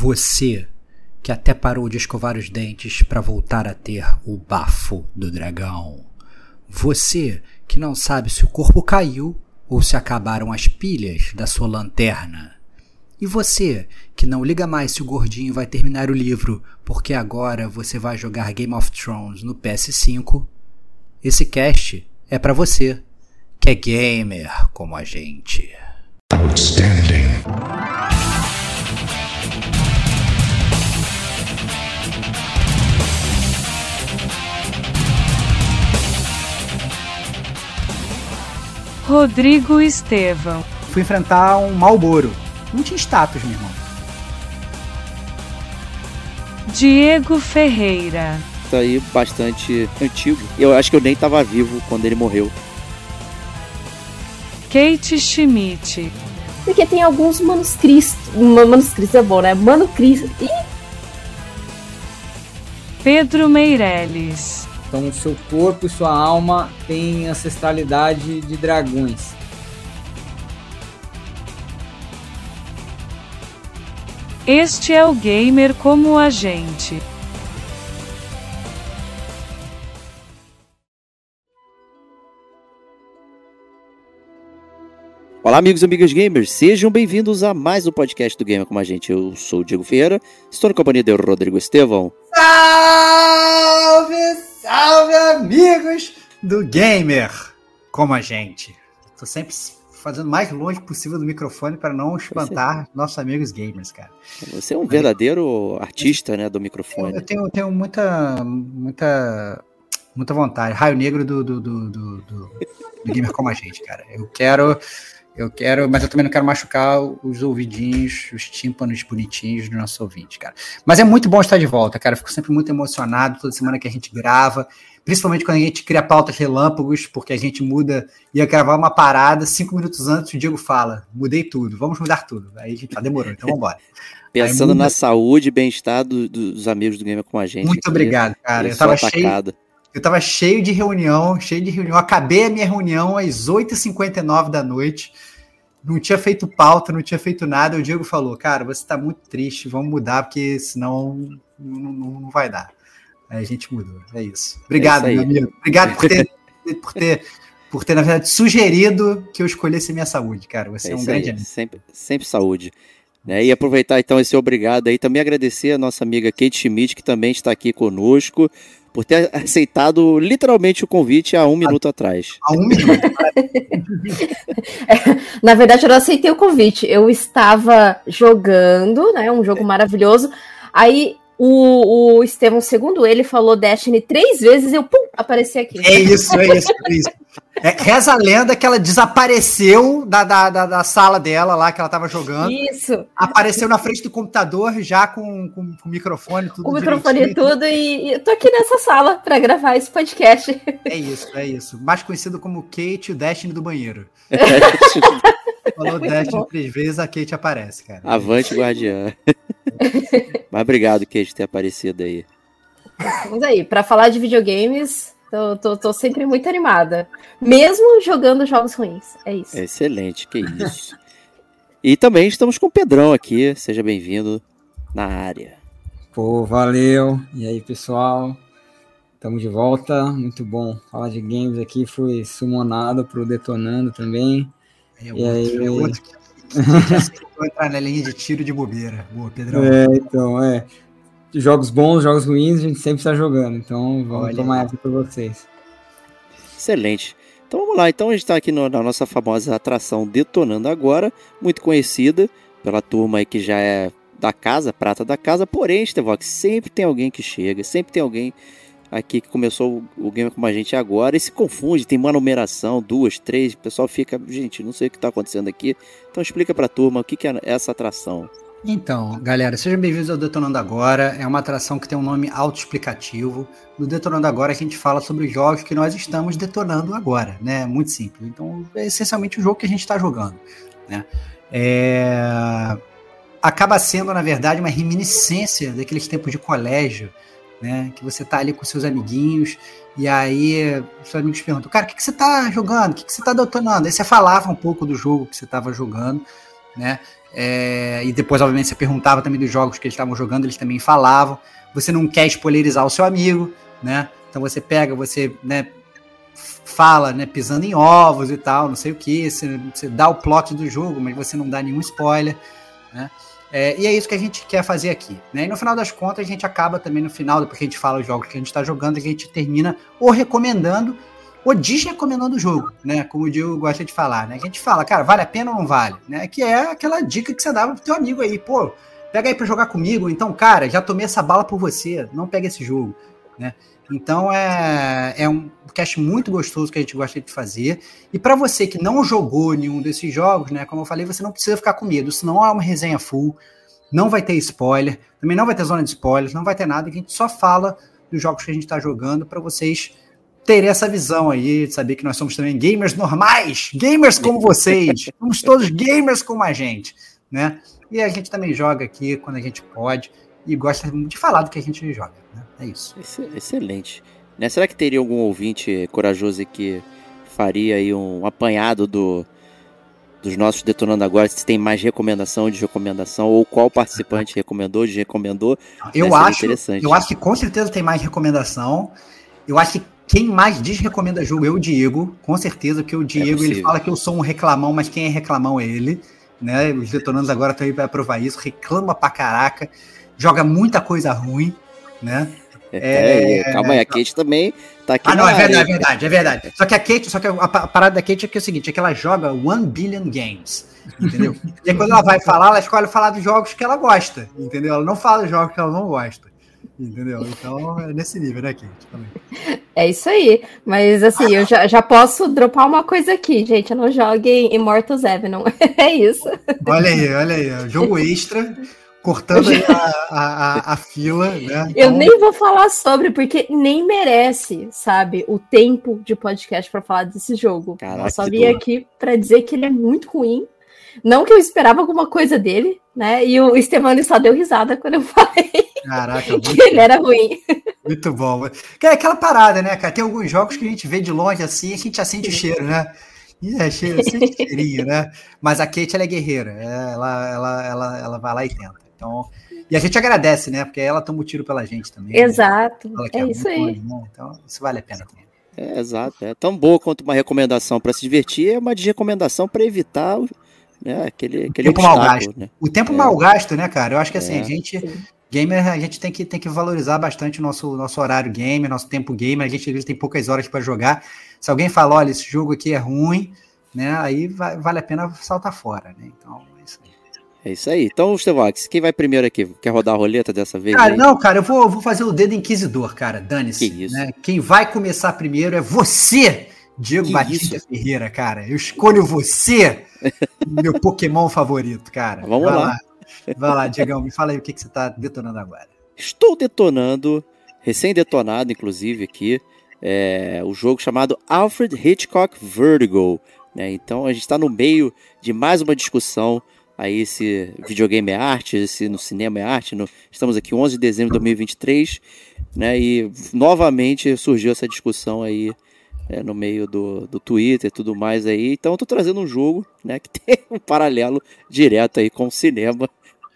Você que até parou de escovar os dentes para voltar a ter o bafo do dragão. Você que não sabe se o corpo caiu ou se acabaram as pilhas da sua lanterna. E você que não liga mais se o gordinho vai terminar o livro porque agora você vai jogar Game of Thrones no PS5. Esse cast é para você que é gamer como a gente. Outstanding. Rodrigo Estevão. Fui enfrentar um Malboro. Não tinha status, meu irmão. Diego Ferreira. Isso aí bastante antigo. Eu acho que eu nem estava vivo quando ele morreu. Kate Schmidt. Porque tem alguns manuscritos. Manuscritos é bom, né? Manuscritos. Pedro Meirelles. Então, seu corpo e sua alma têm ancestralidade de dragões. Este é o gamer como a gente. Olá, amigos e amigas gamers, sejam bem-vindos a mais um podcast do Gamer como a gente. Eu sou o Diego Ferreira, estou na companhia do Rodrigo Estevão. Salve, salve, amigos do Gamer como a gente. Tô sempre fazendo o mais longe possível do microfone para não espantar nossos amigos gamers, cara. Você é um verdadeiro artista, né, do microfone. Eu tenho, tenho muita, muita, muita vontade. Raio negro do, do, do, do, do gamer como a gente, cara. Eu quero, eu quero, mas eu também não quero machucar os ouvidinhos, os tímpanos bonitinhos do nosso ouvinte, cara. Mas é muito bom estar de volta, cara. Eu fico sempre muito emocionado toda semana que a gente grava principalmente quando a gente cria pautas relâmpagos, porque a gente muda, ia gravar uma parada, cinco minutos antes o Diego fala, mudei tudo, vamos mudar tudo. Aí a gente tá, demorou, então vamos embora. Pensando muda... na saúde e bem-estar do, dos amigos do Gamer com a gente. Muito aqui, obrigado, cara. Eu tava, cheio, eu tava cheio de reunião, cheio de reunião. Acabei a minha reunião às 8h59 da noite, não tinha feito pauta, não tinha feito nada. O Diego falou, cara, você tá muito triste, vamos mudar, porque senão não, não, não vai dar. Aí a gente mudou. É isso. Obrigado, é isso meu amigo. Obrigado por ter, por ter, por ter, na verdade, sugerido que eu escolhesse minha saúde, cara. Você é, é um grande amigo. Sempre, sempre saúde. Né? E aproveitar então esse obrigado aí, também agradecer a nossa amiga Kate Schmidt, que também está aqui conosco, por ter aceitado literalmente o convite há um minuto atrás. Há um minuto. Na verdade, eu não aceitei o convite. Eu estava jogando, né? Um jogo maravilhoso. Aí o, o Estevão, segundo ele, falou Destiny três vezes e eu, pum, apareci aqui. É isso, é isso, é isso. É, reza a lenda que ela desapareceu da, da, da, da, sala dela lá, que ela tava jogando. Isso. Apareceu na frente do computador já com, com, com o microfone tudo. Com o microfone e tudo, e, e tô aqui nessa sala para gravar esse podcast. É isso, é isso. Mais conhecido como Kate, o Destiny do banheiro. Falou Destiny três vezes, a Kate aparece, cara. Avante, guardiã. Mas obrigado, Kate, por ter aparecido aí. Mas aí, para falar de videogames, tô, tô, tô, sempre muito animada. Mesmo jogando jogos ruins. É isso. Excelente, que isso. e também estamos com o Pedrão aqui. Seja bem-vindo na área. Pô, valeu. E aí, pessoal? Estamos de volta. Muito bom falar de games aqui. Fui sumonado pro Detonando também. É e aí, é outro que, entrar na linha de tiro de bobeira. Boa, Pedrão. É, então, é. Jogos bons, jogos ruins, a gente sempre está jogando. Então, vamos Olha. tomar essa para vocês. Excelente. Então vamos lá. Então a gente está aqui no, na nossa famosa atração Detonando Agora, muito conhecida pela turma aí que já é da casa, prata da casa. Porém, Stevox, sempre tem alguém que chega, sempre tem alguém aqui que começou o game com a gente agora e se confunde, tem uma numeração, duas, três, o pessoal fica, gente, não sei o que está acontecendo aqui. Então explica para a turma o que, que é essa atração. Então, galera, sejam bem-vindos ao Detonando Agora. É uma atração que tem um nome autoexplicativo. No Detonando Agora a gente fala sobre os jogos que nós estamos detonando agora, né? Muito simples. Então, é essencialmente o jogo que a gente está jogando, né? É... Acaba sendo, na verdade, uma reminiscência daqueles tempos de colégio, né? Que você tá ali com seus amiguinhos e aí os seus amigos perguntam, cara, o que, que você tá jogando? O que, que você tá detonando? Aí você falava um pouco do jogo que você estava jogando, né? É, e depois, obviamente, você perguntava também dos jogos que eles estavam jogando, eles também falavam. Você não quer spoilerizar o seu amigo, né? Então você pega, você né, fala, né, pisando em ovos e tal, não sei o que, você, você dá o plot do jogo, mas você não dá nenhum spoiler, né? É, e é isso que a gente quer fazer aqui. Né? E no final das contas, a gente acaba também no final, depois que a gente fala os jogos que a gente está jogando, a gente termina ou recomendando ou desrecomendando o jogo, né? Como o Diego gosta de falar, né? A gente fala, cara, vale a pena ou não vale? Né? Que é aquela dica que você dava pro teu amigo aí, pô, pega aí para jogar comigo, então, cara, já tomei essa bala por você, não pega esse jogo, né? Então é, é um cast muito gostoso que a gente gosta de fazer. E para você que não jogou nenhum desses jogos, né? Como eu falei, você não precisa ficar com medo. Isso não é uma resenha full, não vai ter spoiler, também não vai ter zona de spoilers, não vai ter nada. A gente só fala dos jogos que a gente está jogando para vocês terem essa visão aí, de saber que nós somos também gamers normais, gamers como vocês, somos todos gamers como a gente, né? E a gente também joga aqui quando a gente pode e gosta de falar do que a gente joga. Né? É isso. Excelente. Né? Será que teria algum ouvinte corajoso que faria aí um apanhado do, dos nossos Detonando Agora, se tem mais recomendação de recomendação, ou qual participante recomendou, de recomendou? Eu acho, eu acho que com certeza tem mais recomendação. Eu acho que quem mais desrecomenda jogo é o Diego, com certeza, porque o é Diego é ele fala que eu sou um reclamão, mas quem é reclamão é ele. Né? Os detonandos agora estão aí para provar isso, reclama pra caraca joga muita coisa ruim, né? É, é, calma aí, a Kate também tá aqui. Ah, não, é verdade, é verdade, é verdade. Só que a Kate, só que a, parada da Kate é que é o seguinte: é que ela joga One Billion Games, entendeu? e aí quando ela vai falar, ela escolhe falar dos jogos que ela gosta, entendeu? Ela não fala dos jogos que ela não gosta. Entendeu? Então é nesse nível, né, Kate? Também. É isso aí. Mas assim, eu já, já posso dropar uma coisa aqui, gente. Eu não joguem Immortals Avenon. É isso. Olha aí, olha aí. Jogo extra cortando a, a, a, fila, né? Eu então... nem vou falar sobre, porque nem merece, sabe, o tempo de podcast para falar desse jogo. Caraca, eu só vim aqui para dizer que ele é muito ruim. Não que eu esperava alguma coisa dele, né? E o Estevani só deu risada quando eu falei Caraca, que ele era ruim. Muito bom. É aquela parada, né, cara? Tem alguns jogos que a gente vê de longe assim e a gente já sente o cheiro, né? é, cheiro, sente cheirinho, né? Mas a Kate, ela é guerreira. Ela, ela, ela, ela vai lá e tenta. Então, e a gente agradece, né? Porque ela toma um tiro pela gente também. Né? Exato. Né? É, é, isso aí. né? Então, isso vale a pena também. É, exato. É tão boa quanto uma recomendação para se divertir, é uma desrecomendação para evitar né, aquele, aquele tempo mal gasto. Né? O tempo é. mal gasto, né, cara? Eu acho que assim, é. a gente. Gamer, a gente tem que, tem que valorizar bastante o nosso, nosso horário gamer, nosso tempo gamer. A gente, a gente tem poucas horas para jogar. Se alguém fala, olha, esse jogo aqui é ruim, né? Aí vai, vale a pena saltar fora, né? Então, é isso aí. Então, Stevox, quem vai primeiro aqui? Quer rodar a roleta dessa vez? Cara, aí? não, cara, eu vou, vou fazer o dedo inquisidor, cara. Dane-se. Que né? Quem vai começar primeiro é você, Diego que Batista isso? Ferreira, cara. Eu escolho você, meu Pokémon favorito, cara. Vamos vai lá. lá. Vai lá, Diegão, me fala aí o que, que você tá detonando agora. Estou detonando, recém-detonado, inclusive, aqui, é, o jogo chamado Alfred Hitchcock Vertigo. Né? Então, a gente está no meio de mais uma discussão aí se videogame é arte, se no cinema é arte. No... Estamos aqui 11 de dezembro de 2023, né? E novamente surgiu essa discussão aí é, no meio do, do Twitter e tudo mais aí. Então eu tô trazendo um jogo, né? Que tem um paralelo direto aí com o cinema.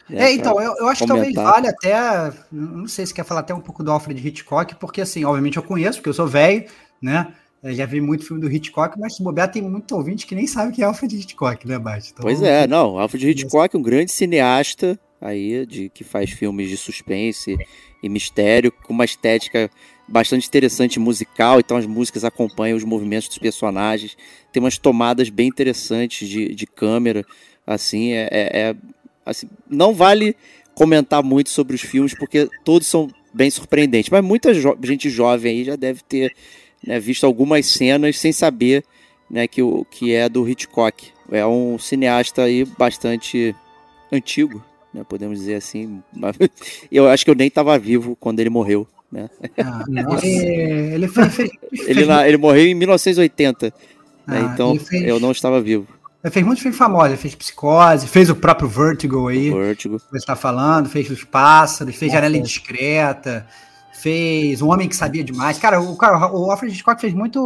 Né, é, então, eu, eu acho comentar. que talvez vale até. Não sei se quer falar até um pouco do Alfred Hitchcock, porque assim, obviamente eu conheço, porque eu sou velho, né? Eu já vi muito filme do Hitchcock, mas se bobear tem muito ouvinte que nem sabe que é Alfred Hitchcock, né, Bart? Então, pois é, não, Alfred Hitchcock é um grande cineasta aí, de, que faz filmes de suspense e mistério, com uma estética bastante interessante musical, então as músicas acompanham os movimentos dos personagens, tem umas tomadas bem interessantes de, de câmera, assim, é, é, é assim, não vale comentar muito sobre os filmes, porque todos são bem surpreendentes, mas muita jo gente jovem aí já deve ter né, visto algumas cenas sem saber né, que, o, que é do Hitchcock. É um cineasta aí bastante antigo, né, podemos dizer assim. Eu acho que eu nem estava vivo quando ele morreu. Né? Ah, ele, ele, fez, ele, ele, morreu em 1980, né, ah, né, então fez, eu não estava vivo. Ele fez muitos filmes famosos, ele fez Psicose, fez o próprio Vertigo aí. O Vertigo. Você está falando, fez Os Pássaros, fez Janela Indiscreta, fez Um Homem que Sabia Demais. Cara, o, cara, o Alfred Hitchcock fez muito,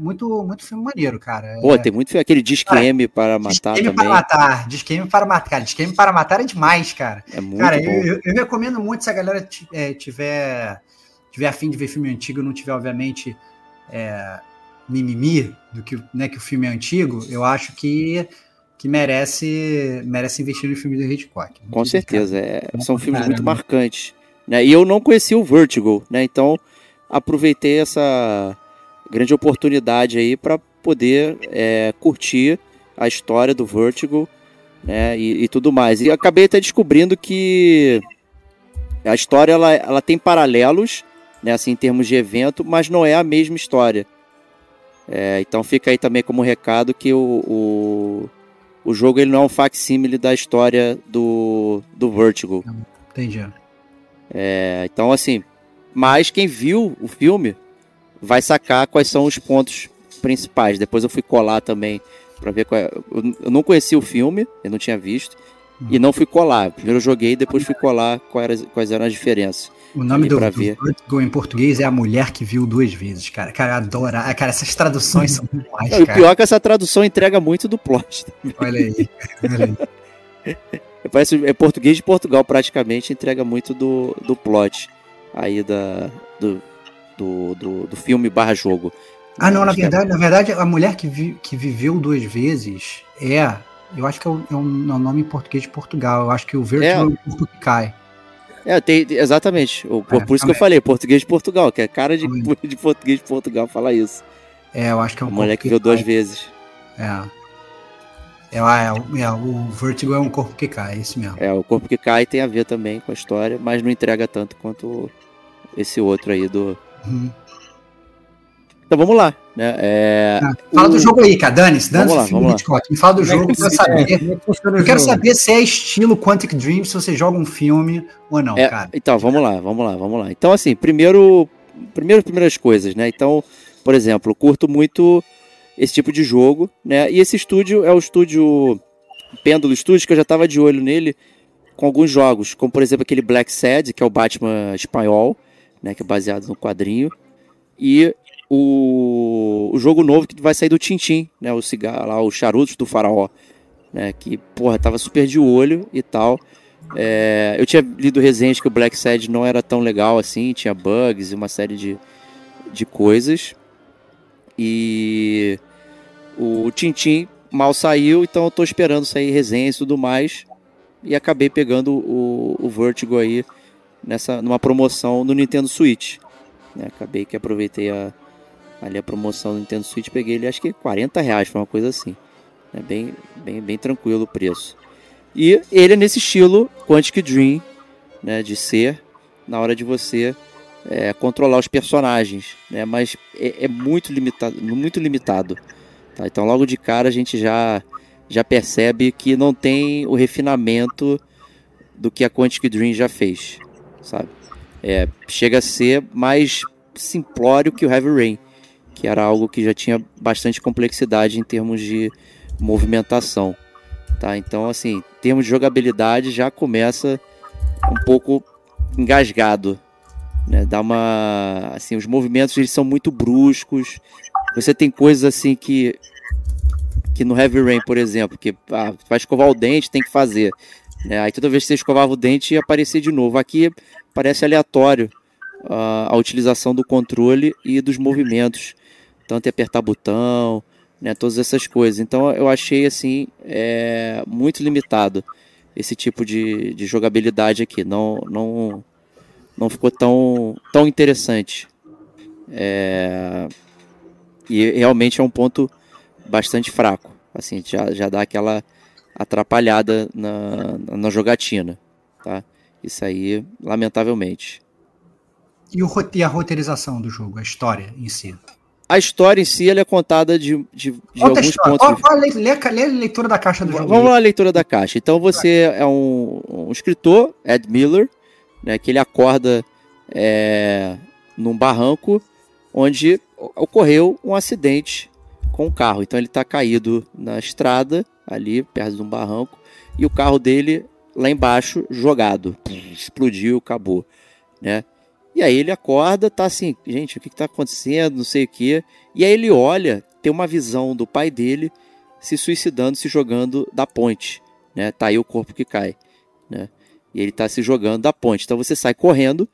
muito, muito filme maneiro, cara. Pô, é... tem muito filme. Aquele Disque cara, M para matar Disque M para matar. Disque M para matar. Cara, Disque M para matar é demais, cara. É muito cara. Eu, eu, eu recomendo muito se a galera é, tiver, tiver afim de ver filme antigo, não tiver, obviamente, é, mimimi do que, né, que o filme é antigo, eu acho que que merece merece investir no filme do Hitchcock. Com certeza, é, são filmes muito marcantes. Né? E eu não conhecia o Vertigo, né? Então aproveitei essa grande oportunidade aí para poder é, curtir a história do Vertigo né? E, e, tudo mais. E acabei até descobrindo que a história ela, ela tem paralelos, né? Assim, em termos de evento, mas não é a mesma história. É, então fica aí também como recado que o, o, o jogo ele não é um facsímile da história do, do Vertigo. Entendi. É, então, assim, mas quem viu o filme vai sacar quais são os pontos principais. Depois eu fui colar também para ver qual é. Eu não conhecia o filme, eu não tinha visto. Hum. E não fui colar. Primeiro eu joguei, depois fui colar quais eram, as diferenças. O nome do, do em português é A Mulher que Viu Duas Vezes, cara. Cara, adora. Ah, cara, essas traduções são demais, cara. O pior é que essa tradução entrega muito do plot. Olha aí, olha aí. Parece, é português de Portugal praticamente, entrega muito do, do plot aí da, do, do, do, do filme barra jogo. Ah, não, na é verdade, é... na verdade, a mulher que, vi, que viveu duas vezes é. Eu acho que é, um, é um, é nome em português de Portugal. Eu acho que o verde é, é o corpo que cai. É, tem, exatamente. O, é, por isso que eu falei, português de Portugal, que é cara de, de português de Portugal falar isso. É, eu acho que é um A mulher que viu duas vezes. É. É, é, é, o Vertigo é um corpo que cai, é isso mesmo. É, o corpo que cai tem a ver também com a história, mas não entrega tanto quanto esse outro aí do. Uhum. Então vamos lá. Né? É, ah, fala o... do jogo aí, cara. Dane-se, dane-se o filme Hitchcock. Me fala do jogo, eu quero saber. É, eu quero saber se é estilo Quantic Dream, se você joga um filme ou não, é, cara. Então, vamos lá, vamos lá, vamos lá. Então, assim, primeiro, primeiro primeiras coisas, né? Então, por exemplo, curto muito esse tipo de jogo, né? E esse estúdio é o estúdio Pêndulo Studios, que eu já estava de olho nele com alguns jogos, como por exemplo aquele Black Sad, que é o Batman espanhol, né, que é baseado no quadrinho, e o, o jogo novo que vai sair do Tintim, né, o cigarro lá, o Charutos do Faraó, né, que porra, tava super de olho e tal. É, eu tinha lido resenhas que o Black Sad não era tão legal assim, tinha bugs e uma série de, de coisas. E o Tintim mal saiu, então eu tô esperando sair resenhas e tudo mais. E acabei pegando o, o Vertigo aí nessa, numa promoção no Nintendo Switch. Né? Acabei que aproveitei a, ali a promoção do Nintendo Switch, peguei ele acho que 40 reais, foi uma coisa assim. É bem, bem, bem tranquilo o preço. E ele é nesse estilo Quantic Dream, né, de ser na hora de você é, controlar os personagens, né, mas é, é muito limitado, muito limitado. Tá? Então, logo de cara, a gente já, já percebe que não tem o refinamento do que a Quantic Dream já fez, sabe? É, chega a ser mais simplório que o Heavy Rain, que era algo que já tinha bastante complexidade em termos de movimentação. Tá? Então, assim, em termos de jogabilidade, já começa um pouco engasgado. Né? Dá uma. Assim, os movimentos eles são muito bruscos. Você tem coisas assim que que no Heavy Rain, por exemplo, que ah, vai escovar o dente, tem que fazer. Né? Aí toda vez que você escovava o dente ia aparecer de novo. Aqui parece aleatório uh, a utilização do controle e dos movimentos, tanto em apertar botão, né, todas essas coisas. Então eu achei assim é, muito limitado esse tipo de, de jogabilidade aqui. Não, não, não ficou tão, tão interessante. É, e realmente é um ponto bastante fraco. Assim, já, já dá aquela atrapalhada na, na jogatina, tá? Isso aí, lamentavelmente. E, o, e a roteirização do jogo, a história em si? A história em si ela é contada de, de, de alguns história. pontos. Olha, lê, lê, lê, a leitura da caixa do jogo. Vamos lá, a leitura da caixa. Então você é um, um escritor, Ed Miller, né, que ele acorda é, num barranco onde ocorreu um acidente com o carro. Então ele está caído na estrada, ali perto de um barranco, e o carro dele lá embaixo jogado. Explodiu, acabou. Né? E aí ele acorda, tá assim, gente, o que, que tá acontecendo, não sei o quê. E aí ele olha, tem uma visão do pai dele se suicidando, se jogando da ponte, né? Tá aí o corpo que cai, né? E ele tá se jogando da ponte. Então você sai correndo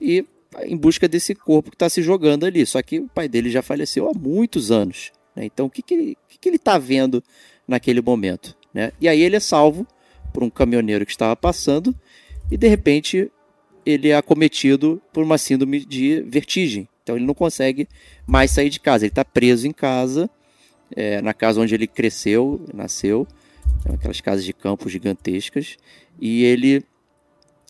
e em busca desse corpo que está se jogando ali. Só que o pai dele já faleceu há muitos anos. Né? Então o que, que, ele, que, ele está vendo naquele momento? Né? E aí ele é salvo por um caminhoneiro que estava passando e de repente ele é acometido por uma síndrome de vertigem. Então ele não consegue mais sair de casa. Ele está preso em casa, é, na casa onde ele cresceu, nasceu, aquelas casas de campo gigantescas, e ele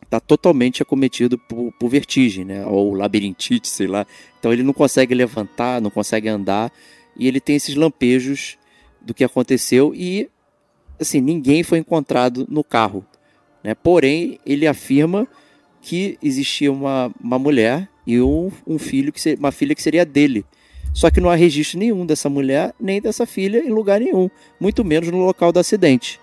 está totalmente acometido por, por, vertigem, né? Ou labirintite, sei lá. Então ele não consegue levantar, não consegue andar, e ele tem esses lampejos do que aconteceu e assim ninguém foi encontrado no carro, né? Porém ele afirma que existia uma, uma mulher e um, um filho que ser, uma filha que seria dele. Só que não há registro nenhum dessa mulher nem dessa filha em lugar nenhum, muito menos no local do acidente.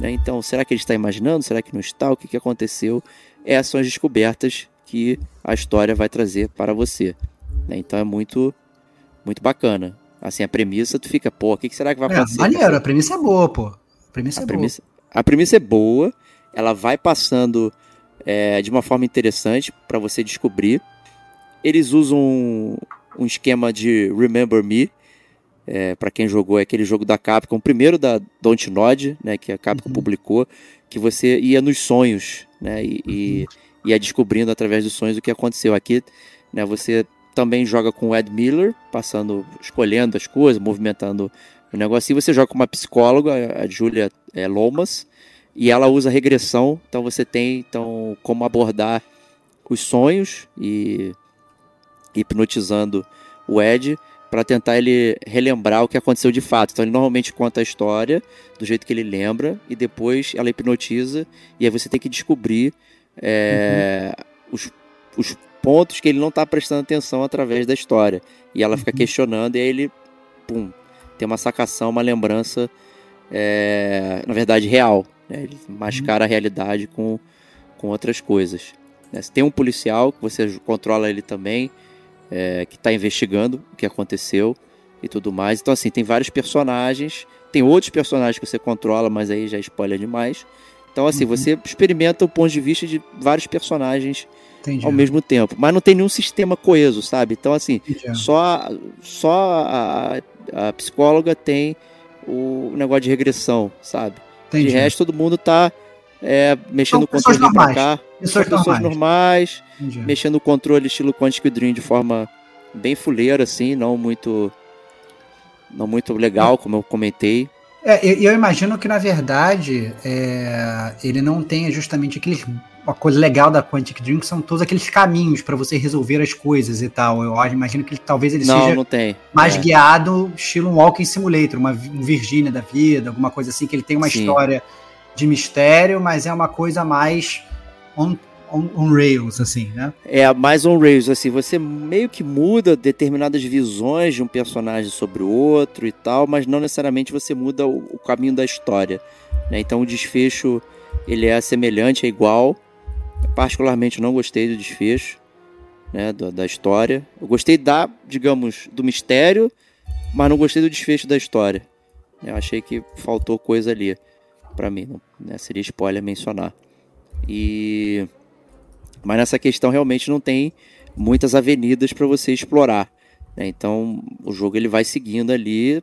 Né? Então, será que ele está imaginando? Será que não está? O que, que aconteceu? Essas são as descobertas que a história vai trazer para você. Né? Então é muito, muito bacana. Assim, a premissa, tu fica, pô, o que, que será que vai é, acontecer? Maneiro, a premissa é boa, pô. A premissa a é premissa, boa. A premissa é boa, ela vai passando é, de uma forma interessante para você descobrir. Eles usam um, um esquema de Remember Me, é, para quem jogou, é aquele jogo da Capcom, o primeiro da Dontnod, né, que a Capcom uhum. publicou, que você ia nos sonhos, né, e, e uhum. ia descobrindo através dos sonhos o que aconteceu. Aqui, né, você também joga com o Ed Miller, passando, escolhendo as coisas, movimentando o negócio. E você joga com uma psicóloga, a Julia é, Lomas, e ela usa regressão. Então você tem então como abordar os sonhos e hipnotizando o Ed para tentar ele relembrar o que aconteceu de fato. Então ele normalmente conta a história do jeito que ele lembra e depois ela hipnotiza e aí você tem que descobrir é, uhum. os, os pontos que ele não está prestando atenção através da história. E ela fica uhum. questionando e aí ele, pum, tem uma sacação, uma lembrança, é, na verdade, real. Né? Ele mascara uhum. a realidade com, com outras coisas. Né? Tem um policial que você controla ele também, é, que está investigando o que aconteceu e tudo mais. Então, assim, tem vários personagens, tem outros personagens que você controla, mas aí já spoiler demais. Então, assim, uhum. você experimenta o ponto de vista de vários personagens Entendi. ao mesmo tempo, mas não tem nenhum sistema coeso, sabe? Então, assim, Entendi. só, só a, a, psicóloga tem o negócio de regressão, sabe? Entendi. De resto, todo mundo tá é, mexendo o controle pra cá. Pessoas, pessoas normais, normais mexendo o controle estilo Quantic Dream de forma bem fuleira, assim, não muito. Não muito legal, como eu comentei. É, eu, eu imagino que, na verdade, é, ele não tenha justamente aqueles. Uma coisa legal da Quantic Dream que são todos aqueles caminhos para você resolver as coisas e tal. Eu imagino que ele, talvez ele não, seja não tem. mais é. guiado, estilo um Walking Simulator, uma um Virgínia da vida, alguma coisa assim, que ele tem uma Sim. história de mistério, mas é uma coisa mais on, on, on, rails, assim, né? É, mais on rails, assim, você meio que muda determinadas visões de um personagem sobre o outro e tal, mas não necessariamente você muda o, o caminho da história, né? Então o desfecho, ele é semelhante, é igual. Eu particularmente não gostei do desfecho, né, da, da história. Eu gostei da, digamos, do mistério, mas não gostei do desfecho da história. Eu achei que faltou coisa ali para mim, né? seria spoiler mencionar. E mas nessa questão realmente não tem muitas avenidas para você explorar. Né? Então o jogo ele vai seguindo ali,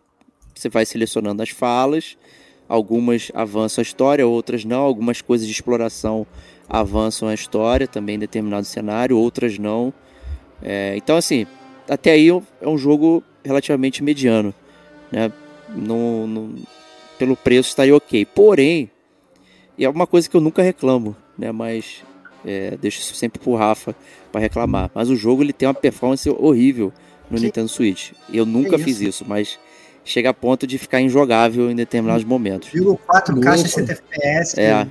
você vai selecionando as falas, algumas avançam a história, outras não, algumas coisas de exploração avançam a história também em determinado cenário, outras não. É, então assim, até aí é um jogo relativamente mediano, né? Não, não, pelo preço estaria ok. Porém, e é uma coisa que eu nunca reclamo, né? Mas é, deixo isso sempre pro Rafa para reclamar. Mas o jogo ele tem uma performance horrível no que? Nintendo Switch. Eu nunca fiz isso, mas chega a ponto de ficar injogável em determinados momentos. Jogo 4K 60 FPS, é.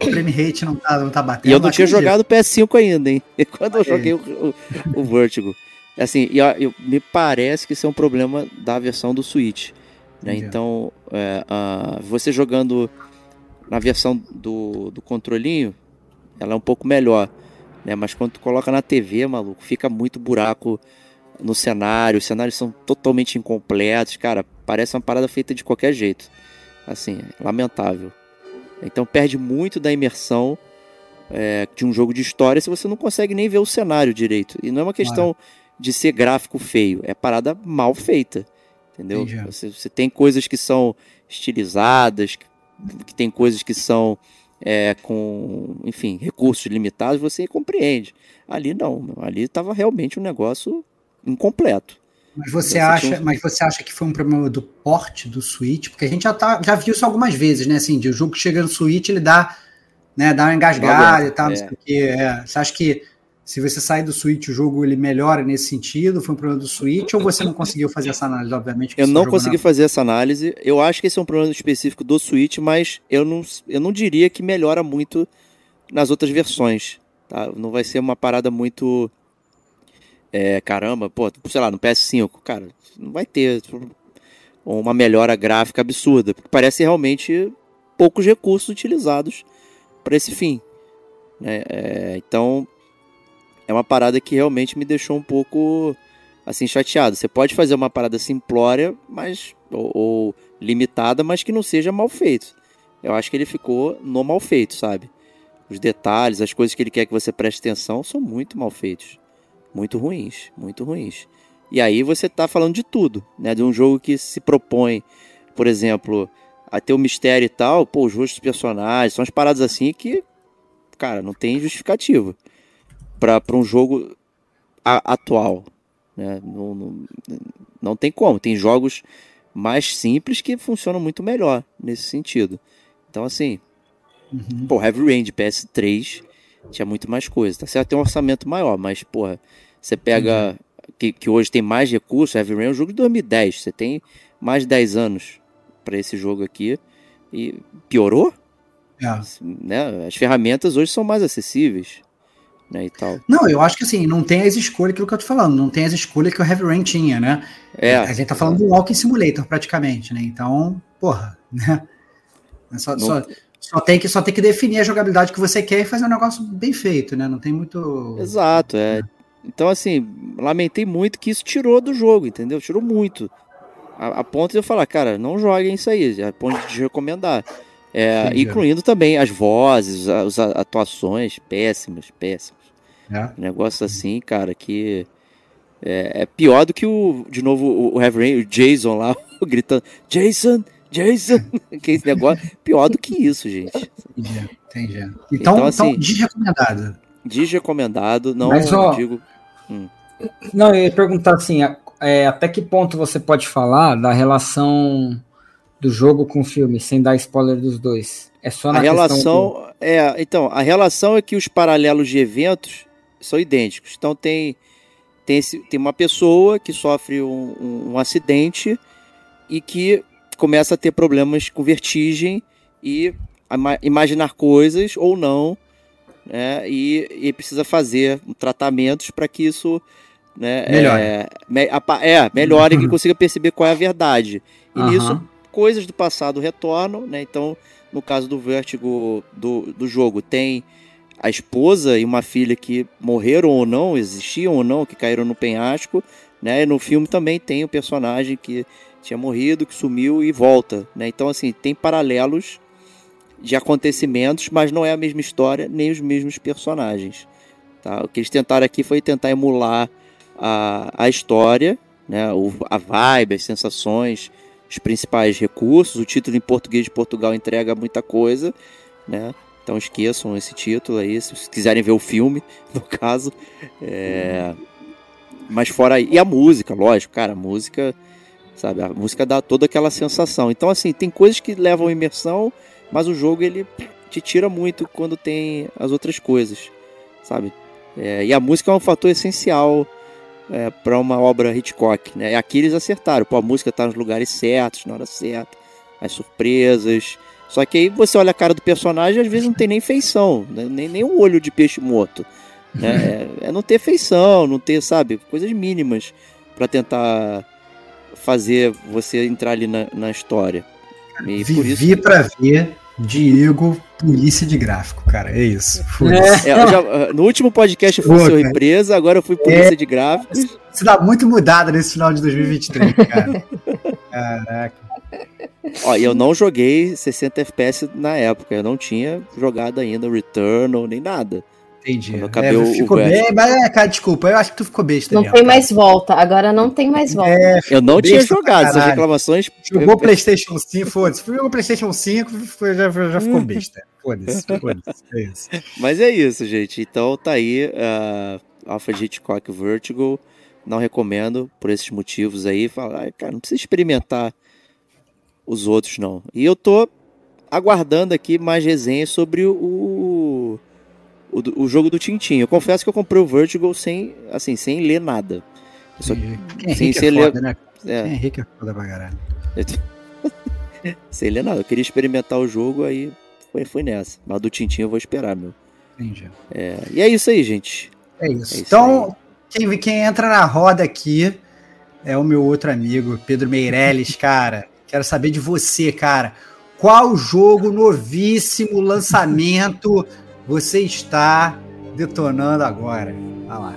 o frame rate não tá, não tá batendo. E eu não tinha jogado PS5 ainda, hein? Quando eu joguei o, o, o Vertigo. Assim, e, eu, me parece que isso é um problema da versão do Switch. Né? Então, é, a, você jogando na versão do, do controlinho, ela é um pouco melhor. né? Mas quando tu coloca na TV, maluco, fica muito buraco no cenário, os cenários são totalmente incompletos, cara, parece uma parada feita de qualquer jeito. Assim, lamentável. Então perde muito da imersão é, de um jogo de história se você não consegue nem ver o cenário direito. E não é uma questão de ser gráfico feio, é parada mal feita. Entendeu? Você, você, tem coisas que são estilizadas, que, que tem coisas que são é, com, enfim, recursos limitados, você compreende. Ali não, ali estava realmente um negócio incompleto. Mas você, acha, tinha... mas você acha que foi um problema do porte do Switch? Porque a gente já, tá, já viu isso algumas vezes, né? Assim, de o jogo que chega no Switch, ele dá, né, dá uma engasgada e tal, é. não sei o quê. É. Você acha que se você sair do Switch, o jogo ele melhora nesse sentido? Foi um problema do Switch ou você não conseguiu fazer essa análise, obviamente? Eu não consegui fazer essa análise. Eu acho que esse é um problema específico do Switch, mas eu não, eu não diria que melhora muito nas outras versões. Tá? Não vai ser uma parada muito é, caramba, pô, sei lá, no PS5, cara, não vai ter uma melhora gráfica absurda, porque parece realmente poucos recursos utilizados para esse fim. Né? É, então, é uma parada que realmente me deixou um pouco assim chateado. Você pode fazer uma parada simplória, mas ou, ou, limitada, mas que não seja mal feito. Eu acho que ele ficou no mal feito, sabe? Os detalhes, as coisas que ele quer que você preste atenção são muito mal feitos muito ruins, muito ruins. E aí você está falando de tudo, né? De um jogo que se propõe, por exemplo, a ter o um mistério e tal, pô, os rostos dos personagens, são as paradas assim que, cara, não tem justificativa para um jogo a, atual, né? Não, não, não tem como. Tem jogos mais simples que funcionam muito melhor nesse sentido. Então, assim, uhum. pô, Heavy Rain de PS3 tinha muito mais coisa. Tá certo? Tem um orçamento maior, mas, porra, você pega. Que, que hoje tem mais recursos, Heavy Rain é um jogo de 2010. Você tem mais de 10 anos para esse jogo aqui. E piorou? É. Né? As ferramentas hoje são mais acessíveis. Né, e tal. Não, eu acho que assim, não tem as escolhas, aquilo que eu tô falando, não tem as escolhas que o Heavy Rain tinha, né? É. A gente tá falando do Walking Simulator, praticamente, né? Então, porra, né? É só, só, só, tem que, só tem que definir a jogabilidade que você quer e fazer um negócio bem feito, né? Não tem muito. Exato, é. Então, assim, lamentei muito que isso tirou do jogo, entendeu? Tirou muito. A, a ponto de eu falar, cara, não joguem isso aí, a ponto de recomendar. É, incluindo também as vozes, as atuações péssimas, péssimas. É. Negócio assim, cara, que é, é, pior do que o, de novo, o Heavy o Jason lá, gritando, Jason, Jason, que esse negócio, pior do que isso, gente. Entendi, entendi. Então, então, assim, então desrecomendado. Desrecomendado, não Mas, ó, digo Hum. Não, eu ia perguntar assim, é, até que ponto você pode falar da relação do jogo com o filme, sem dar spoiler dos dois? É só na a relação do... é, então, a relação é que os paralelos de eventos são idênticos. Então tem tem, esse, tem uma pessoa que sofre um, um, um acidente e que começa a ter problemas com vertigem e imaginar coisas ou não né, e, e precisa fazer tratamentos para que isso né, melhore. É, me, é, melhore e que consiga perceber qual é a verdade. E uhum. nisso, coisas do passado retornam, né? Então, no caso do Vértigo do, do jogo, tem a esposa e uma filha que morreram ou não, existiam ou não, que caíram no penhasco, né? E no filme também tem o personagem que tinha morrido, que sumiu e volta, né? Então, assim, tem paralelos de acontecimentos, mas não é a mesma história nem os mesmos personagens. Tá? O que eles tentaram aqui foi tentar emular a, a história, né? o, a vibe, as sensações, os principais recursos. O título em português de Portugal entrega muita coisa, né? Então esqueçam esse título aí, se quiserem ver o filme, no caso. É... Mas fora aí. E a música, lógico, cara, a música, sabe? A música dá toda aquela sensação. Então, assim, tem coisas que levam imersão mas o jogo ele te tira muito quando tem as outras coisas, sabe? É, e a música é um fator essencial é, para uma obra Hitchcock, né? E aqui eles acertaram, pô, a música tá nos lugares certos, na hora certa, as surpresas. Só que aí você olha a cara do personagem às vezes não tem nem feição, né? nem, nem um olho de peixe morto. Né? É, é não ter feição, não ter, sabe, coisas mínimas para tentar fazer você entrar ali na, na história. E Vivi isso... para ver Diego, polícia de gráfico, cara. É isso. É. É, já, no último podcast eu fui seu empresa, agora eu fui polícia é. de gráficos. Você dá muito mudada nesse final de 2023, cara. Caraca. Ó, eu não joguei 60 FPS na época. Eu não tinha jogado ainda Returnal nem nada. Entendi. É, ficou bem, mas, é, cara, desculpa, eu acho que tu ficou besta. Não tem mais volta, agora não tem mais volta. É, eu não tinha jogado essas reclamações. Jogou eu... PlayStation 5, foda-se. Jogou PlayStation 5, já, já ficou besta. Foda-se, foda-se. É isso. Mas é isso, gente. Então tá aí uh, Alpha Hitchcock Vertigo. Não recomendo por esses motivos aí. Fala, cara, não precisa experimentar os outros, não. E eu tô aguardando aqui mais resenhas sobre o o, o jogo do Tintin. Eu confesso que eu comprei o Vertigo sem, assim, sem ler nada. Só, Quem sem, sem é ler... foda, né? É. Quem é rico é foda pra caralho. sem ler nada. Eu queria experimentar o jogo, aí foi, foi nessa. Mas do Tintin eu vou esperar, meu. Entendi. É, e é isso aí, gente. É isso. É isso então, quem, quem entra na roda aqui é o meu outro amigo, Pedro Meirelles, cara. Quero saber de você, cara. Qual jogo novíssimo, lançamento você está detonando agora. Olha lá.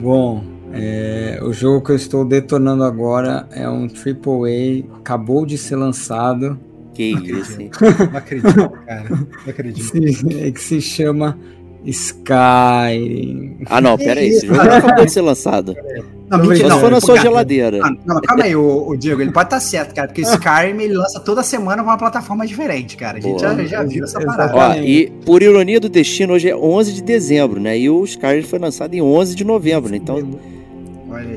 Bom, é, o jogo que eu estou detonando agora é um AAA, acabou de ser lançado. Que isso, hein? Não acredito, cara. Não acredito. É que se chama Skyrim. Ah, não, pera aí. Esse jogo não acabou de ser lançado. Não, mentira, não. Na sua geladeira. Não, não, calma aí, o, o, Diego, ele pode estar tá certo, cara, porque o Skyrim ele lança toda semana uma plataforma diferente, cara. A gente já, já, viu essa parada. Ó, e por ironia do destino, hoje é 11 de dezembro, né? E o Skyrim foi lançado em 11 de novembro, né? Então,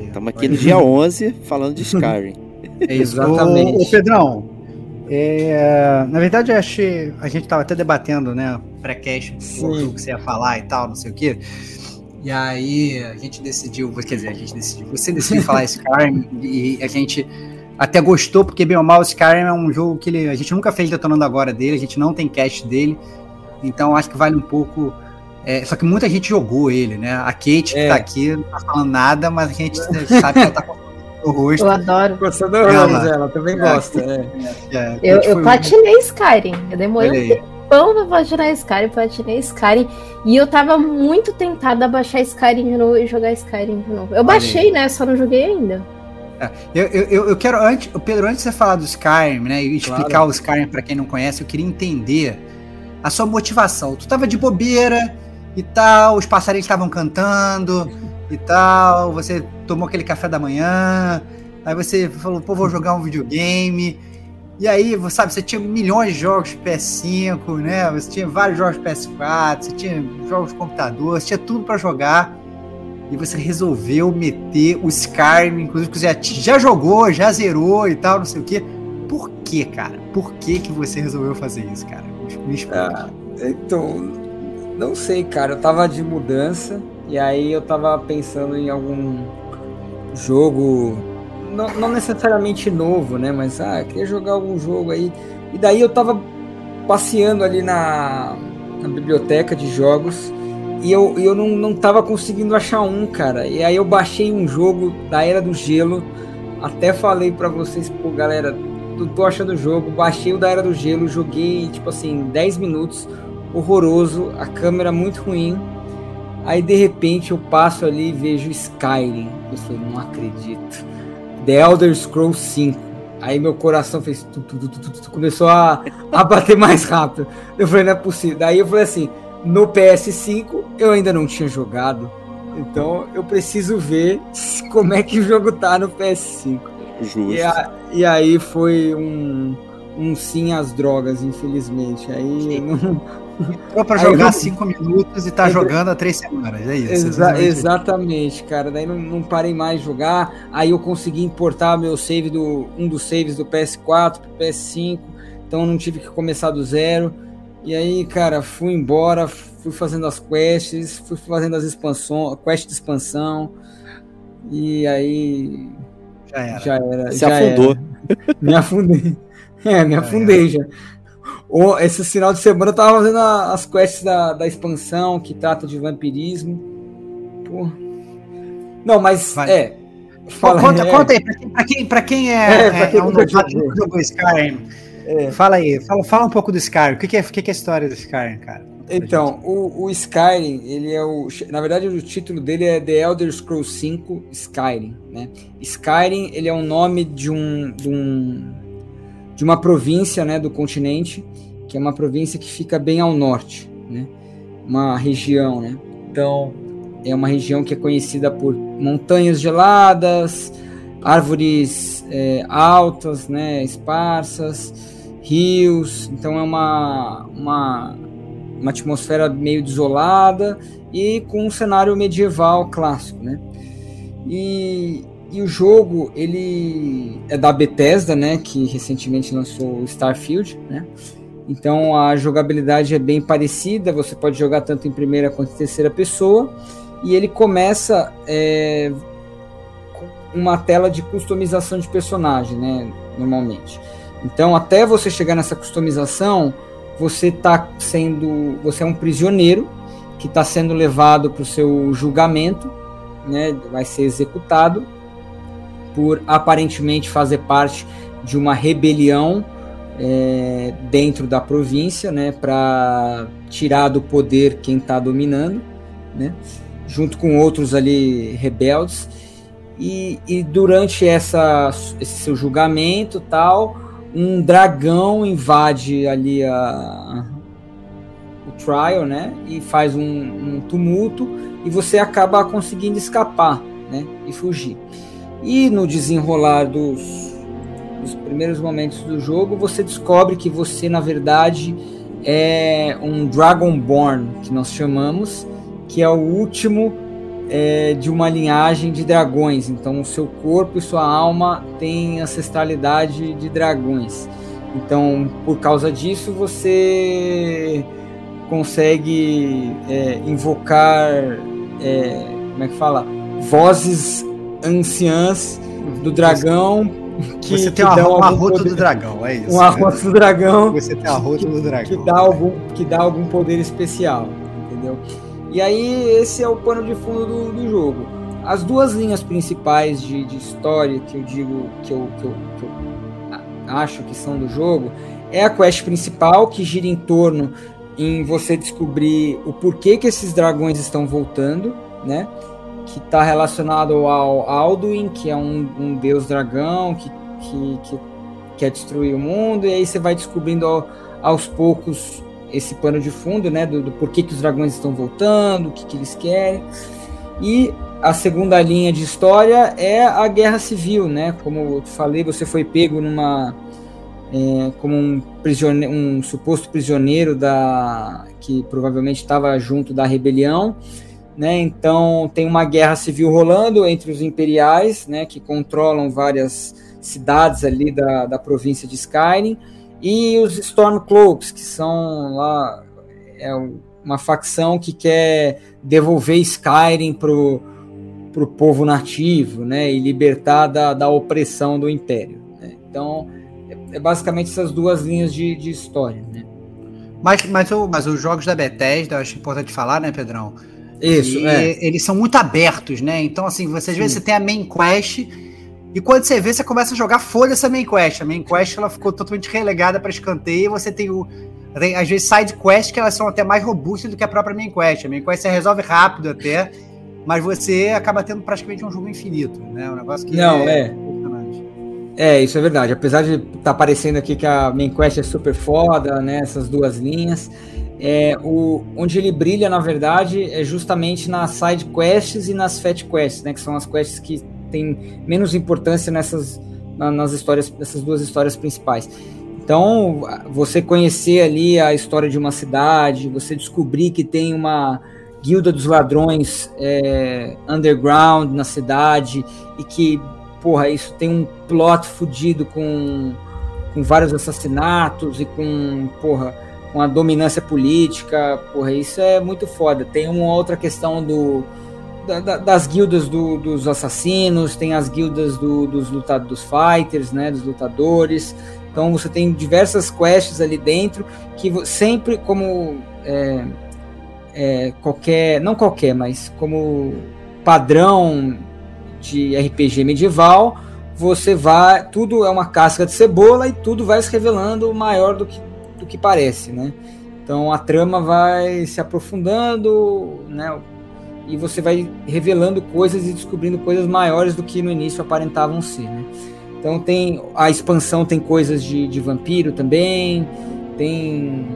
estamos aqui no dia 11 falando de Skyrim. Exatamente. Ô, ô Pedrão, é, na verdade, eu achei, a gente estava até debatendo, né, pré-cast, o que você ia falar e tal, não sei o quê. E aí a gente decidiu, quer dizer, a gente decidiu, você decidiu falar Skyrim e a gente até gostou, porque bem ou mal, Skyrim é um jogo que ele, a gente nunca fez detonando agora dele, a gente não tem cast dele, então acho que vale um pouco. É, só que muita gente jogou ele, né? A Kate que é. tá aqui não tá falando nada, mas a gente sabe que ela tá o rosto. Eu adoro. Gostou do ela, ela também é, gosta. É. É, eu, eu platinei Skyrim. Eu demorei um tempão pra platinar Skyrim, platinei Skyrim. E eu tava muito tentada a baixar Skyrim de novo e jogar Skyrim de novo. Eu baixei, né? Só não joguei ainda. É, eu, eu, eu quero, antes, Pedro, antes de você falar do Skyrim, né, e explicar claro. o Skyrim para quem não conhece, eu queria entender a sua motivação. Tu tava de bobeira e tal, os passarinhos estavam cantando, e tal, você tomou aquele café da manhã, aí você falou, pô, vou jogar um videogame. E aí, sabe, você tinha milhões de jogos de PS5, né? Você tinha vários jogos de PS4, você tinha jogos de computador, você tinha tudo para jogar. E você resolveu meter o Skyrim, inclusive que você já, já jogou, já zerou e tal, não sei o quê. Por que, cara? Por que que você resolveu fazer isso, cara? Me explica. Ah, então, não sei, cara. Eu tava de mudança. E aí eu tava pensando em algum jogo, não, não necessariamente novo, né? Mas ah, queria jogar algum jogo aí. E daí eu tava passeando ali na, na biblioteca de jogos e eu, eu não, não tava conseguindo achar um, cara. E aí eu baixei um jogo da Era do Gelo. Até falei para vocês, pô, galera, tô achando o jogo. Baixei o da Era do Gelo, joguei, tipo assim, 10 minutos. Horroroso, a câmera muito ruim. Aí de repente eu passo ali e vejo Skyrim. Eu falei, não acredito. The Elder Scrolls 5. Aí meu coração fez. Tu, tu, tu, começou a, a bater mais rápido. Eu falei, não é possível. Daí eu falei assim: no PS5 eu ainda não tinha jogado. Então eu preciso ver como é que o jogo tá no PS5. Justo. E, a, e aí foi um, um sim às drogas, infelizmente. Aí não, Entrou pra jogar 5 minutos e tá jogando há 3 semanas, é isso. Exa exatamente, cara. Daí não, não, parei mais de jogar. Aí eu consegui importar meu save do um dos saves do PS4 pro PS5. Então não tive que começar do zero. E aí, cara, fui embora, fui fazendo as quests, fui fazendo as expansões, quest de expansão. E aí. Já era. Já era. Se já afundou. Era. Me afundei. É, me afundei já. Esse final de semana eu tava fazendo as quests da, da expansão que trata de vampirismo. Pô. Não, mas Vai. é. Fala, conta, é. conta aí, pra quem, pra quem, é, é, pra quem é, é um novato Skyrim. É. Fala aí, fala, fala um pouco do Skyrim. O que, que, é, o que, que é a história do Skyrim, cara? Então, o, o, Skyrim, ele é o. Na verdade, o título dele é The Elder Scrolls 5 Skyrim. Né? Skyrim, ele é o nome de um, de um. De uma província né, do continente, que é uma província que fica bem ao norte. Né? Uma região, né? Então, é uma região que é conhecida por montanhas geladas, árvores é, altas, né, esparsas, rios. Então é uma, uma, uma atmosfera meio desolada e com um cenário medieval clássico, né? E, e o jogo ele é da Bethesda, né, que recentemente lançou o Starfield, né? Então a jogabilidade é bem parecida, você pode jogar tanto em primeira quanto em terceira pessoa e ele começa é, com uma tela de customização de personagem, né, normalmente. Então, até você chegar nessa customização, você está sendo, você é um prisioneiro que está sendo levado para o seu julgamento, né, vai ser executado por aparentemente fazer parte de uma rebelião é, dentro da província, né, para tirar do poder quem está dominando, né junto com outros ali rebeldes. E, e durante essa, esse seu julgamento tal, um dragão invade ali a, o trial, né? E faz um, um tumulto e você acaba conseguindo escapar, né? E fugir. E no desenrolar dos, dos primeiros momentos do jogo, você descobre que você, na verdade, é um Dragonborn, que nós chamamos, que é o último é, de uma linhagem de dragões. Então, o seu corpo e sua alma têm ancestralidade de dragões. Então, por causa disso, você consegue é, invocar, é, como é que fala? Vozes anciãs do dragão. Que, você tem que uma, um arroto do dragão, é isso. Um arroto do dragão. Você tem arroto do dragão. Que dá, algum, que dá algum poder especial, entendeu? E aí esse é o pano de fundo do, do jogo. As duas linhas principais de, de história que eu digo que eu, que eu, que eu acho que são do jogo é a quest principal que gira em torno em você descobrir o porquê que esses dragões estão voltando, né? Que está relacionado ao Alduin, que é um, um deus dragão que, que, que quer destruir o mundo, e aí você vai descobrindo ao, aos poucos esse pano de fundo, né, do, do porquê que os dragões estão voltando, o que, que eles querem. E a segunda linha de história é a guerra civil, né? Como eu falei, você foi pego numa é, como um, prisioneiro, um suposto prisioneiro da que provavelmente estava junto da rebelião, né? Então tem uma guerra civil rolando entre os imperiais, né? Que controlam várias cidades ali da, da província de Skyrim e os Stormcloaks, que são lá é uma facção que quer devolver Skyrim pro, pro povo nativo, né, e libertar da, da opressão do Império. Né? Então, é, é, basicamente essas duas linhas de, de história, né. Mas, mas, o, mas os jogos da Bethesda, eu acho importante falar, né, Pedrão? Isso, é. Eles são muito abertos, né? Então, assim, você, às vezes você tem a main quest e quando você vê, você começa a jogar foda essa main quest. A main quest ela ficou totalmente relegada para escanteio e você tem o. Tem, às vezes side quests que elas são até mais robustas do que a própria main quest. A main quest você resolve rápido até, mas você acaba tendo praticamente um jogo infinito, né? Um negócio que Não, é. É, é isso é verdade. Apesar de estar tá aparecendo aqui que a main quest é super foda, né? Essas duas linhas. É, o, onde ele brilha, na verdade, é justamente nas side quests e nas fat quests, né? Que são as quests que tem menos importância nessas nas histórias dessas duas histórias principais. Então, você conhecer ali a história de uma cidade, você descobrir que tem uma guilda dos ladrões é, underground na cidade e que, porra, isso tem um plot fudido com, com vários assassinatos e com, porra, com a dominância política, porra, isso é muito foda. Tem uma outra questão do da, das guildas do, dos assassinos, tem as guildas do, dos lutadores, dos fighters, né, dos lutadores. Então você tem diversas quests ali dentro que sempre como é, é, qualquer, não qualquer, mas como padrão de RPG medieval, você vai. Tudo é uma casca de cebola e tudo vai se revelando maior do que, do que parece, né? Então a trama vai se aprofundando, né? E você vai revelando coisas e descobrindo coisas maiores do que no início aparentavam ser, né? Então tem a expansão tem coisas de, de vampiro também, tem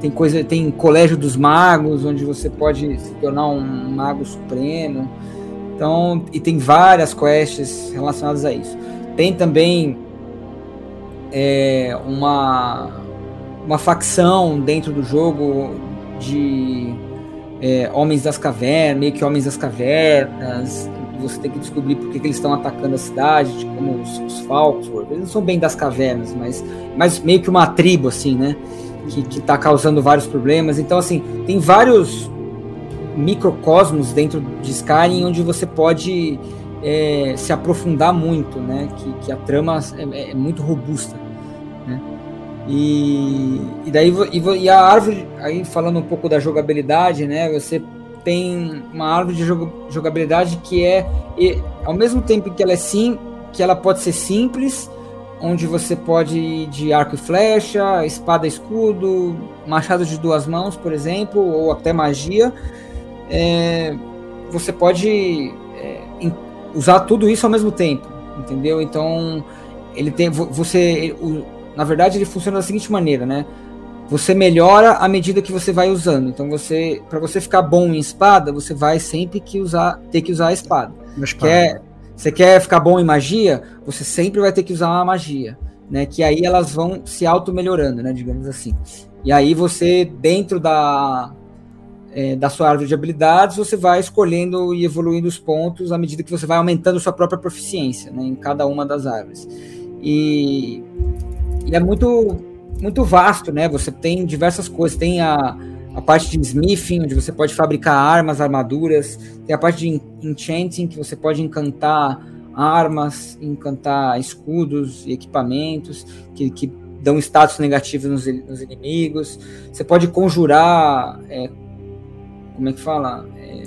tem coisa tem colégio dos magos onde você pode se tornar um mago supremo. Então e tem várias quests relacionadas a isso. Tem também é, uma uma facção dentro do jogo de é, homens das cavernas, meio que homens das cavernas, você tem que descobrir por que, eles estão atacando a cidade, como os, os falcos, eles não são bem das cavernas, mas, mas meio que uma tribo, assim, né? Que, que tá causando vários problemas. Então, assim, tem vários microcosmos dentro de Skyrim onde você pode é, se aprofundar muito, né? Que, que a trama é, é muito robusta, né? E, e daí e, e a árvore, aí falando um pouco da jogabilidade, né? Você tem uma árvore de jogabilidade que é, e, ao mesmo tempo que ela é sim, que ela pode ser simples, onde você pode ir de arco e flecha, espada e escudo, machado de duas mãos, por exemplo, ou até magia. É, você pode é, usar tudo isso ao mesmo tempo, entendeu? Então ele tem você, o, na verdade, ele funciona da seguinte maneira, né? você melhora à medida que você vai usando. Então você, para você ficar bom em espada, você vai sempre que usar, ter que usar a espada. Quer, você quer ficar bom em magia, você sempre vai ter que usar uma magia, né? Que aí elas vão se auto melhorando, né? Digamos assim. E aí você dentro da é, da sua árvore de habilidades, você vai escolhendo e evoluindo os pontos à medida que você vai aumentando sua própria proficiência, né? Em cada uma das árvores. E, e é muito muito vasto, né? Você tem diversas coisas, tem a, a parte de smithing, onde você pode fabricar armas, armaduras, tem a parte de enchanting, que você pode encantar armas, encantar escudos e equipamentos que, que dão status negativos nos, nos inimigos. Você pode conjurar, é, como é que fala? É,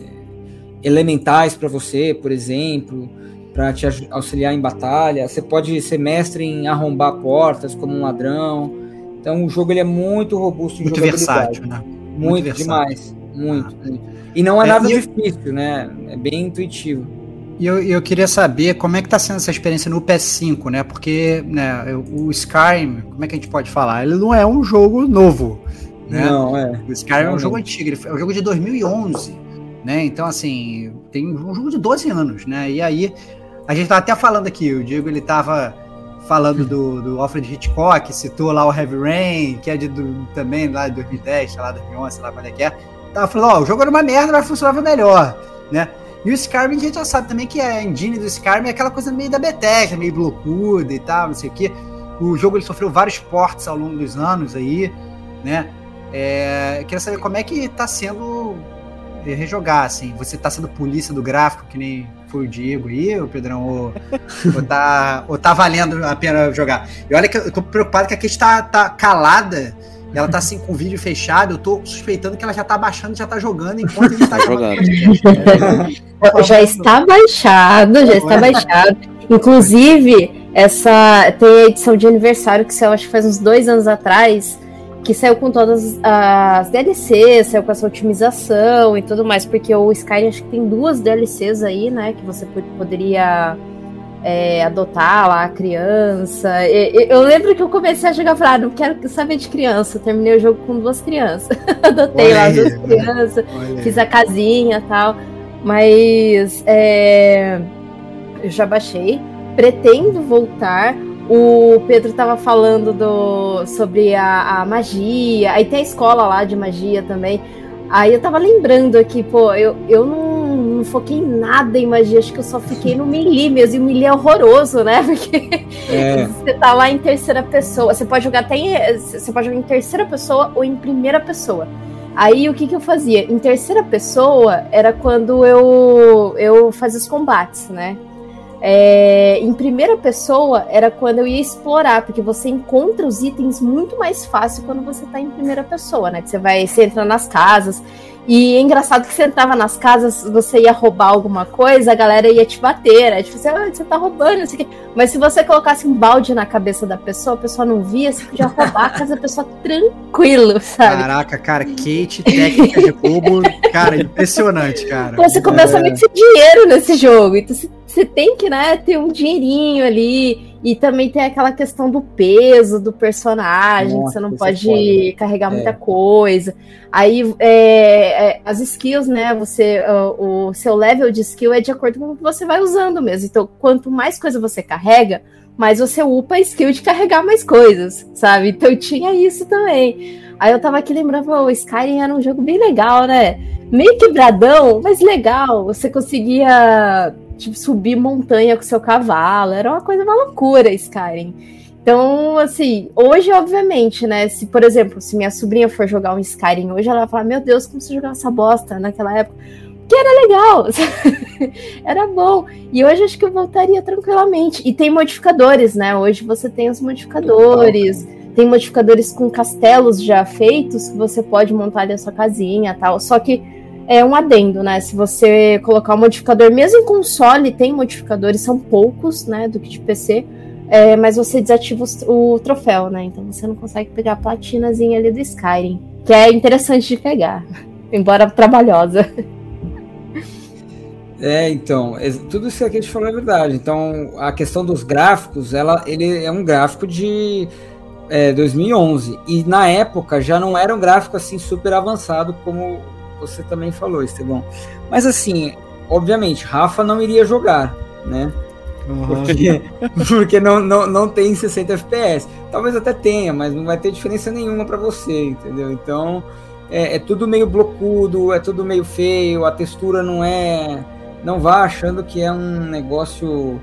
elementais para você, por exemplo, para te auxiliar em batalha. Você pode ser mestre em arrombar portas como um ladrão. Então o jogo ele é muito robusto em muito versátil, né? Muito, muito demais, muito, ah. muito, E não é, é nada difícil, né? É bem intuitivo. E eu, eu queria saber como é que está sendo essa experiência no PS5, né? Porque né, o Skyrim, como é que a gente pode falar? Ele não é um jogo novo, né? Não, é. O Skyrim é um jogo antigo, é um jogo de 2011, né? Então, assim, tem um jogo de 12 anos, né? E aí, a gente tá até falando aqui, o Diego, ele tava falando do, do Alfred Hitchcock, citou lá o Heavy Rain, que é de, do, também lá de 2010, sei lá, 2011, sei lá quando é que é. Tava falando, ó, o jogo era uma merda, mas funcionava melhor, né? E o Skyrim a gente já sabe também que a engine do Skyrim é aquela coisa meio da Bethesda, meio blocuda e tal, não sei o quê. O jogo ele sofreu vários portes ao longo dos anos aí, né? É, queria saber como é que tá sendo rejogar, assim. Você tá sendo polícia do gráfico, que nem foi o Diego aí, o Pedrão, ou, ou, tá, ou tá valendo a pena jogar. E olha que eu tô preocupado que a Kate tá, tá calada, ela tá assim com o vídeo fechado, eu tô suspeitando que ela já tá baixando, já tá jogando enquanto a gente tá, tá jogando. já está baixado, já está baixado. Inclusive, essa tem a edição de aniversário que saiu, acho que faz uns dois anos atrás, que saiu com todas as DLCs, saiu com essa otimização e tudo mais, porque o Skyrim acho que tem duas DLCs aí, né, que você poderia é, adotar lá a criança. E, eu lembro que eu comecei a jogar e falei, ah, não quero saber de criança. terminei o jogo com duas crianças. Adotei lá duas crianças, fiz a casinha e tal. Mas é, eu já baixei. Pretendo voltar. O Pedro estava falando do, sobre a, a, magia, aí tem a escola lá de magia também. Aí eu tava lembrando aqui, pô, eu, eu não, não foquei em nada em magia, acho que eu só fiquei no melee mesmo, e o melee é horroroso, né? Porque é. você tá lá em terceira pessoa, você pode jogar até em, você pode jogar em terceira pessoa ou em primeira pessoa. Aí o que, que eu fazia? Em terceira pessoa era quando eu, eu fazia os combates, né? É, em primeira pessoa era quando eu ia explorar, porque você encontra os itens muito mais fácil quando você está em primeira pessoa, né? Que você vai, você entra nas casas. E é engraçado que você entrava nas casas, você ia roubar alguma coisa, a galera ia te bater. Aí, tipo, você, ah, você tá roubando, não sei o quê. Mas se você colocasse um balde na cabeça da pessoa, a pessoa não via, você podia roubar a casa da pessoa tranquilo, sabe? Caraca, cara, Kate, técnica de roubo, cara, impressionante, cara. Você começa é... a meter dinheiro nesse jogo. Então você tem que, né, ter um dinheirinho ali. E também tem aquela questão do peso do personagem, Nossa, que você não é pode é carregar é. muita coisa. Aí é, é, as skills, né? Você, o, o, seu level de skill é de acordo com o que você vai usando mesmo. Então, quanto mais coisa você carrega, mais você upa a skill de carregar mais coisas, sabe? Então tinha isso também. Aí eu tava aqui lembrando, o Skyrim era um jogo bem legal, né? Meio quebradão, mas legal. Você conseguia subir montanha com seu cavalo. Era uma coisa, uma loucura, Skyrim. Então, assim, hoje, obviamente, né? Se, por exemplo, se minha sobrinha for jogar um Skyrim hoje, ela vai falar: Meu Deus, como você jogava essa bosta naquela época? Que era legal, era bom. E hoje acho que eu voltaria tranquilamente. E tem modificadores, né? Hoje você tem os modificadores, tem modificadores com castelos já feitos que você pode montar ali a sua casinha tal. Só que é um adendo, né? Se você colocar o um modificador, mesmo em console, tem modificadores, são poucos, né? Do que de PC. É, mas você desativa o, troféu, né? Então você não consegue pegar a platinazinha ali do Skyrim. Que é interessante de pegar, embora trabalhosa. É, então, tudo isso que a gente falou é verdade. Então, a questão dos gráficos, ela, ele é um gráfico de é, 2011. E na época já não era um gráfico assim super avançado como você também falou, Estevão. Mas assim, obviamente, Rafa não iria jogar, né? Uhum. Porque, porque não, não, não tem 60 FPS. Talvez até tenha, mas não vai ter diferença nenhuma para você, entendeu? Então é, é, tudo meio blocudo, é tudo meio feio, a textura não é. Não vá achando que é um negócio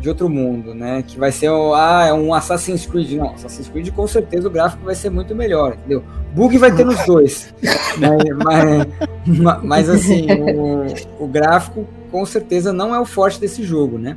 de outro mundo, né? Que vai ser ah, é um Assassin's Creed. Não, Assassin's Creed com certeza o gráfico vai ser muito melhor, entendeu? Bug vai ter nos dois. né? mas, mas, assim, o, o, gráfico com certeza não é o forte desse jogo, né?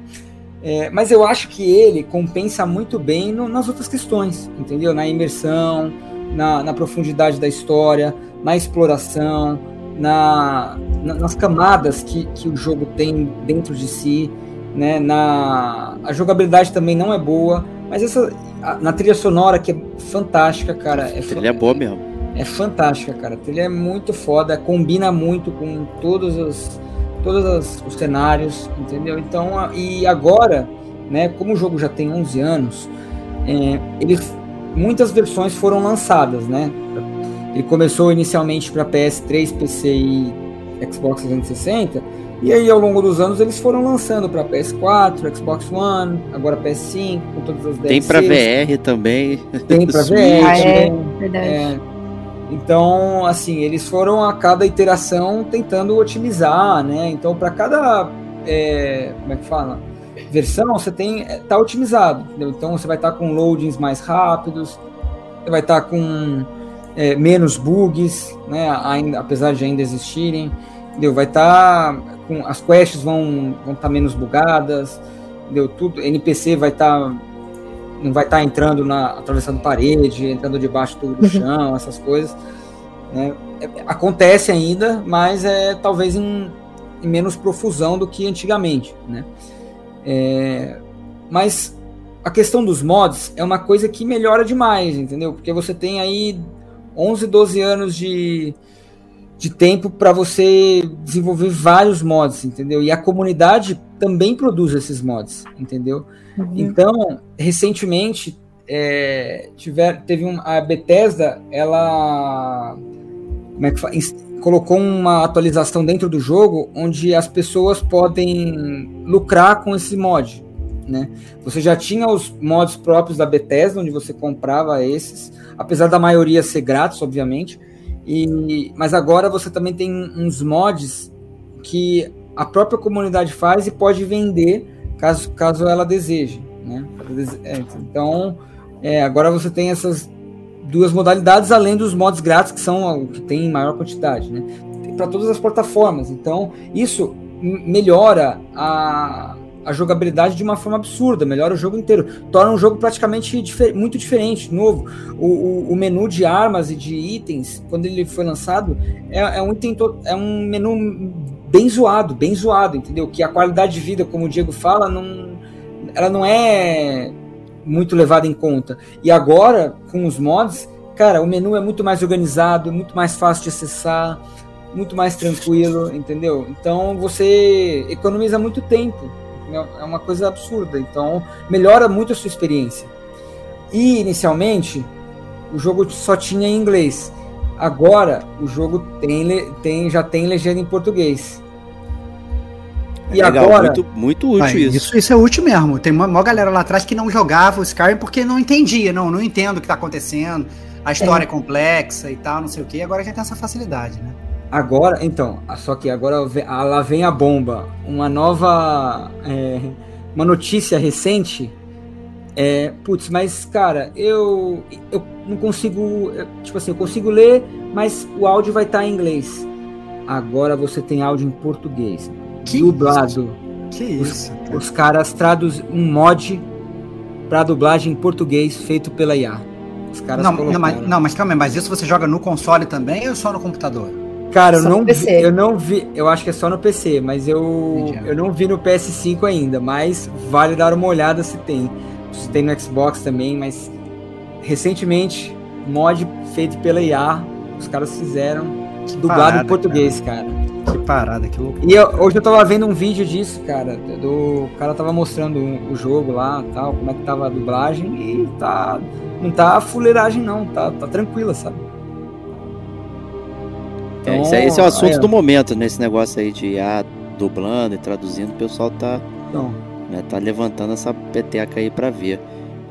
É, mas eu acho que ele compensa muito bem no, nas outras questões, entendeu? Na imersão, na, na profundidade da história, na exploração, na, na, nas camadas que, que o jogo tem dentro de si né? Na a jogabilidade também não é boa, mas essa a, na trilha sonora que é fantástica, cara. É a trilha é boa mesmo. É fantástica, cara. A trilha é muito foda, combina muito com todos os todos os cenários, entendeu? Então, a, e agora, né, como o jogo já tem 11 anos, é, ele, muitas versões foram lançadas, né? Ele começou inicialmente para PS3, PC e Xbox 360, e aí, ao longo dos anos, eles foram lançando para PS4, Xbox One, agora PS5, com todas as DLCs. Tem para VR também. Tem para VR. Ah, é, verdade. É. Então, assim, eles foram a cada iteração tentando otimizar, né? Então, para cada. É, como é que fala? Versão, você tem. É, tá otimizado, entendeu? Então, você vai estar tá com loadings mais rápidos, você vai estar tá com é, menos bugs, né? Ainda, apesar de ainda existirem. Entendeu? Vai estar tá com as quests vão vão estar tá menos bugadas, entendeu? Tudo NPC vai estar tá, não vai estar tá entrando na atravessando parede, entrando debaixo do, do uhum. chão, essas coisas, né? É, acontece ainda, mas é talvez em, em, menos profusão do que antigamente, né? É, mas a questão dos mods é uma coisa que melhora demais, entendeu? Porque você tem aí 11, 12 anos de de tempo para você desenvolver vários mods, entendeu? E a comunidade também produz esses mods, entendeu? Uhum. Então, recentemente, é, tiver, teve um, a Bethesda, ela como é que colocou uma atualização dentro do jogo onde as pessoas podem lucrar com esse mod, né? Você já tinha os mods próprios da Bethesda, onde você comprava esses, apesar da maioria ser grátis, obviamente, e, mas agora você também tem uns mods que a própria comunidade faz e pode vender caso, caso ela deseje. Né? É, então, é, agora você tem essas duas modalidades, além dos mods grátis, que são o que tem em maior quantidade, né? para todas as plataformas. Então, isso melhora a, a jogabilidade de uma forma absurda, melhora o jogo inteiro, torna um jogo praticamente difer muito diferente, novo. O, o, o, menu de armas e de itens, quando ele foi lançado, é, é, um, item é um menu bem zoado, bem zoado, entendeu? Que a qualidade de vida, como o Diego fala, não, ela não é muito levada em conta. E agora, com os mods, cara, o menu é muito mais organizado, muito mais fácil de acessar, muito mais tranquilo, entendeu? Então você economiza muito tempo. É uma coisa absurda. Então melhora muito a sua experiência. E inicialmente o jogo só tinha em inglês. Agora o jogo tem, tem já tem legenda em português. E Legal, agora. Muito, muito útil isso. isso. Isso é útil mesmo. Tem uma, uma galera lá atrás que não jogava o Skyrim porque não entendia. Não, não entendo o que está acontecendo. A história é. é complexa e tal, não sei o que. Agora já tem essa facilidade, né? Agora, então, só que agora lá vem a bomba. Uma nova. É, uma notícia recente. É, putz, mas cara, eu, eu não consigo. Tipo assim, eu consigo ler, mas o áudio vai estar tá em inglês. Agora você tem áudio em português. Que dublado. Isso? Que isso? Os, os caras traduzem um mod para dublagem em português feito pela IA. Os caras não, não, mas, não, mas calma aí, mas isso você joga no console também ou só no computador? Cara, eu não, vi, eu não vi, eu acho que é só no PC, mas eu, eu não vi no PS5 ainda, mas vale dar uma olhada se tem. Se tem no Xbox também, mas recentemente, mod feito pela IA, os caras fizeram que dublado parada, em português, cara. cara. Que parada, que loucura. E eu, hoje eu tava vendo um vídeo disso, cara, do o cara tava mostrando o jogo lá, tal, como é que tava a dublagem e tá não tá fuleiragem não, tá, tá tranquila, sabe? É, esse, é, esse é o assunto é. do momento, nesse negócio aí de ah, dublando e traduzindo, o pessoal tá, né, tá levantando essa peteca aí pra ver.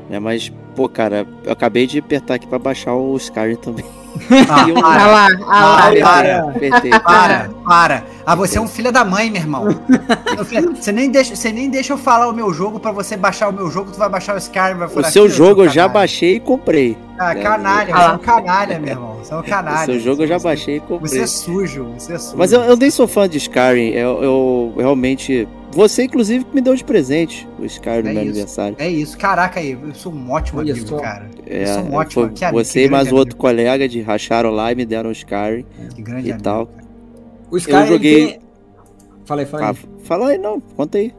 Né, mas, pô, cara, eu acabei de apertar aqui pra baixar o Skyrim também. Ah, para, lá, ah, lá, para, para, para. Ah, você é um filho da mãe, meu irmão. Você nem deixa, você nem deixa eu falar o meu jogo pra você baixar o meu jogo, tu vai baixar o Skyrim, vai falar, O seu jogo eu já baixei e comprei. Ah, canalha, você é um canalha, meu irmão. Você é um canalha. O seu jogo eu já baixei e comprei. Você é sujo, você é sujo. Mas eu, eu nem sou fã de Skyrim, eu, eu realmente você, inclusive, me deu de presente o no é meu isso, aniversário. É isso, caraca aí, eu sou um ótimo Olha amigo, só. cara. É, eu sou um ótimo amigo. Você e mais outro colega de racharam lá e me deram o Skyrim que grande e amigo, tal. Cara. O Skyrim eu joguei... Tem... Fala aí, fala aí. Ah, fala aí, não, conta aí.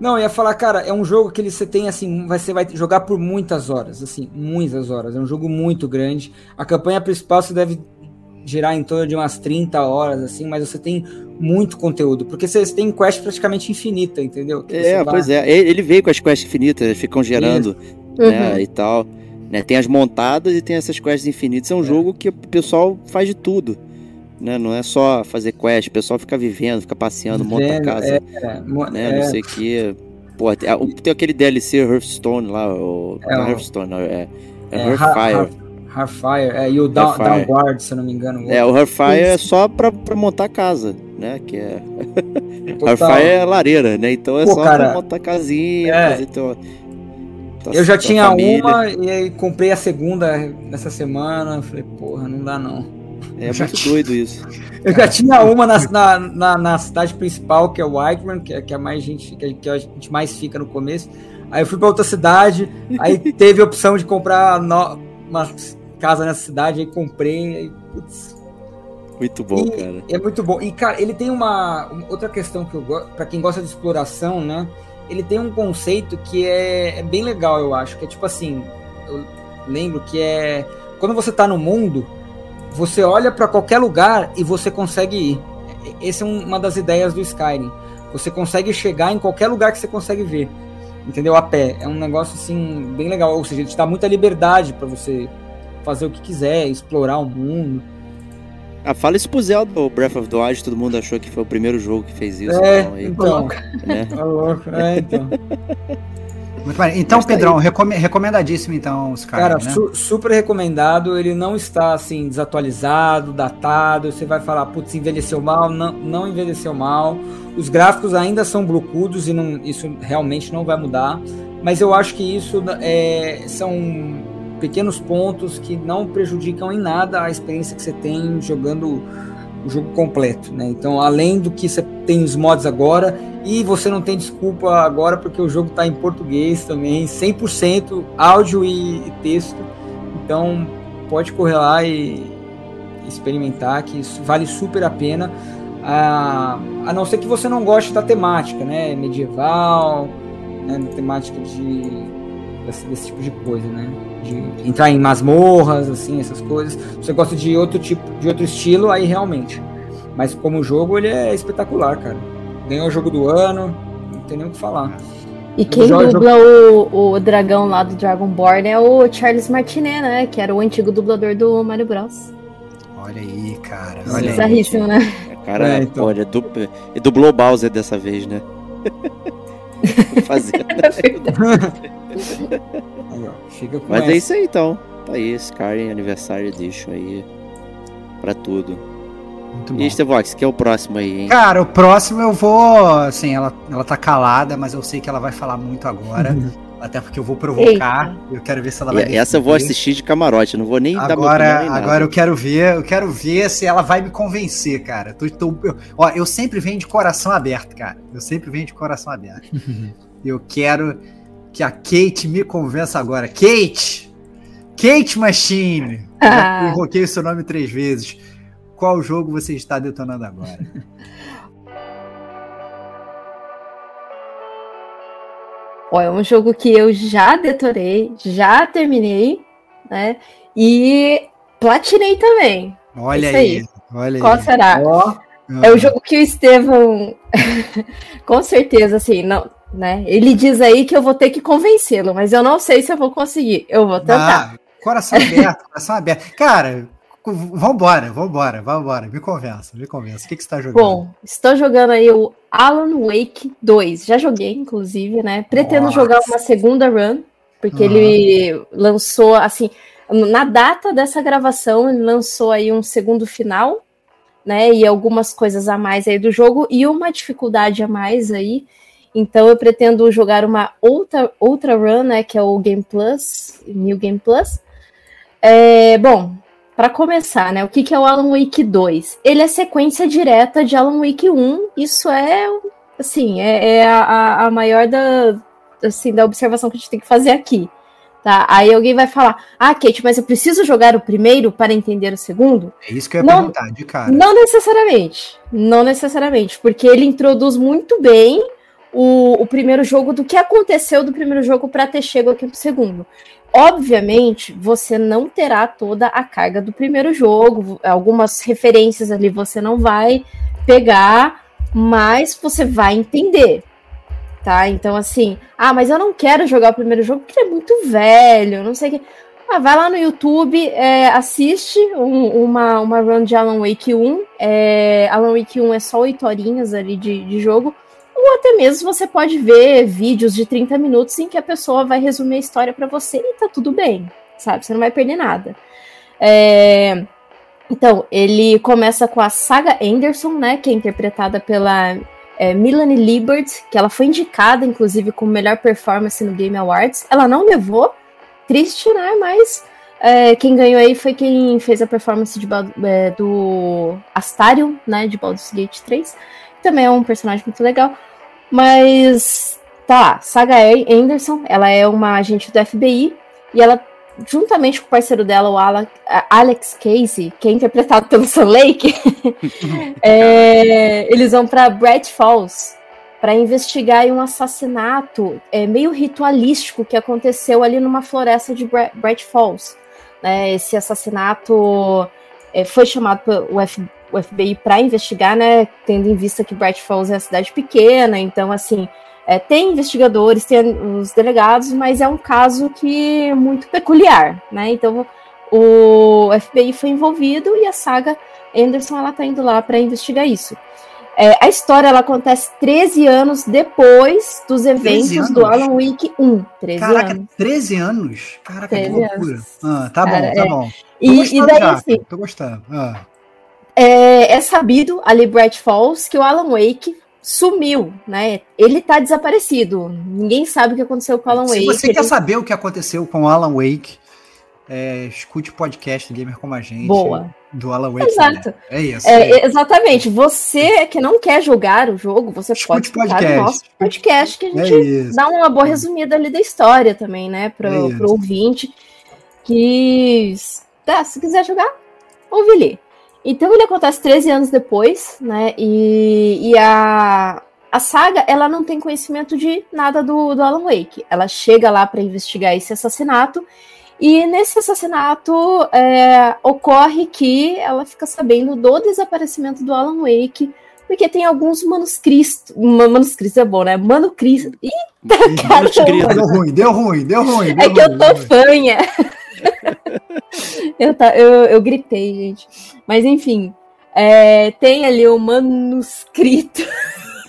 Não, eu ia falar, cara, é um jogo que você tem assim, você vai jogar por muitas horas, assim, muitas horas. É um jogo muito grande. A campanha principal você deve girar em torno de umas 30 horas, assim, mas você tem muito conteúdo, porque você tem quest praticamente infinita, entendeu? Que é, pois é, ele veio com as quests infinitas, ficam gerando, né, uhum. e tal. Né, tem as montadas e tem essas quests infinitas. É um é. jogo que o pessoal faz de tudo. Né? Não é só fazer quest, o pessoal fica vivendo, fica passeando, monta a casa. É, né? Não sei o que. Pô, tem, tem, aquele DLC Hearthstone lá, o, é, Hearthstone, é, é, é Hearthfire. Hearthfire, é, e o Down, Downguard, se eu não me engano. É, o Hearthfire é só pra, pra montar casa, né? Que é. Hearthfire é lareira, né? Então é Pô, só cara, pra montar casinha, é... fazer teu, eu já tinha família. uma e aí comprei a segunda nessa semana. Falei, porra, não dá não. É muito doido isso. Eu já tinha uma na, na, na, na cidade principal, que é Whiteman, que é, que é mais gente, que, que a gente mais fica no começo. Aí eu fui para outra cidade, aí teve a opção de comprar no, uma casa nessa cidade, aí comprei, aí, putz. Muito bom, e cara. É muito bom. E, cara, ele tem uma, uma outra questão que eu gosto, para quem gosta de exploração, né? Ele tem um conceito que é, é bem legal, eu acho, que é tipo assim, eu lembro que é quando você tá no mundo, você olha para qualquer lugar e você consegue ir. Essa é uma das ideias do Skyrim. Você consegue chegar em qualquer lugar que você consegue ver, entendeu? A pé. É um negócio assim bem legal. Ou seja, ele te dá muita liberdade para você fazer o que quiser, explorar o mundo. Ah, fala isso pro Zelda, o Breath of the Wild, todo mundo achou que foi o primeiro jogo que fez isso. É, então, aí, então. Né? Tá louco, é, então. Muito bem. Então, tá Pedrão, recome recomendadíssimo então os caras. Cara, né? su super recomendado. Ele não está assim desatualizado, datado. Você vai falar, putz, envelheceu mal. Não, não envelheceu mal. Os gráficos ainda são blocudos e não, isso realmente não vai mudar. Mas eu acho que isso é, são pequenos pontos que não prejudicam em nada a experiência que você tem jogando o jogo completo, né? Então, além do que você tem os mods agora, e você não tem desculpa agora porque o jogo está em português também, 100% áudio e, texto. Então, pode correr lá e experimentar, que isso vale super a pena. A, a não ser que você não goste da temática, né? Medieval, né? temática de desse, desse, tipo de coisa, né? De entrar em masmorras, assim, essas coisas. Se você gosta de outro tipo, de outro estilo, aí realmente. Mas como jogo, ele é espetacular, cara. Ganhou o jogo do ano, não tem nem o que falar. E quem dubla o, o dragão lá do Dragonborn é o Charles Martinet, né? Que era o antigo dublador do Mario Bros. Olha aí, cara. Olha Bizarríssimo, né? Cara, é, então. olha, du dublou Bowser dessa vez, né? Fazer. Mas essa. é isso aí então. Tá aí, Skyrim Aniversário Edition aí. Pra tudo. Muito bom. E Stevox, que é o próximo aí, hein? Cara, o próximo eu vou. Assim, ela, ela tá calada, mas eu sei que ela vai falar muito agora. Até porque eu vou provocar. Eita. Eu quero ver se ela vai. E, essa eu vou assistir de camarote, não vou nem agora, dar meu Agora eu quero ver, eu quero ver se ela vai me convencer, cara. Tô, tô, eu, ó, eu sempre venho de coração aberto, cara. Eu sempre venho de coração aberto. eu quero que a Kate me convença agora. Kate! Kate Machine! Ah. Já invoquei o seu nome três vezes. Qual jogo você está detonando agora? Ó, é um jogo que eu já detorei, já terminei, né? E platinei também. Olha aí. aí. Olha Qual aí. será? Oh. É o jogo que o Estevão, com certeza, assim, não, né? Ele diz aí que eu vou ter que convencê-lo, mas eu não sei se eu vou conseguir. Eu vou tentar. Ah, coração aberto, coração aberto. Cara, Vambora, vambora, vambora. Me convença, me convença. O que, que você está jogando? Bom, estou jogando aí o Alan Wake 2. Já joguei, inclusive, né? Pretendo Nossa. jogar uma segunda run, porque uhum. ele lançou, assim, na data dessa gravação, ele lançou aí um segundo final, né? E algumas coisas a mais aí do jogo e uma dificuldade a mais aí. Então eu pretendo jogar uma outra, outra run, né? Que é o Game Plus, New Game Plus. É, bom, para começar, né? O que, que é o Alan Wake 2? Ele é sequência direta de Alan Wake 1. Isso é, assim, é, é a, a, maior da, assim, da observação que a gente tem que fazer aqui. Tá? Aí alguém vai falar: Ah, Kate, mas eu preciso jogar o primeiro para entender o segundo? É isso que eu ia não, perguntar, de cara. Não necessariamente. Não necessariamente, porque ele introduz muito bem o, o primeiro jogo do que aconteceu do primeiro jogo para ter chego aqui pro segundo. Obviamente, você não terá toda a carga do primeiro jogo, algumas referências ali você não vai pegar, mas você vai entender. Tá? Então, assim, ah, mas eu não quero jogar o primeiro jogo porque ele é muito velho, não sei o que. Ah, vai lá no YouTube, é, assiste um, uma, uma run de Alan Wake 1. É, Alan Wake 1 é só oito horinhas ali de, de jogo. Ou até mesmo você pode ver vídeos de 30 minutos em que a pessoa vai resumir a história para você e tá tudo bem, sabe? Você não vai perder nada. É... Então, ele começa com a Saga Anderson, né? Que é interpretada pela é, Melanie Liebert, que ela foi indicada, inclusive, como melhor performance no Game Awards. Ela não levou, triste, né? Mas é, quem ganhou aí foi quem fez a performance de, é, do Astarion, né? De Baldur's Gate 3. Também é um personagem muito legal. Mas tá lá, Saga Anderson, ela é uma agente do FBI e ela, juntamente com o parceiro dela, o Alex Casey, que é interpretado pelo Sam Lake, é, eles vão para Bright Falls para investigar um assassinato é, meio ritualístico que aconteceu ali numa floresta de Bright Falls. É, esse assassinato é, foi chamado pelo FBI o FBI para investigar, né? Tendo em vista que Bright Falls é uma cidade pequena, então assim é, tem investigadores, tem os delegados, mas é um caso que é muito peculiar, né? Então o FBI foi envolvido e a saga Anderson ela tá indo lá para investigar isso. É, a história ela acontece 13 anos depois dos eventos do Alan Wake 1. 13 Caraca, anos. 13 anos? Caraca, 13 que loucura. Ah, tá Cara, bom, tá é. bom. Tô e, e daí, já, assim, tô gostando. Ah é, é sabido ali Bright Falls que o Alan Wake sumiu, né? Ele tá desaparecido. Ninguém sabe o que aconteceu com o Alan Wake. Se você ele... quer saber o que aconteceu com o Alan Wake, é, escute o podcast Gamer Como a Gente. Boa. do Alan Wake. Exato. É isso. É, é. Exatamente. Você que não quer jogar o jogo, você Escute pode podcast. no nosso podcast que a É gente dá uma boa resumida ali da história também, né? Pro, É pro ouvinte que, tá, se quiser jogar, ouve ali. Então ele acontece 13 anos depois, né? E, e a, a saga, ela não tem conhecimento de nada do, do Alan Wake. Ela chega lá para investigar esse assassinato. E nesse assassinato é, ocorre que ela fica sabendo do desaparecimento do Alan Wake, porque tem alguns manuscritos. ma- Manuscritos é bom, né? Manuscritos. Ih, Manuscrito. Deu ruim, deu ruim, deu ruim. é deu que eu ruim, tô ruim. fanha. eu, tá, eu, eu gritei, gente. Mas enfim, é, tem ali o manuscrito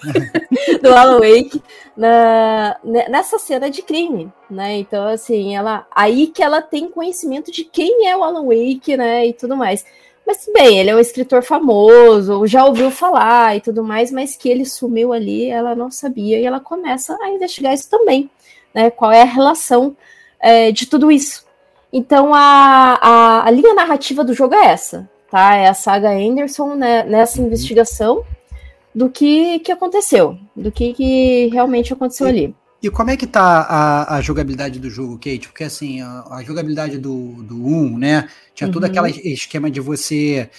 do Alan Wake na, ne- nessa cena de crime, né? Então, assim, ela aí que ela tem conhecimento de quem é o Alan Wake, né? E tudo mais. Mas bem, ele é um escritor famoso, já ouviu falar e tudo mais, mas que ele sumiu ali, ela não sabia, e ela começa a investigar isso também, né? Qual é a relação é, de tudo isso. Então a, a, a linha narrativa do jogo é essa, tá? É a saga Anderson né, nessa investigação do que, que aconteceu, do que, que realmente aconteceu ali. E como é que tá a, a jogabilidade do jogo, Kate? Porque assim, a, a jogabilidade do, do 1, né? Tinha todo Uhum. aquele esquema de você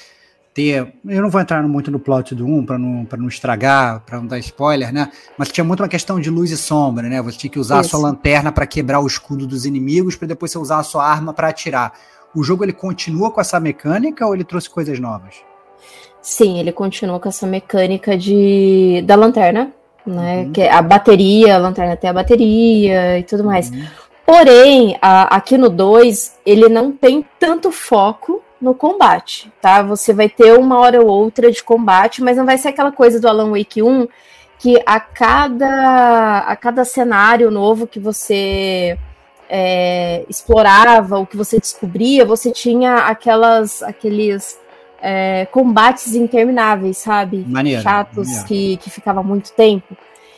ter. Eu não vou entrar muito no plot do 1 para não, pra não estragar, para não dar spoiler, né? Mas tinha muito uma questão de luz e sombra, né? Você tinha que usar a sua Isso. lanterna para quebrar o escudo dos inimigos, para depois você usar a sua arma para atirar. O jogo ele continua com essa mecânica ou ele trouxe coisas novas? Sim, ele continua com essa mecânica de da lanterna, né? Uhum. Que é a bateria, a lanterna tem a bateria e tudo mais. Uhum. Porém, a- aqui no 2, ele não tem tanto foco no combate, tá? Você vai ter uma hora ou outra de combate, mas não vai ser aquela coisa do Alan Wake 1 que a cada, a cada cenário novo que você é, explorava, o que você descobria, você tinha aquelas, aqueles é, combates intermináveis, sabe? Maneiro, Chatos maneiro. que, que ficava muito tempo.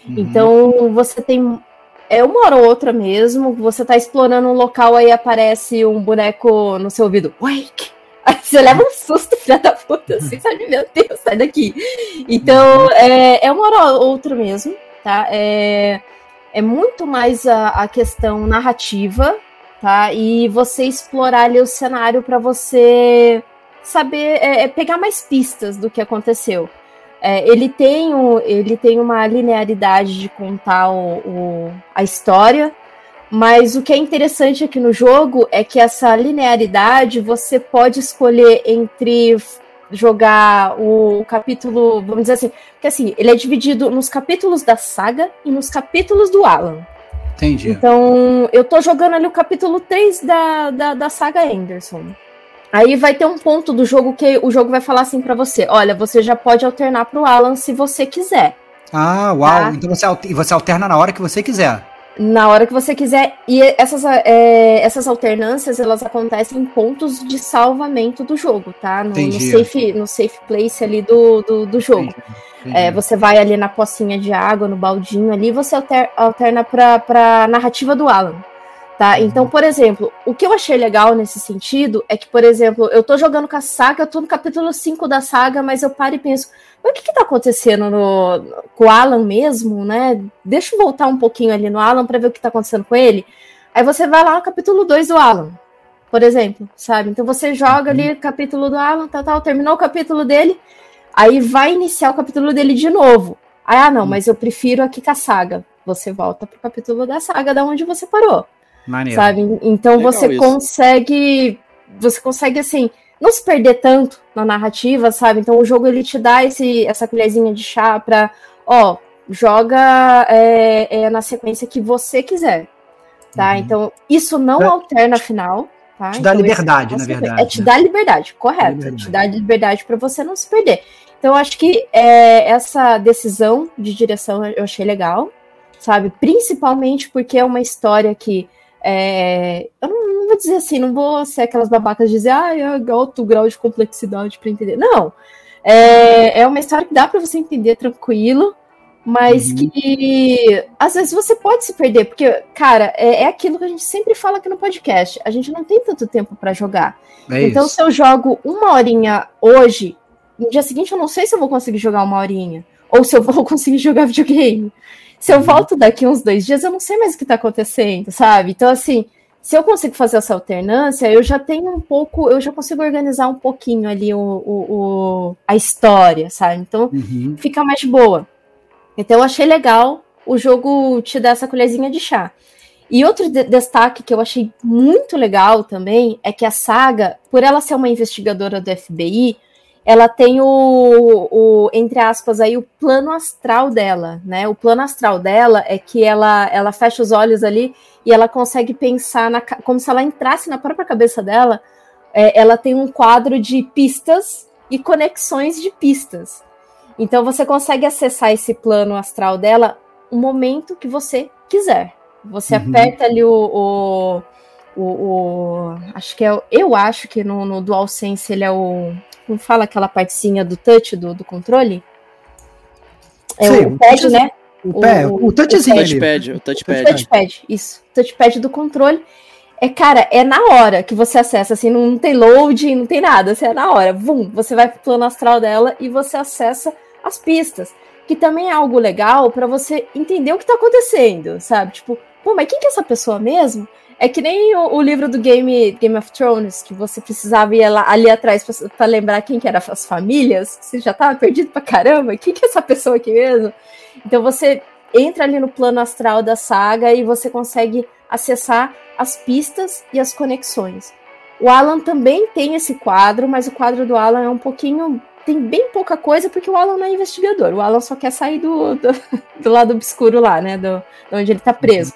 Uhum. Então você tem. É uma hora ou outra mesmo. Você tá explorando um local, aí aparece um boneco no seu ouvido. Wake! Você leva um susto, filha da puta, assim, sabe? Meu Deus, sai daqui. Então, é, é uma hora ou outra mesmo, tá? É, é muito mais a, a questão narrativa, tá? E você explorar ali o cenário para você saber, é, é pegar mais pistas do que aconteceu. É, ele, tem o, ele tem uma linearidade de contar o, o- a história, mas o que é interessante aqui no jogo é que essa linearidade você pode escolher entre jogar o capítulo, vamos dizer assim, porque assim, ele é dividido nos capítulos da saga e nos capítulos do Alan. Entendi. Então, eu tô jogando ali o capítulo 3 da, da, da saga Anderson. Aí vai ter um ponto do jogo que o jogo vai falar assim pra você: olha, você já pode alternar pro Alan se você quiser. Ah, uau. Tá. Então você, você alterna na hora que você quiser. Na hora que você quiser. E essas, é, essas alternâncias, elas acontecem em pontos de salvamento do jogo, tá? No, no Entendi. safe, no safe place ali do, do, do jogo. Entendi. É, você vai ali na pocinha de água, no baldinho ali, você alter- alterna pra, pra narrativa do Alan. Tá? Uhum. Então, por exemplo, o que eu achei legal nesse sentido é que, por exemplo, eu tô jogando com a saga, eu tô no capítulo 5 da saga, mas eu paro e penso, mas o que que tá acontecendo no, com o Alan mesmo, né? Deixa eu voltar um pouquinho ali no Alan pra ver o que tá acontecendo com ele. Aí você vai lá no capítulo 2 do Alan, por exemplo, sabe? Então você joga ali o capítulo do Alan, tal, tal, terminou o capítulo dele, aí vai iniciar o capítulo dele de novo. Aí, ah, não, mas eu prefiro aqui com a saga. Você volta pro capítulo da saga da onde você parou Maneiro. sabe? Então Legal você isso. consegue, você consegue assim, não se perder tanto na narrativa, sabe? Então o jogo ele te dá esse, essa colherzinha de chá pra, ó, joga é, é, na sequência que você quiser, tá? Uhum. Então isso não É, alterna a final, tá? te dá Então, liberdade, é na verdade, É te né? dá liberdade, correto? liberdade. Te dá liberdade para você não se perder. Então eu acho que é, essa decisão de direção eu achei legal, sabe? Principalmente porque é uma história que é, eu não, não vou dizer assim, não vou ser aquelas babacas de dizer, ah, é alto grau de complexidade para entender. Não. É, é uma história que dá para você entender tranquilo, mas uhum. que às vezes você pode se perder, porque, cara, é, é, aquilo que a gente sempre fala aqui no podcast. A gente não tem tanto tempo para jogar. É então, isso. se eu jogo uma horinha hoje, no dia seguinte eu não sei se eu vou conseguir jogar uma horinha. Ou se eu vou conseguir jogar videogame. Se eu uhum. volto daqui uns dois dias, eu não sei mais o que tá acontecendo, sabe? Então, assim, se eu consigo fazer essa alternância, eu já tenho um pouco, eu já consigo organizar um pouquinho ali o, o, o a história, sabe? Então, uhum. fica mais boa. Então eu achei legal o jogo te dar essa colherzinha de chá. E outro de destaque que eu achei muito legal também é que a saga, por ela ser uma investigadora do FBI, ela tem o, o, entre aspas aí o plano astral dela, né? O plano astral dela é que ela ela fecha os olhos ali e ela consegue pensar na, como se ela entrasse na própria cabeça dela. É, ela tem um quadro de pistas e conexões de pistas. Então você consegue acessar esse plano astral dela o momento que você quiser. Você uhum. aperta ali o, o, o, o, Acho que é. Eu acho que no, no DualSense ele é o. Como fala aquela partezinha do touch do, do controle? É Sim, o pad, né? O, pé, o, o touchzinho. O touchpad, o touchpad. O touchpad, isso. O touchpad do controle. É, cara, é na hora que você acessa, assim, não, não tem load, não tem nada, assim, é na hora. Vum, você vai pro plano astral dela e você acessa as pistas, que também é algo legal para você entender o que tá acontecendo, sabe? Tipo, pô, mas quem que é essa pessoa mesmo? É que nem o, o livro do Game, Game of Thrones, que você precisava ir lá, ali atrás para lembrar quem que eram as famílias, você já tava perdido pra caramba, quem que é essa pessoa aqui mesmo? Então você entra ali no plano astral da saga e você consegue acessar as pistas e as conexões. O Alan também tem esse quadro, mas o quadro do Alan é um pouquinho tem bem pouca coisa porque o Alan não é investigador. O Alan só quer sair do, do, do lado obscuro lá, né? Do, de onde ele tá preso.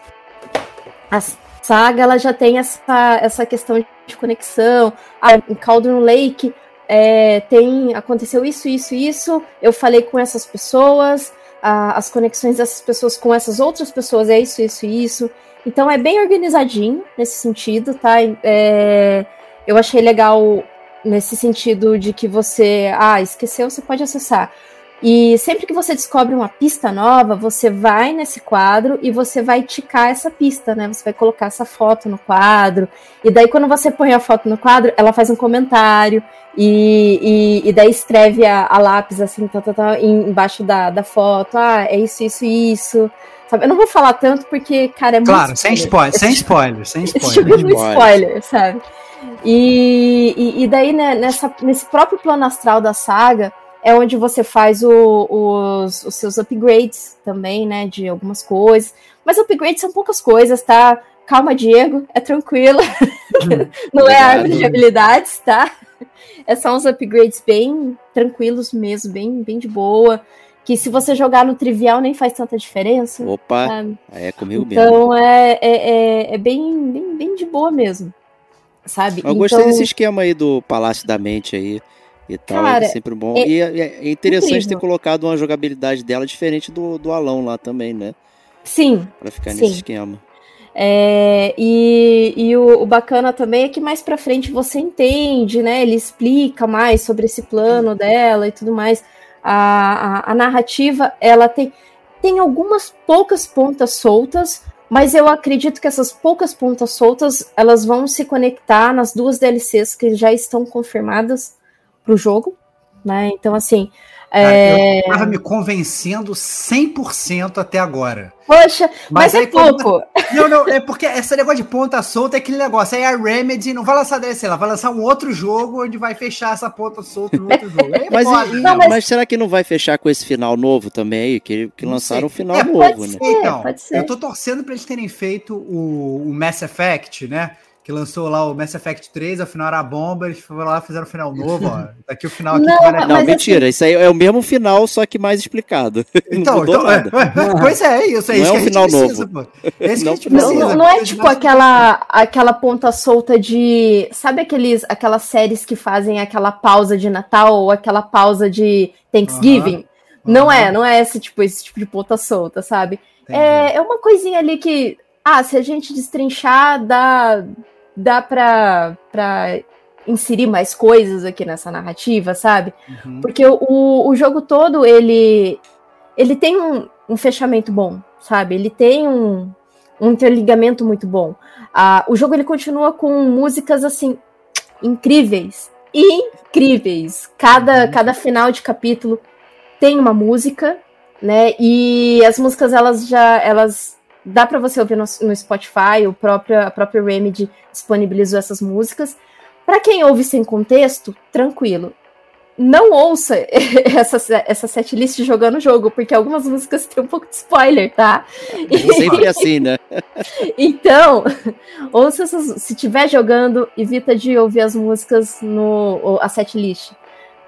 A saga ela já tem essa, essa questão de conexão. Ah, em Cauldron Lake é, tem aconteceu isso, isso, isso. Eu falei com essas pessoas. as conexões dessas pessoas com essas outras pessoas é isso, isso, isso. Então é bem organizadinho nesse sentido, tá? É, eu achei legal nesse sentido de que você, ah, esqueceu, você pode acessar. E sempre que você descobre uma pista nova, você vai nesse quadro e você vai ticar essa pista, né? Você vai colocar essa foto no quadro. E daí, quando você põe a foto no quadro, ela faz um comentário. E, e, e daí escreve a, a, lápis assim, tá, tá, tá, embaixo da, da foto. Ah, é isso, isso, isso. Sabe? Eu não vou falar tanto porque, cara, é muito. Claro, sem spoiler, sem spoiler, sem spoiler. Esse tipo é muito spoiler, sabe? E, e, e daí, né, nessa, nesse próprio plano astral da saga, é onde você faz o, os, os, seus upgrades também, né? De algumas coisas. Mas upgrades são poucas coisas, tá? Calma, Diego, é tranquilo. Não é árvore de habilidades, tá? É só uns upgrades bem tranquilos mesmo, bem, bem de boa. Que se você jogar no trivial nem faz tanta diferença. Opa, sabe? é comigo então, mesmo. Então é, é, é, é bem, bem, bem de boa mesmo sabe? Eu gostei então... desse esquema aí do Palácio da Mente aí e tal, Cara, é sempre bom. É, e é, é interessante incrível. ter colocado uma jogabilidade dela diferente do, do Alão lá também, né? Sim. Pra ficar sim. nesse esquema. É, e e o, o, bacana também é que mais pra frente você entende, né? Ele explica mais sobre esse plano dela e tudo mais. A, a, a narrativa, ela tem, tem algumas poucas pontas soltas, mas eu acredito que essas poucas pontas soltas, elas vão se conectar nas duas DLCs que já estão confirmadas para o jogo, né? Então, assim, é... Eu tava me convencendo 100% até agora. Poxa, mas, mas é pouco. Quando... Não, não, é porque esse negócio de ponta solta é aquele negócio. Aí a Remedy não vai lançar DLC, ela vai lançar um outro jogo onde vai fechar essa ponta solta no outro jogo. Mas, e, não, mas... mas... será que não vai fechar com esse final novo também aí? Que, que lançaram o final é, novo, né? Ser, então, eu tô torcendo pra eles terem feito o, o Mass Effect, né? Que lançou lá o Mass Effect 3, afinal era a bomba, eles foram lá fizeram o final novo, ó. Tá aqui o final aqui. Não, não assim mentira, assim... isso aí é o mesmo final, só que mais explicado. Então, então é, pois é, isso, é não isso é um final precisa, novo. Pô. É isso não, que a gente precisa. Não, não é tipo aquela, aquela ponta solta de. Sabe aqueles, aquelas séries que fazem aquela pausa de Natal ou aquela pausa de Thanksgiving? Uh -huh. Não é, não é esse tipo, esse tipo de ponta solta, sabe? É, é uma coisinha ali que. Ah, se a gente destrinchar, dá, dá pra, pra inserir mais coisas aqui nessa narrativa, sabe? Uhum. Porque o, o jogo todo, ele ele tem um, um fechamento bom, sabe? Ele tem um, um interligamento muito bom. Ah, o jogo ele continua com músicas assim incríveis, incríveis. Cada, uhum. cada final de capítulo tem uma música, né? E as músicas elas já elas dá para você ouvir no, no, Spotify, o próprio a própria Remedy disponibilizou essas músicas. Para quem ouve sem contexto, tranquilo não ouça essa, essa setlist jogando o jogo, porque algumas músicas têm um pouco de spoiler, tá? Sempre assim, né? então, ouça essas, se estiver jogando, evita de ouvir as músicas no a setlist.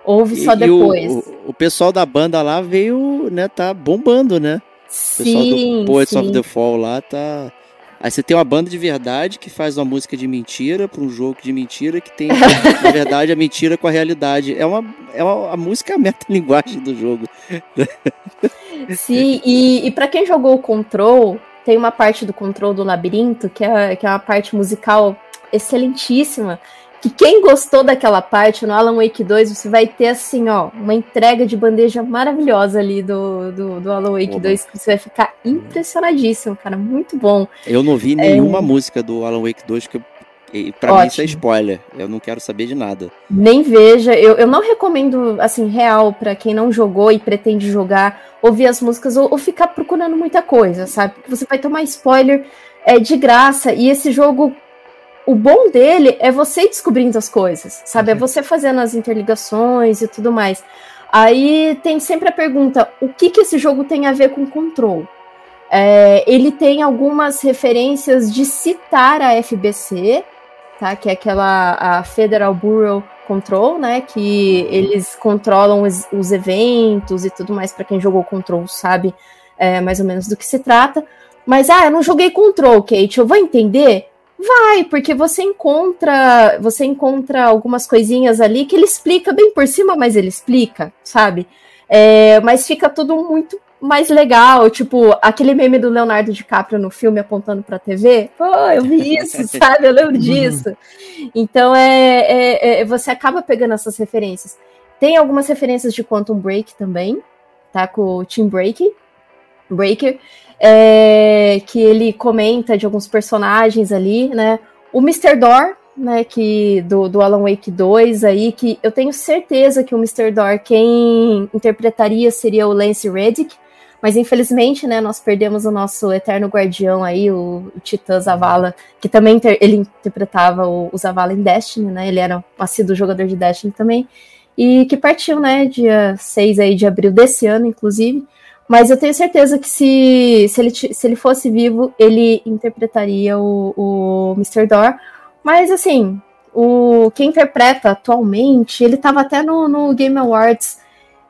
Ouve só depois. O, o, o, pessoal da banda lá veio, né, tá bombando, né? O pessoal sim, do Poets sim. of the Fall lá tá Aí você tem uma banda de verdade que faz uma música de mentira para um jogo de mentira que tem, na verdade, a mentira com a realidade. É uma, é uma a música é a meta-linguagem do jogo. Sim, e, e para quem jogou o Control, tem uma parte do Control do Labirinto que é, que é uma parte musical excelentíssima que quem gostou daquela parte no Alan Wake 2, você vai ter assim, ó, uma entrega de bandeja maravilhosa ali do, do, do Alan Wake Oba. 2, que você vai ficar impressionadíssimo, cara, muito bom. Eu não vi nenhuma é... música do Alan Wake 2 que e pra Ótimo. mim isso é spoiler. Eu não quero saber de nada. Nem veja. Eu, eu não recomendo, assim, real, para quem não jogou e pretende jogar, ouvir as músicas ou, ou, ficar procurando muita coisa, sabe? Porque você vai tomar spoiler é, de graça. E esse jogo, o bom dele é você descobrindo as coisas, sabe? É uhum. você fazendo as interligações e tudo mais. Aí tem sempre a pergunta: o que, que esse jogo tem a ver com control? É, ele tem algumas referências de citar a FBC, tá? Que é aquela a Federal Bureau Control, né? Que eles controlam os, os eventos e tudo mais. Para quem jogou Control sabe é, mais ou menos do que se trata. Mas ah, eu não joguei Control, Kate. Eu vou entender? Vai, porque você encontra, você encontra algumas coisinhas ali que ele explica bem por cima, mas ele explica, sabe? É, mas fica tudo muito mais legal, tipo, aquele meme do Leonardo DiCaprio no filme apontando pra TV. Pô, eu vi isso, sabe? Eu lembro disso. Então é, é, é, você acaba pegando essas referências. Tem algumas referências de Quantum Break também, tá? Com o Team Break, Breaker é, que ele comenta de alguns personagens ali, né? O Mr. Door, né, que do, do Alan Wake 2 aí, que eu tenho certeza que o Mr. Door quem interpretaria seria o Lance Reddick, mas infelizmente, né, nós perdemos o nosso eterno guardião aí, o, o Titã Zavala, que também inter, ele interpretava o, o, Zavala em Destiny, né? Ele era um assíduo jogador de Destiny também. E que partiu, né, dia 6 aí de abril desse ano, inclusive. Mas eu tenho certeza que se, se, ele, se ele fosse vivo, ele interpretaria o, o Mr. Door. Mas assim, o quem interpreta atualmente, ele estava até no, no Game Awards,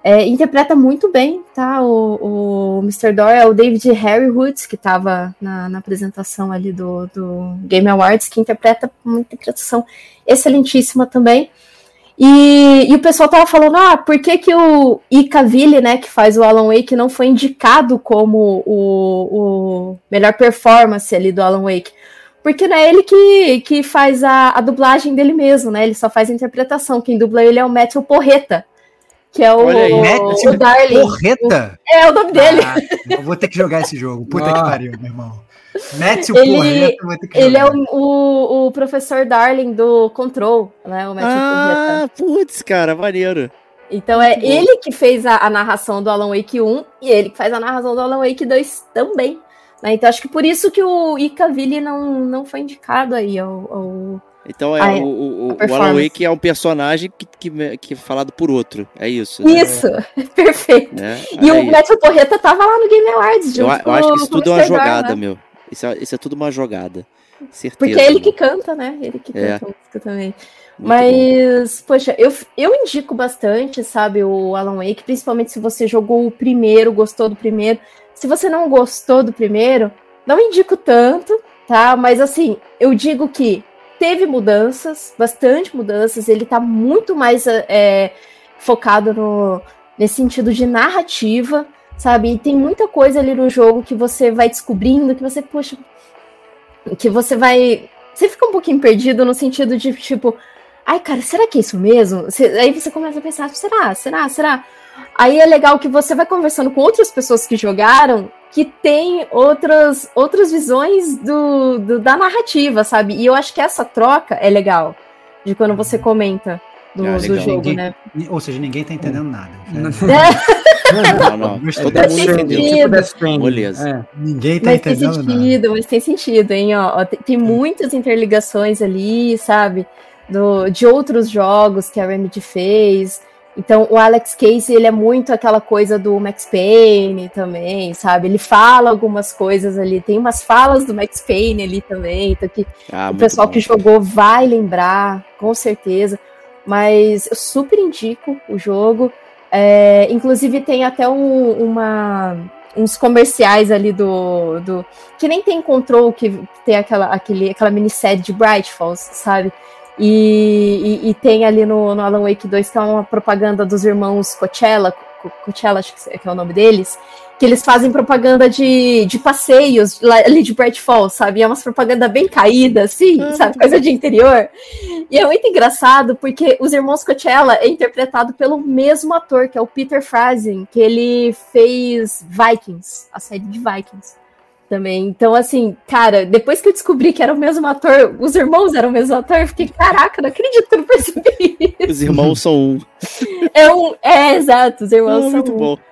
é, interpreta muito bem, tá? O, o Mr. Door é o David Harrywood, que estava na, na, apresentação ali do, do Game Awards, que interpreta uma interpretação excelentíssima também. E, e, o pessoal tava falando, ah, por que, que o Icaville, né, que faz o Alan Wake, não foi indicado como o, o melhor performance ali do Alan Wake? Porque não é ele que, que faz a, a, dublagem dele mesmo, né? Ele só faz a interpretação. Quem dubla ele é o Matthew Porreta, que é o, o, o Darling. Porreta? É o nome dele. Ah, eu vou ter que jogar esse jogo. Puta ah. que pariu, meu irmão. Mete o ele, ele é o, o, o, professor Darling do Control, né? O ah, putz, cara, maneiro. Então é ele que fez a, a, narração do Alan Wake 1 e ele que faz a narração do Alan Wake 2 também. Né? Então acho que por isso que o Icaville não, não foi indicado aí ao, ao então é, a, o, o, o Alan Wake é um personagem que, que, que é falado por outro. É isso. Né? Isso, né? perfeito. Né? E Aí. o Matthew Torreta tava lá no Game Awards. Eu, eu acho que isso tudo é uma jogada, né? meu. Isso é, isso é tudo uma jogada. Certeza. Porque é ele que canta, né? Ele que é. canta a música também. Muito Mas, bom. poxa, eu, eu indico bastante, sabe, o Alan Wake, principalmente se você jogou o primeiro, gostou do primeiro. Se você não gostou do primeiro, não indico tanto, tá? Mas assim, eu digo que teve mudanças, bastante mudanças, ele tá muito mais é, focado no, nesse sentido de narrativa sabe? E tem muita coisa ali no jogo que você vai descobrindo, que você, poxa, que você vai. Você fica um pouquinho perdido no sentido de, tipo, ai, cara, será que é isso mesmo? Aí você começa a pensar, será? Será? Será? Aí é legal que você vai conversando com outras pessoas que jogaram que tem outras, outras visões do, do, da narrativa, sabe? E eu acho que essa troca é legal de quando você uhum. comenta do, ah, do jogo, ninguém, né? Ou seja, ninguém tá entendendo nada. Não, não. Mas todo mundo entendeu. Tipo Beleza. É. Ninguém tá mas entendendo tem sentido, nada. Mas tem sentido, hein? Ó, tem, tem muitas interligações ali, sabe? Do, de outros jogos que a Remedy fez. Então, o Alex Casey, ele é muito aquela coisa do Max Payne também, sabe? Ele fala algumas coisas ali, tem umas falas do Max Payne ali também, então que ah, o pessoal bom. que jogou vai lembrar, com certeza. Mas eu super indico o jogo. É, inclusive, tem até um, uma, uns comerciais ali do, do. Que nem tem control, que tem aquela, aquele, aquela minissérie de Bright Falls, sabe? E, e, e, tem ali no, no, Alan Wake 2 que é uma propaganda dos irmãos Coachella, Coachella acho que é o nome deles, que eles fazem propaganda de, de passeios ali de Bright Falls, sabe? é uma propaganda bem caída, assim, uhum. sabe? Coisa de interior. E é muito engraçado porque os irmãos Coachella é interpretado pelo mesmo ator, que é o Peter Frazen, que ele fez Vikings, a série de Vikings também. Então, assim, cara, depois que eu descobri que era o mesmo ator, os irmãos eram o mesmo ator, eu fiquei, caraca, não acredito que eu não percebi isso. Os irmãos são um. É um. É, exato, os irmãos ah, são muito um. Bom.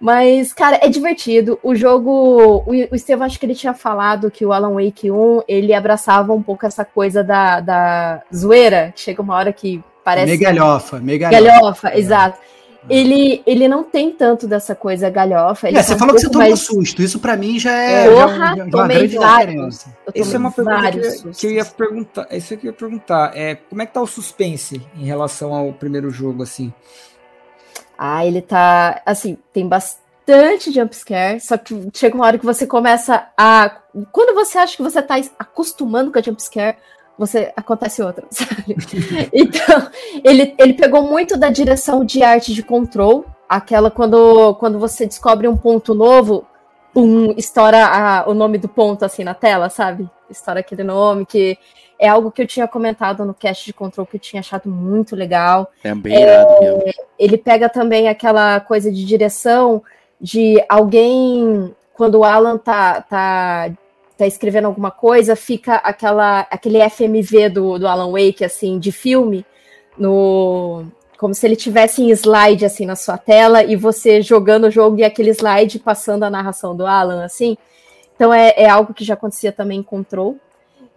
Mas, cara, é divertido. O jogo. O, Estevam, acho que ele tinha falado que o Alan Wake 1 ele abraçava um pouco essa coisa da, da zoeira. Chega uma hora que parece. Megalhofa, megalhofa. Galhofa, é. exato ele, ele não tem tanto dessa coisa galhofa. É, você falou um que você tomou mais... susto. Isso para mim já é, Porra, já, já uma grande diferença. Isso é uma pergunta que, eu, que eu ia perguntar. Isso que eu ia perguntar. É, como é que tá o suspense em relação ao primeiro jogo, assim? Ah, ele tá. Assim, tem bastante jumpscare, só que chega uma hora que você começa a. Quando você acha que você tá acostumando com a jumpscare, você acontece outra, sabe? então, ele, ele pegou muito da direção de arte de control, aquela quando, quando você descobre um ponto novo, pum, estoura a, o nome do ponto assim na tela, sabe? Estoura aquele nome que é algo que eu tinha comentado no cast de control que eu tinha achado muito legal. É bem irado é, Ele pega também aquela coisa de direção de alguém quando o Alan tá, tá tá escrevendo alguma coisa, fica aquela, aquele FMV do, do Alan Wake, assim, de filme, no como se ele tivesse em slide, assim, na sua tela, e você jogando o jogo e aquele slide passando a narração do Alan, assim. Então é, é algo que já acontecia também em Control,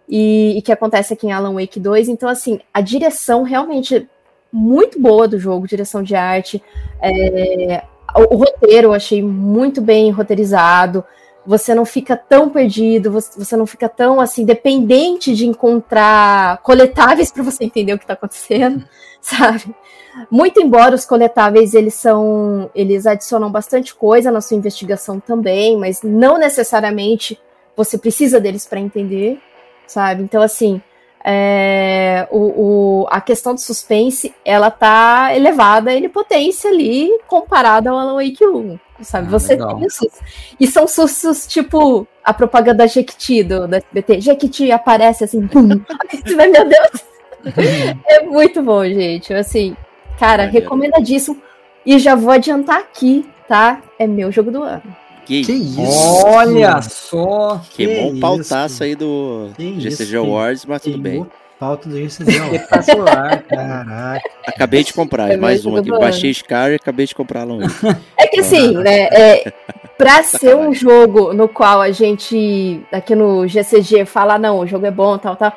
e, e que acontece aqui em Alan Wake 2. Então, assim, a direção realmente muito boa do jogo, direção de arte, é, o, o roteiro eu achei muito bem roteirizado, você não fica tão perdido, você, não fica tão assim dependente de encontrar coletáveis para você entender o que está acontecendo, sabe? Muito embora os coletáveis eles são, eles adicionam bastante coisa na sua investigação também, mas não necessariamente você precisa deles para entender, sabe? Então assim, é, o, o, a questão do suspense ela tá elevada em potência ali comparada ao Alan Wake 1 sabe? Ah, você legal. tem sustos. E são sustos tipo a propaganda Jequiti do, do SBT. Jequiti aparece assim, pum. Meu Deus! é muito bom, gente. Assim, cara, recomendadíssimo. E já vou adiantar aqui, tá? É meu jogo do ano. Que, que isso? Olha só! Que, que bom pautaço aí do GCG Awards, mas tudo bem pauta do Espetacular, caraca. Acabei de comprar, é mais um aqui. Baixei Scar e acabei de comprar lá É que assim, né? É, pra ser um jogo no qual a gente, aqui no GCG, fala, não, o jogo é bom, tal, tal.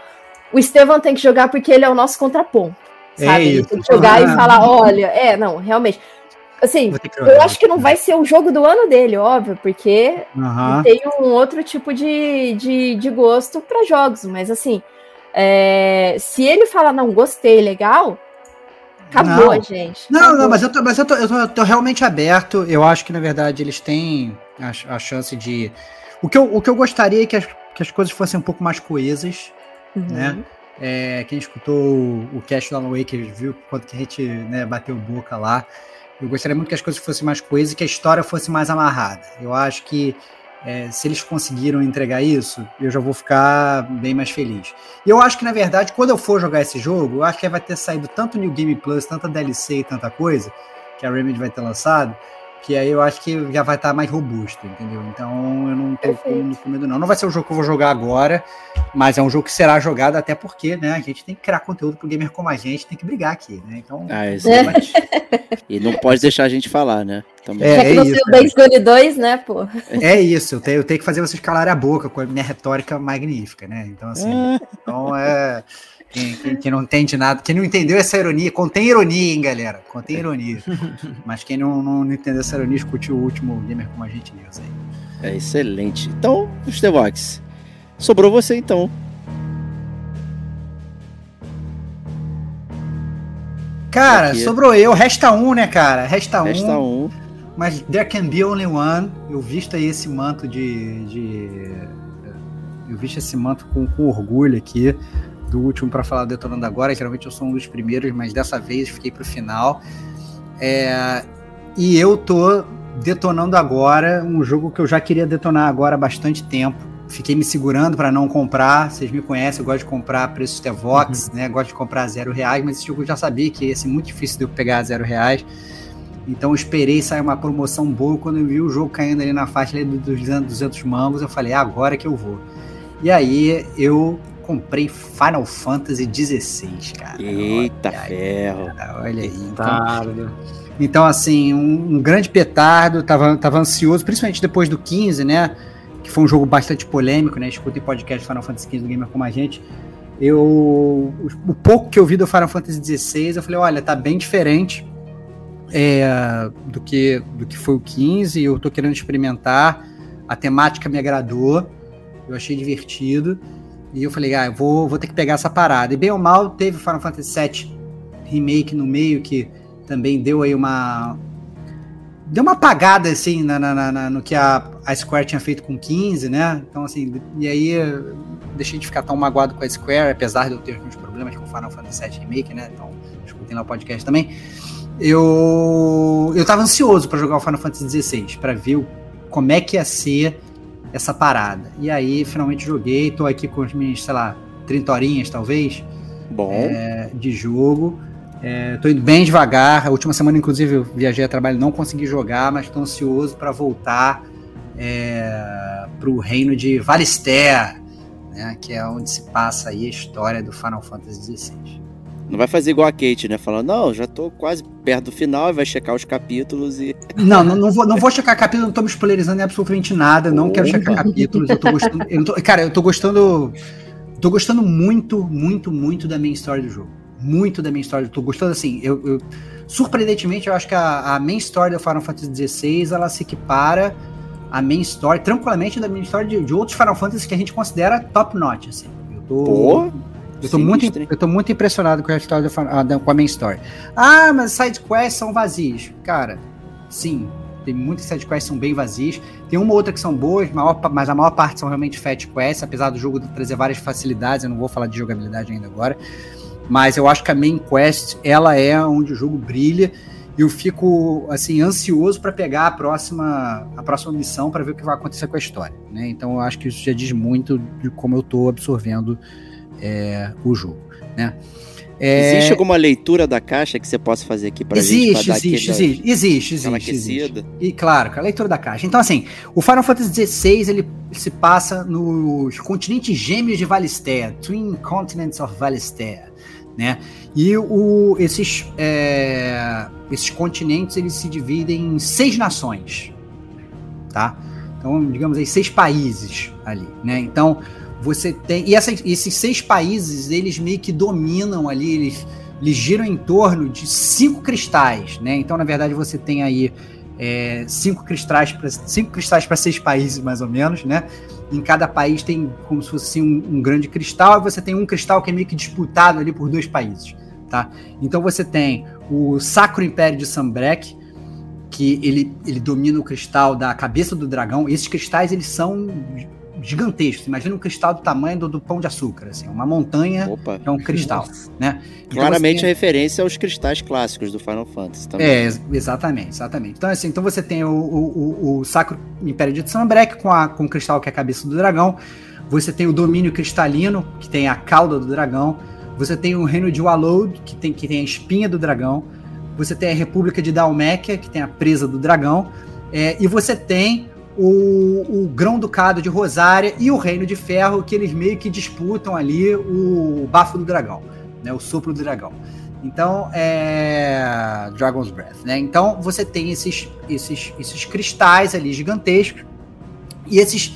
O Estevão tem que jogar porque ele é o nosso contraponto. É sabe? É ele tem que jogar ah. e falar, olha, é, não, realmente. Assim, eu acho que não vai ser o jogo do ano dele, óbvio, porque uhum. tem um outro tipo de, de, de gosto para jogos, mas assim, é, se ele falar, não, gostei, legal, acabou, não. gente. Não, acabou. não, mas, eu tô, mas eu, tô, eu, tô, eu tô realmente aberto. Eu acho que, na verdade, eles têm a, a chance de. O que, eu, o que eu gostaria é que as, que as coisas fossem um pouco mais coesas, uhum. né? É, quem escutou o, o cast do Alan Wake viu quanto que a gente né, bateu boca lá. Eu gostaria muito que as coisas fossem mais coesas e que a história fosse mais amarrada. Eu acho que é, se eles conseguiram entregar isso, eu já vou ficar bem mais feliz. E eu acho que, na verdade, quando eu for jogar esse jogo, eu acho que vai ter saído tanto New Game Plus, tanta DLC e tanta coisa, que a Remedy vai ter lançado, que aí eu acho que já vai estar tá mais robusto, entendeu? Então eu não tô com, com, medo, não. Não vai ser o jogo que eu vou jogar agora, mas é um jogo que será jogado até porque, né, a gente tem que criar conteúdo pro gamer como a gente, tem que brigar aqui, né? Então. Ah, exatamente. e não pode deixar a gente falar, né? Também. É, é, é isso. O 2, né, pô? É isso, eu tenho, eu tenho que fazer vocês calarem a boca com a minha retórica magnífica, né? Então, assim, ah. então é. Quem, quem, quem, não entende nada, quem não entendeu essa ironia, contém ironia, hein, galera? Contém ironia. Mas quem não, não, entendeu essa ironia, escute o último Gamer com a gente News aí. É excelente. Então, Stevox, sobrou você então. Cara, Aqui. sobrou eu. Resta um, né, cara? Resta, Resta um. um. Mas there can be only one. Eu visto aí esse manto de. de eu visto esse manto com, com orgulho aqui do último para falar detonando agora. Geralmente eu sou um dos primeiros, mas dessa vez fiquei pro final. É, e eu tô detonando agora um jogo que eu já queria detonar agora há bastante tempo. Fiquei me segurando para não comprar. Vocês me conhecem, eu gosto de comprar preços Tevox, uhum. né? Gosto de comprar zero reais, mas esse jogo eu já sabia que ia ser muito difícil de eu pegar zero reais. Então eu esperei sair uma promoção boa. Quando eu vi o jogo caindo ali na faixa ali dos 200, 200 mangos, eu falei, é agora que eu vou. E aí eu comprei Final Fantasy XVI, cara. Eita olha ferro. Aí, cara, olha aí. Então, então assim, um, um, grande petardo, tava, tava ansioso, principalmente depois do 15, né? Que foi um jogo bastante polêmico, né? Escutem podcast Final Fantasy XV do Gamer como a gente. Eu, o, o pouco que eu vi do Final Fantasy XVI, eu falei, olha, tá bem diferente é, do, que, do que foi o 15, eu tô querendo experimentar, a temática me agradou, eu achei divertido. E eu falei, ah, eu vou, vou ter que pegar essa parada. E bem ou mal, teve Final Fantasy VII Remake no meio, que também deu aí uma. Deu uma apagada, assim, na, na, na, no que a, a Square tinha feito com 15, né? Então, assim, e aí deixei de ficar tão magoado com a Square, apesar de eu ter alguns problemas com Final Fantasy VII Remake, né? Então, escutem lá o podcast também. Eu, eu tava ansioso para jogar o Final Fantasy XVI, para ver como é que ia ser essa parada. E aí, finalmente joguei, tô aqui com as minhas, sei lá, 30 horinhas, talvez. Bom. É, de jogo. É, tô indo bem devagar. A última semana, inclusive, eu viajei a trabalho não consegui jogar, mas tô ansioso para voltar é, pro reino de Valister, né, que é onde se passa aí a história do Final Fantasy XVI. Não vai fazer igual a Kate, né? Falando, não, já tô quase perto do final e vai checar os capítulos e. Não, não, não, vou, não vou checar capítulos, não tô me spoilerizando em absolutamente nada, não Opa. quero checar capítulos, eu tô gostando. Eu tô, cara, eu tô gostando. Tô gostando muito, muito, muito da main story do jogo. Muito da main story. Tô gostando assim. Eu, eu surpreendentemente, eu acho que a, a main story do Final Fantasy XVI ela se equipara à main story, tranquilamente, da main story de, de outros Final Fantasy que a gente considera top notch. Assim. Eu tô. Pô eu tô, muito, eu tô muito impressionado com a história do, com a main story. Ah, mas side quests são vazios. Cara, sim, tem muitas side quests que são bem vazias. Tem uma ou outra que são boas, maior, mas a maior parte são realmente fat quests, apesar do jogo trazer várias facilidades. Eu não vou falar de jogabilidade ainda agora. Mas eu acho que a main quest, ela é onde o jogo brilha. E eu fico assim ansioso para pegar a próxima a próxima missão para ver o que vai acontecer com a história, né? Então eu acho que isso já diz muito de como eu tô absorvendo é, o jogo, né? É... Existe alguma leitura da caixa que você possa fazer aqui para gente? Existe, existe, existe, existe, existe, existe. E claro, a leitura da caixa. Então, assim, o Final Fantasy XVI ele se passa nos continentes gêmeos de Valistea, Twin Continents of Valistea, né? E o, esses, é, esses continentes eles se dividem em seis nações, tá? Então, digamos aí, seis países ali, né? Então, você tem. E essa, esses seis países, eles meio que dominam ali, eles, eles giram em torno de cinco cristais, né? Então, na verdade, você tem aí é, cinco cristais para cinco cristais para seis países, mais ou menos, né? Em cada país tem como se fosse assim, um, um, grande cristal, e você tem um cristal que é meio que disputado ali por dois países, tá? Então você tem o Sacro Império de Sambrek, que ele, ele domina o cristal da cabeça do dragão. Esses cristais eles são gigantesco. Imagina um cristal do tamanho do, do pão de açúcar, assim, uma montanha Opa. é um cristal, né? Então, Claramente tem... a referência aos cristais clássicos do Final Fantasy também. É, exatamente, exatamente. Então, assim, então você tem o, o, o Sacro Império de Sunbreak com, a, com o cristal que é a cabeça do dragão. Você tem o domínio cristalino, que tem a cauda do dragão. Você tem o reino de Wallow, que tem, que tem a espinha do dragão. você tem a República de Dalméquia, que tem a presa do dragão, é, e você tem o, o Grão-Ducado de Rosária e o Reino de Ferro, que eles meio que disputam ali o bafo do dragão, né, o sopro do dragão. Então, é. Dragon's Breath, né? Então, você tem esses, esses, esses cristais ali gigantescos e esses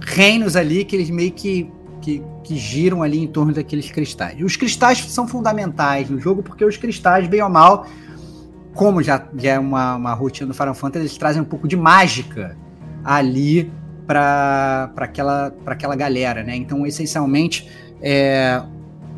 reinos ali que eles meio que, que, que giram ali em torno daqueles cristais. E os cristais são fundamentais no jogo porque os cristais, bem ou mal, como já, já é uma, uma rotina do Final Fantasy, eles trazem um pouco de mágica ali para aquela, aquela galera, né? Então, essencialmente, é,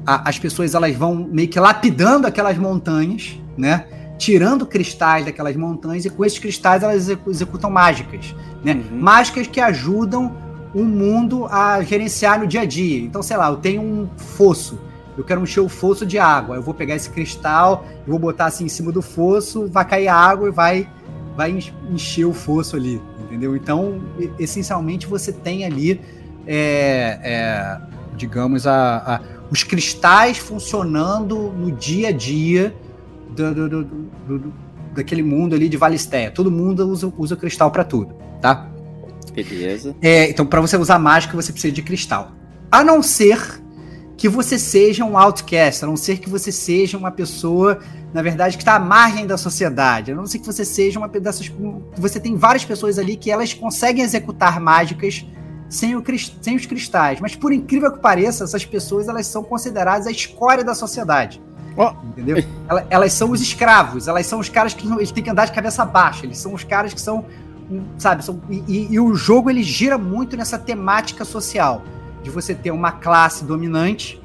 a, as pessoas elas vão meio que lapidando aquelas montanhas, né? Tirando cristais daquelas montanhas e com esses cristais elas executam mágicas, né? Uhum. Mágicas que ajudam o mundo a gerenciar no dia a dia. Então, sei lá, eu tenho um fosso, eu quero encher o fosso de água. Eu vou pegar esse cristal, eu vou botar assim em cima do fosso, vai cair água e vai, vai encher o fosso ali, entendeu? Então, essencialmente, você tem ali, é, é, digamos, a, a, os cristais funcionando no dia a dia do, do, do, daquele mundo ali de Valistéia. Todo mundo usa, usa cristal para tudo, tá? Beleza. É, então, para você usar mágica, você precisa de cristal. A não ser que você seja um outcast, a não ser que você seja uma pessoa, na verdade, que está à margem da sociedade, a não ser que você seja uma dessas. Você tem várias pessoas ali que elas conseguem executar mágicas sem, o, sem os cristais. Mas por incrível que pareça, essas pessoas elas são consideradas a escória da sociedade. Oh. Entendeu? Elas, elas, são os escravos, elas são os caras que eles têm que andar de cabeça baixa, eles são os caras que são, sabe, são, e, e, o jogo ele gira muito nessa temática social de você ter uma classe dominante,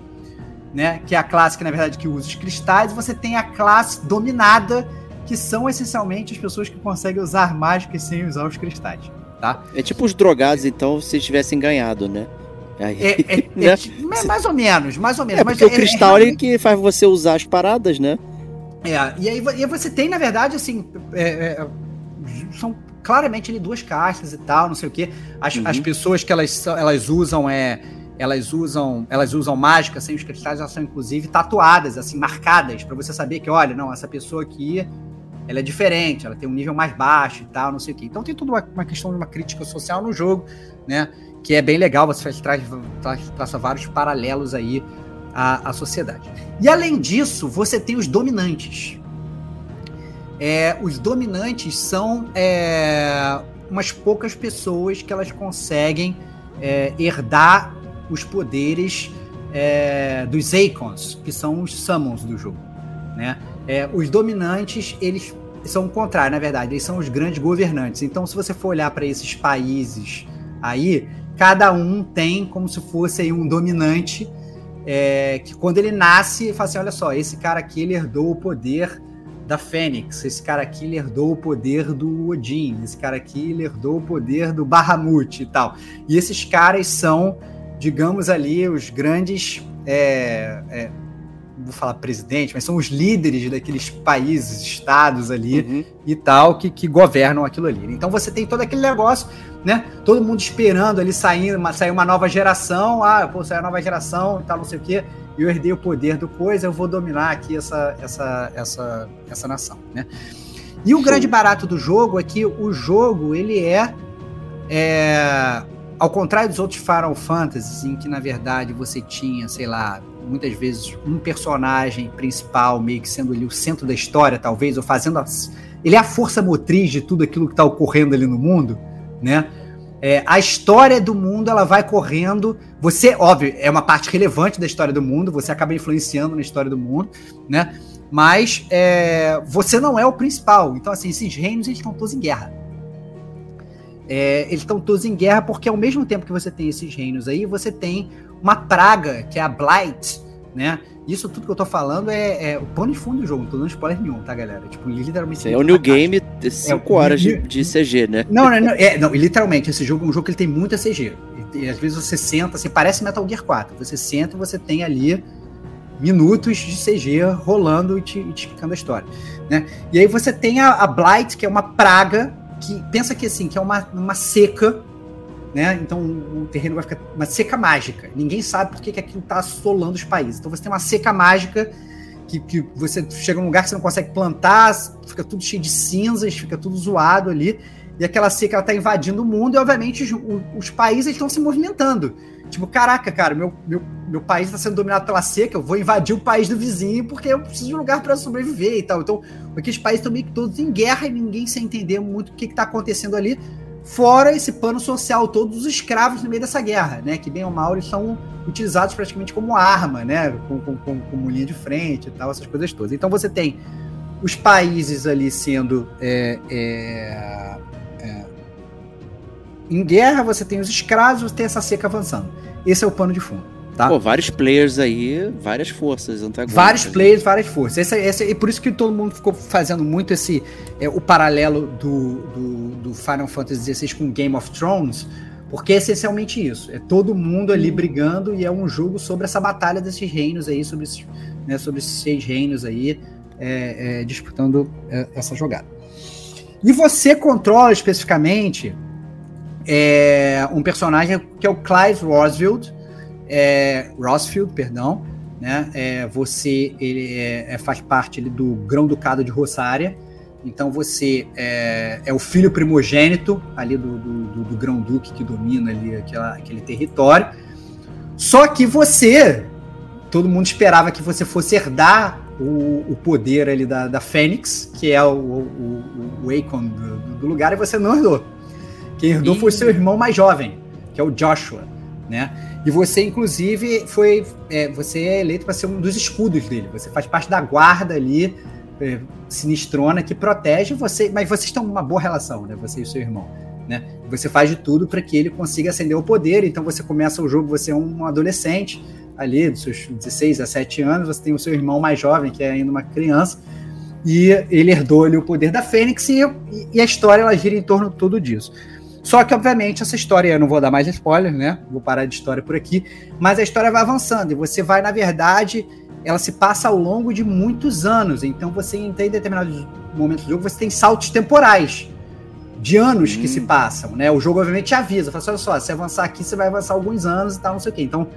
né? Que é a classe que, na verdade, que usa os cristais, e você tem a classe dominada, que são essencialmente as pessoas que conseguem usar mágica sem usar os cristais. Tá? É tipo os drogados, então, se tivessem ganhado, né? Aí, é, é, né? é, mais ou menos, mais ou menos. É porque mas o cristal é, que faz você usar as paradas, né? É, e aí e você tem, na verdade, assim, é, é, são claramente ali duas caixas e tal, não sei o quê. As, uhum. as pessoas que elas, elas usam é. Elas usam, elas usam mágica sem os cristais, elas são inclusive tatuadas, assim, marcadas, para você saber que, olha, não, essa pessoa aqui, ela é diferente, ela tem um nível mais baixo e tal, não sei o quê. Então tem tudo uma, uma questão de uma crítica social no jogo, né? Que é bem legal, você faz, traz, traz, traça vários paralelos aí à, à sociedade. E além disso, você tem os dominantes, é, os dominantes são é, umas poucas pessoas que elas conseguem é, herdar os poderes é, dos Icons, que são os Summons do jogo. Né? É, os dominantes, eles são o contrário, na verdade, eles são os grandes governantes. Então, se você for olhar para esses países aí, cada um tem como se fosse aí, um dominante é, que quando ele nasce, fala assim, olha só, esse cara aqui ele herdou o poder da Fênix. Esse cara aqui ele herdou o poder do Odin. Esse cara aqui ele herdou o poder do Bahamut e tal. E esses caras são, digamos ali, os grandes. É, é, vou falar presidente, mas são os líderes daqueles países, estados ali uhum. e tal, que, que governam aquilo ali. Então você tem todo aquele negócio, né? Todo mundo esperando ali sair uma, sair uma nova geração, ah, pô, sair uma nova geração e tal, não sei o quê e eu herdei o poder do coisa, eu vou dominar aqui essa, essa, essa, essa nação, né? E o grande barato do jogo é que o jogo, ele é, é ao contrário dos outros Final Fantasies, em que na verdade você tinha, sei lá, muitas vezes um personagem principal meio que sendo ali o centro da história, talvez, ou fazendo. A, ele é a força motriz de tudo aquilo que está ocorrendo ali no mundo, né? É, a história do mundo ela vai correndo. Você, óbvio, é uma parte relevante da história do mundo. Você acaba influenciando na história do mundo, né? Mas é, você não é o principal. Então, assim, esses reinos eles estão todos em guerra. É, eles estão todos em guerra porque ao mesmo tempo que você tem esses reinos aí, você tem uma praga que é a Blight, né? Isso tudo que eu tô falando é, é o pano de fundo do jogo, não tô dando spoiler nenhum, tá, galera? Tipo, literalmente. É o New Game, 5 é, horas de, de, CG, né? Não, não, não, é, não, literalmente, esse jogo é um jogo que ele tem muita CG. E, e, às vezes você senta, assim, parece Metal Gear 4. Você senta e você tem ali minutos de CG rolando e te, e te explicando a história. Né? E aí você tem a, a Blight, que é uma praga, que pensa que assim, que é uma, uma seca né? Então o terreno vai ficar uma seca mágica. Ninguém sabe por que, que aquilo está assolando os países. Então você tem uma seca mágica que, que você chega num lugar que você não consegue plantar, fica tudo cheio de cinzas, fica tudo zoado ali. E aquela seca ela tá invadindo o mundo e, obviamente, os, os países estão se movimentando. Tipo, caraca, cara, meu, meu, meu país está sendo dominado pela seca, eu vou invadir o país do vizinho porque eu preciso de um lugar para sobreviver e tal. Então, aqueles países estão meio que todos em guerra e ninguém sem entender muito o que está acontecendo ali. Fora esse pano social, todos os escravos no meio dessa guerra, né? Que bem ou mal eles são utilizados praticamente como arma, né? Com, com, com, com linha de frente e tal, essas coisas todas. Então você tem os países ali sendo é, é, é, em guerra, você tem os escravos, você tem essa seca avançando. Esse é o pano de fundo. Tá? Pô, vários players aí, várias forças antagônicas. Vários players, várias forças. Esse, esse, e por isso que todo mundo ficou fazendo muito esse é, o paralelo do, do, do, Final Fantasy XVI com Game of Thrones, porque é essencialmente isso. É todo mundo ali hum. brigando e é um jogo sobre essa batalha desses reinos aí, sobre, esses, né, sobre esses seis reinos aí, é, é, disputando é, essa jogada. E você controla especificamente é, um personagem que é o Clive Rosfield, é, Rossfield, perdão, né? É, você ele é, é, faz parte ali, do Grão Ducado de Rossária. Então você é, é, o filho primogênito ali do, do, do, Grão Duque que domina ali aquela, aquele território. Só que você, todo mundo esperava que você fosse herdar o, o poder ali da, da Fênix, que é o, o, o Akon do, do, lugar, e você não herdou. Quem herdou e... foi seu irmão mais jovem, que é o Joshua, né? E você, inclusive, foi. É, você é eleito para ser um dos escudos dele. Você faz parte da guarda ali, é, sinistrona, que protege você. Mas vocês estão numa boa relação, né? Você e seu irmão. Né? Você faz de tudo para que ele consiga ascender o poder. Então você começa o jogo, você é um adolescente ali, dos seus 16 a 7 anos, você tem o seu irmão mais jovem, que é ainda uma criança, e ele herdou ali o poder da Fênix, e, e a história ela gira em torno de tudo disso. Só que, obviamente, essa história, eu não vou dar mais spoiler, né? Vou parar de história por aqui. Mas a história vai avançando e você vai, na verdade, ela se passa ao longo de muitos anos. Então, você em determinados momentos do jogo, você tem saltos temporais de anos hum. que se hum. passam, né? O jogo, obviamente, te avisa. Fala assim, olha só, se avançar aqui, você vai avançar alguns anos e tal, não sei o quê. Então,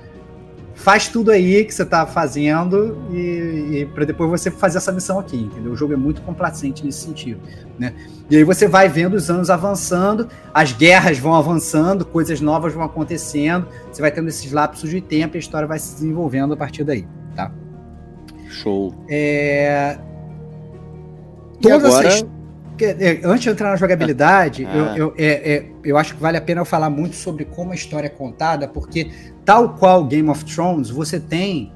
faz tudo aí que você tá fazendo e, e para depois você fazer essa missão aqui, entendeu? O jogo é muito complacente nesse sentido, né? E aí você vai vendo os anos avançando, as guerras vão avançando, coisas novas vão acontecendo, você vai tendo esses lapsos de tempo e a história vai se desenvolvendo a partir daí, tá? Show. É... Todas agora... essas... É, antes de entrar na jogabilidade, ah. eu, eu, é, é, eu acho que vale a pena eu falar muito sobre como a história é contada, porque tal qual Game of Thrones, você tem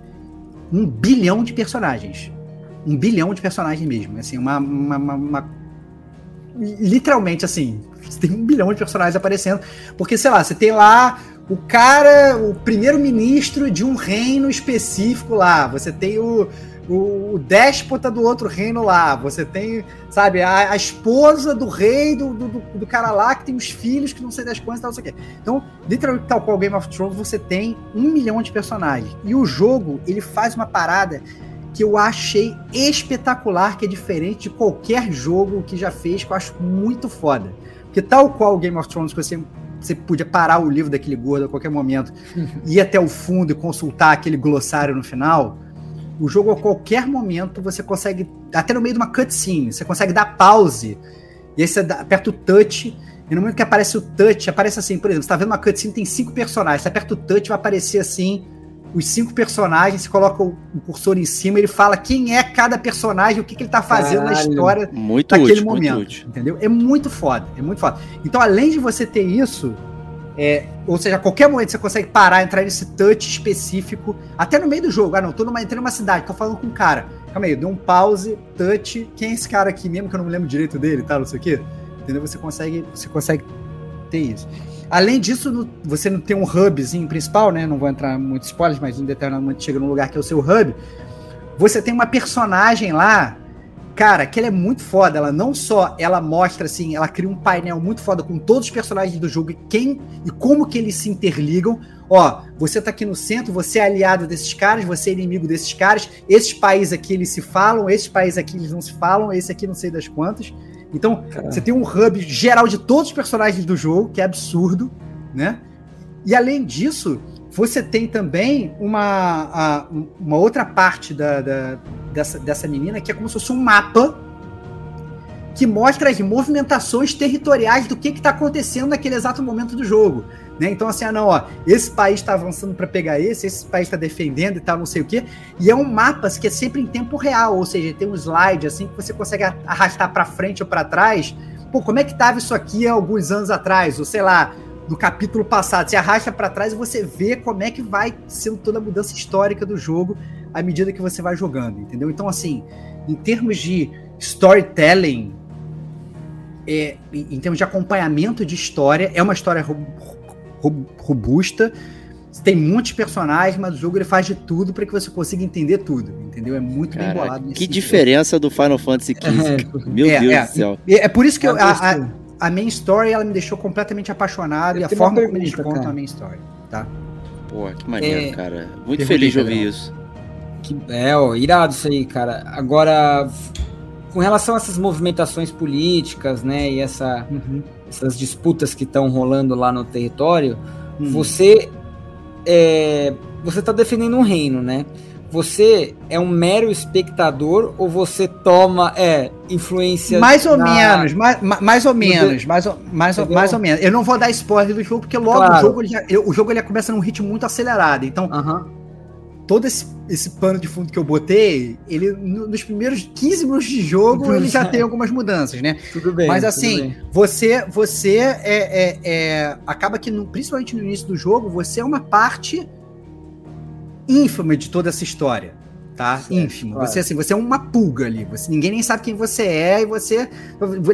um bilhão de personagens. Um bilhão de personagens mesmo. Assim, uma, uma, uma, uma literalmente assim, tem um bilhão de personagens aparecendo. Porque, sei lá, você tem lá o cara, o primeiro-ministro de um reino específico lá. Você tem o, o, o déspota do outro reino lá, você tem, sabe, a, a esposa do rei do, do, do, cara lá que tem os filhos que não sei das quantas e tal, não sei o quê. Então, literalmente, tal qual Game of Thrones, você tem um milhão de personagens. E o jogo, ele faz uma parada que eu achei espetacular, que é diferente de qualquer jogo que já fez, que eu acho muito foda. Porque tal qual Game of Thrones, que você você podia parar o livro daquele gordo a qualquer momento, ir até o fundo e consultar aquele glossário no final. O jogo, a qualquer momento, você consegue, até no meio de uma cutscene, você consegue dar pause. E aí você aperta o touch. E no momento que aparece o touch, aparece assim, por exemplo, você tá vendo uma cutscene, tem cinco personagens. Você aperta o touch, vai aparecer assim, os cinco personagens, você coloca o, cursor em cima, ele fala quem é cada personagem, o que, que ele tá fazendo Caralho, na história muito naquele útil, momento. Muito útil. Entendeu? É muito foda, é muito foda. Então, além de você ter isso, é, ou seja, a qualquer momento você consegue parar, entrar nesse touch específico, até no meio do jogo. Ah, não, tô numa, entrei numa cidade, tô falando com um cara. Calma aí, deu um pause, touch. Quem é esse cara aqui mesmo que eu não me lembro direito dele, tá? Não sei o quê. Entendeu? Você consegue, você consegue ter isso. Além disso, no, você não tem um hubzinho principal, né? Não vou entrar muito spoilers, mas em determinado momento chega num lugar que é o seu hub. Você tem uma personagem lá Cara, que ela é muito foda. Ela não só ela mostra assim, ela cria um painel muito foda com todos os personagens do jogo e quem e como que eles se interligam. Ó, você tá aqui no centro, você é aliado desses caras, você é inimigo desses caras. Esses países aqui eles se falam, esses países aqui eles não se falam, esse aqui não sei das quantas. Então, Caramba. você tem um hub geral de todos os personagens do jogo, que é absurdo, né? E além disso, você tem também uma, a, uma outra parte da, da dessa, dessa menina que é como se fosse um mapa que mostra as movimentações territoriais do que está acontecendo naquele exato momento do jogo. Né? Então, assim, ah, não, ó, esse país está avançando para pegar esse, esse país está defendendo e tal, não sei o quê. E é um mapa que é sempre em tempo real, ou seja, tem um slide assim que você consegue arrastar para frente ou para trás. Pô, como é que estava isso aqui há alguns anos atrás? Ou sei lá, no capítulo passado. Você arrasta para trás e você vê como é que vai sendo toda a mudança histórica do jogo à medida que você vai jogando, entendeu? Então, assim, em termos de storytelling, é, em termos de acompanhamento de história, é uma história robusta. Tem muitos personagens, mas o jogo ele faz de tudo para que você consiga entender tudo, entendeu? É muito Caraca, bem bolado. Que sentido. diferença do Final Fantasy XV. Meu é, Deus é, do céu. É, é por isso que eu, a, a, a, main story ela me deixou completamente apaixonado eu e a forma pergunta, como eles contam cara. a main story, tá? Pô, que maneiro, é, cara. Muito feliz de ouvir isso. Que, é, ó, irado isso aí, cara. Agora, com relação a essas movimentações políticas, né, e essa, uhum. essas disputas que estão rolando lá no território, uhum. você é, você está defendendo um reino, né? Você é um mero espectador ou você toma é, influência? Mais ou na... menos, mais, mais ou menos, mais ou, mais, ou, mais ou menos. Eu não vou dar spoiler do jogo porque logo claro. o jogo ele já, o jogo ele começa num ritmo muito acelerado. Então, uhum todo esse, esse pano de fundo que eu botei, ele nos primeiros 15 minutos de jogo, ele já tem algumas mudanças, né? Tudo bem. Mas assim, você você é, é, é, acaba que, no, principalmente no início do jogo, você é uma parte ínfima de toda essa história. Tá? Certo, ínfimo. Claro. Você assim, você é uma pulga ali. Você, ninguém nem sabe quem você é e você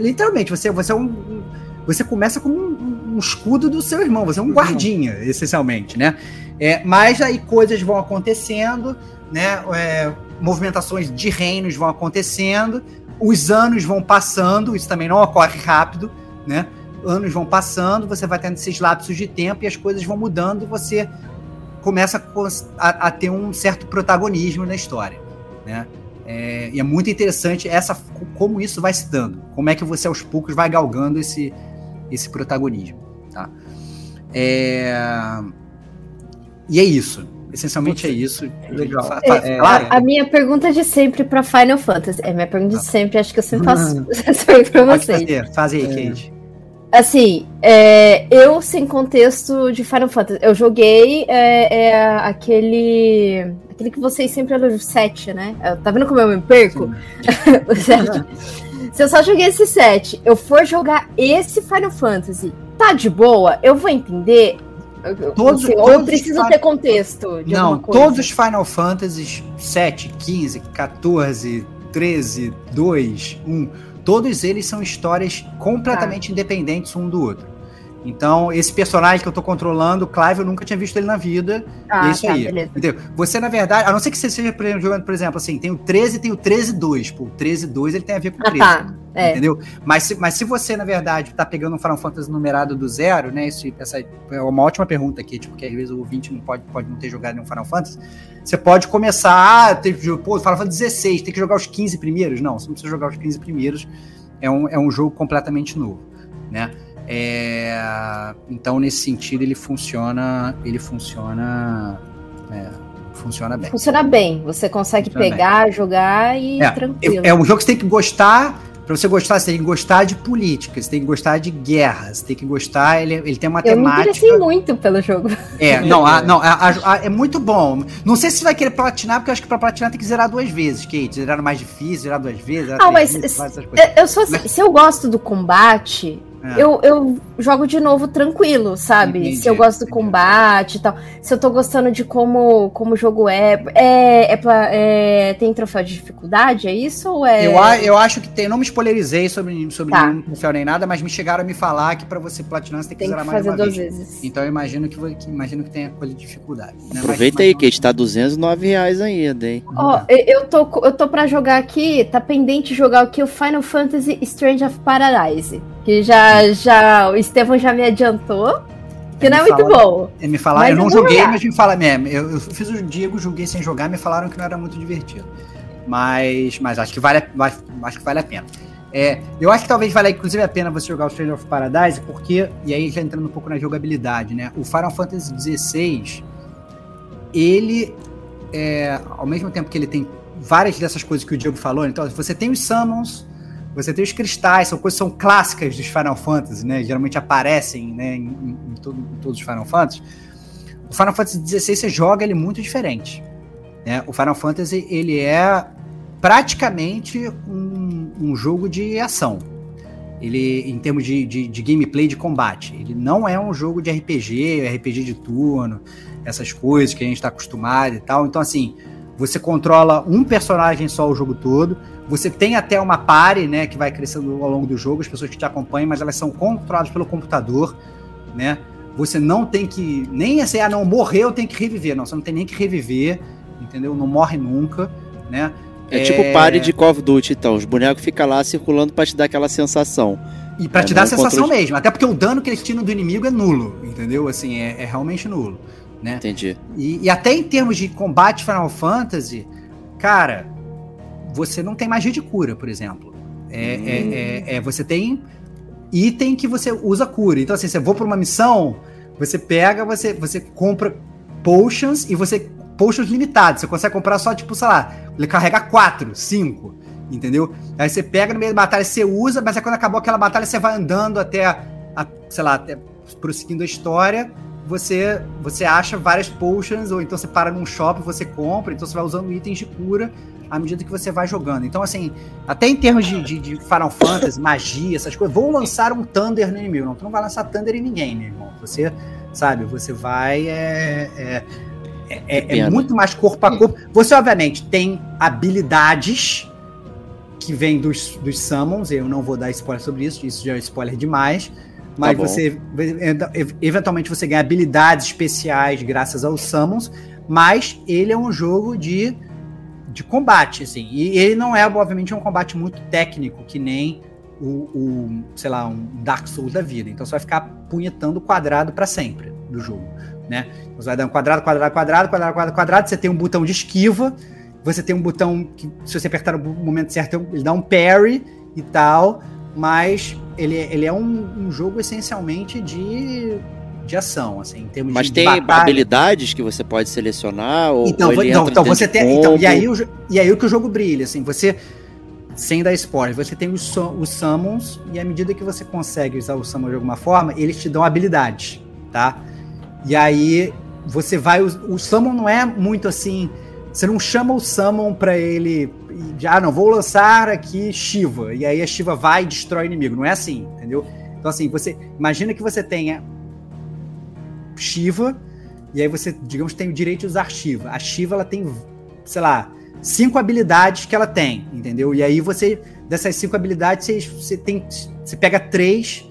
literalmente você, você é um você começa como um, um escudo do seu irmão, você é um guardinha, essencialmente, né? É, mas aí coisas vão acontecendo, né? É, movimentações de reinos vão acontecendo, os anos vão passando, isso também não ocorre rápido, né? Anos vão passando, você vai tendo esses lapsos de tempo e as coisas vão mudando e você começa a, a ter um certo protagonismo na história, né? É, e é muito interessante essa como isso vai se dando, como é que você aos poucos vai galgando esse, esse protagonismo, tá? É, e é isso. Essencialmente é isso. Legal. É, é, a, a, minha pergunta de sempre para Final Fantasy. É minha pergunta de sempre, acho que eu sempre faço essa para vocês. Fazer. Faz aí, é. Kate. Assim, é, eu sem contexto de Final Fantasy, eu joguei é, é aquele. Aquele que vocês sempre elogiam, o 7, né? Tá vendo como eu me perco? o 7. Se eu só joguei esse 7, eu for jogar esse Final Fantasy, tá de boa? Eu vou entender? Todos, assim, todos eu preciso ter contexto. não, todos os Final Fantasies 7, 15, 14, 13, 2, 1, todos eles são histórias completamente tá. independentes um do outro. Então, esse personagem que eu tô controlando, o Clive, eu nunca tinha visto ele na vida. Ah, é isso tá, aí. Entendeu? Você, na verdade, a não ser que você seja jogando, por exemplo, assim, tem o 13 e tem o 13-2. Pô, o 13-2 ele tem a ver com o 13. Ah, tá. É. Entendeu? Mas se, mas se você, na verdade, tá pegando um Final Fantasy numerado do zero, né? Isso, essa é uma ótima pergunta aqui, tipo, porque às vezes o ouvinte não pode, pode não ter jogado nenhum Final Fantasy. Você pode começar, ah, ter, pô, Final Fantasy 16, tem que jogar os 15 primeiros? Não, você não precisa jogar os 15 primeiros. É um, é um jogo completamente novo, né? É, então, nesse sentido, ele funciona. Ele funciona. É, funciona bem. Funciona bem. Você consegue funciona pegar, bem. jogar e é, tranquilo. É, é um jogo que você tem que gostar. Para você gostar, você tem que gostar de política, você tem que gostar de guerra, você tem que gostar. Ele, ele tem uma eu temática. Eu me interessei muito pelo jogo. É, não, a, não a, a, é muito bom. Não sei se você vai querer platinar, porque eu acho que para platinar tem que zerar duas vezes, Kate. Zerar mais difícil, zerar duas vezes. Zerar ah, mas vezes, eu sou assim, mas... se eu gosto do combate, é. Eu, eu jogo de novo tranquilo, sabe? Entendi, se eu gosto do combate e tal. Se eu tô gostando de como, como o jogo é. É, é, é Tem troféu de dificuldade? É isso? Ou é. Eu, eu acho que tem. Eu não me spoilerizei sobre, sobre tá. nenhum troféu nem nada, mas me chegaram a me falar que pra você platinar você tem que tem zerar que mais uma duas vez. vezes. Então eu imagino que, que, imagino que tenha coisa de dificuldade. Né? Aproveita mas, aí, mas... que a gente tá 209 reais ainda, hein? Ó, oh, eu, tô, eu tô pra jogar aqui, tá pendente jogar aqui o Final Fantasy Strange of Paradise. Que já, já o Estevão já me adiantou. Que não é muito bom. Me falaram, eu não joguei, mas me falaram mesmo. Eu, eu, fiz o Diego, joguei sem jogar, me falaram que não era muito divertido. Mas, mas acho que vale, acho que vale a pena. É, eu acho que talvez valha inclusive a pena você jogar o Stranger of Paradise, porque, e aí já entrando um pouco na jogabilidade, né? O Final Fantasy XVI, ele, é, ao mesmo tempo que ele tem várias dessas coisas que o Diego falou. Então, você tem os summons, você tem os cristais, são coisas são clássicas dos Final Fantasy, né? Geralmente aparecem né, em, em, todo, em todos os Final Fantasy. O Final Fantasy XVI você joga ele muito diferente. Né? O Final Fantasy ele é praticamente um, um jogo de ação. Ele, em termos de, de, de, gameplay de combate, ele não é um jogo de RPG, RPG de turno, essas coisas que a gente está acostumado e tal. Então, assim, você controla um personagem só o jogo todo. Você tem até uma party, né, que vai crescendo ao longo do jogo, as pessoas que te acompanham, mas elas são controladas pelo computador, né? Você não tem que nem assim, ah, não morreu, tem que reviver, não, você não tem nem que reviver, entendeu? Não morre nunca, né? É, é... tipo pare de Call of Duty, então. Os bonecos ficam lá circulando para te dar aquela sensação. E para é, te dar a sensação mesmo. Até porque o dano que eles tiram do inimigo é nulo, entendeu? Assim, é, é realmente nulo. Né? Entendi. E, e, até em termos de combate Final Fantasy, cara, você não tem magia de cura, por exemplo. É, hum. é, é, você tem item que você usa cura. Então, assim, você for pra uma missão, você pega, você, você compra potions e você potions limitados. Você consegue comprar só, tipo, sei lá, ele carrega 4, 5, entendeu? Aí você pega no meio da batalha, você usa, mas aí quando acabou aquela batalha, você vai andando até, a, a, sei lá, até, prosseguindo a história, você você acha várias potions, ou então você para num shopping, você compra, então você vai usando itens de cura à medida que você vai jogando. Então, assim, até em termos de, de, de Final Fantasy, magia, essas coisas, vão lançar um Thunder no inimigo. Não, tu não vai lançar Thunder em ninguém, meu irmão. Você, sabe, você vai. É, é, é, é, é muito mais corpo a corpo. Você, obviamente, tem habilidades que vêm dos, dos summons. Eu não vou dar spoiler sobre isso, isso já é spoiler demais. Mas tá você, eventualmente, você ganha habilidades especiais graças aos summons. Mas ele é um jogo de, de combate, assim. E ele não é, obviamente, um combate muito técnico, que nem o, o sei lá, um Dark Souls da vida. Então você vai ficar punhetando o quadrado para sempre do jogo né? Você vai dando quadrado, quadrado, quadrado, quadrado, quadrado, quadrado. Você tem um botão de esquiva. Você tem um botão que, se você apertar no momento certo, ele dá um parry e tal. Mas ele, ele é um, um jogo essencialmente de, de ação, assim, em termos mas de tem batalha. habilidades que você pode selecionar ou, então, ou não, então você tem, então, e aí o, e aí o que o jogo brilha, assim, você sem dar spoiler, você tem os, os summons e à medida que você consegue usar o summon de alguma forma, eles te dão habilidades, tá? E aí você vai. O, o Summon não é muito assim. Você não chama o Summon pra ele. Já ah, não, vou lançar aqui Shiva. E aí a Shiva vai e destrói o inimigo. Não é assim, entendeu? Então, assim, você. Imagina que você tenha Shiva. E aí você, digamos, tem o direito de usar Shiva. A Shiva, ela tem, sei lá, cinco habilidades que ela tem, entendeu? E aí você, dessas cinco habilidades, você, você tem. Você pega três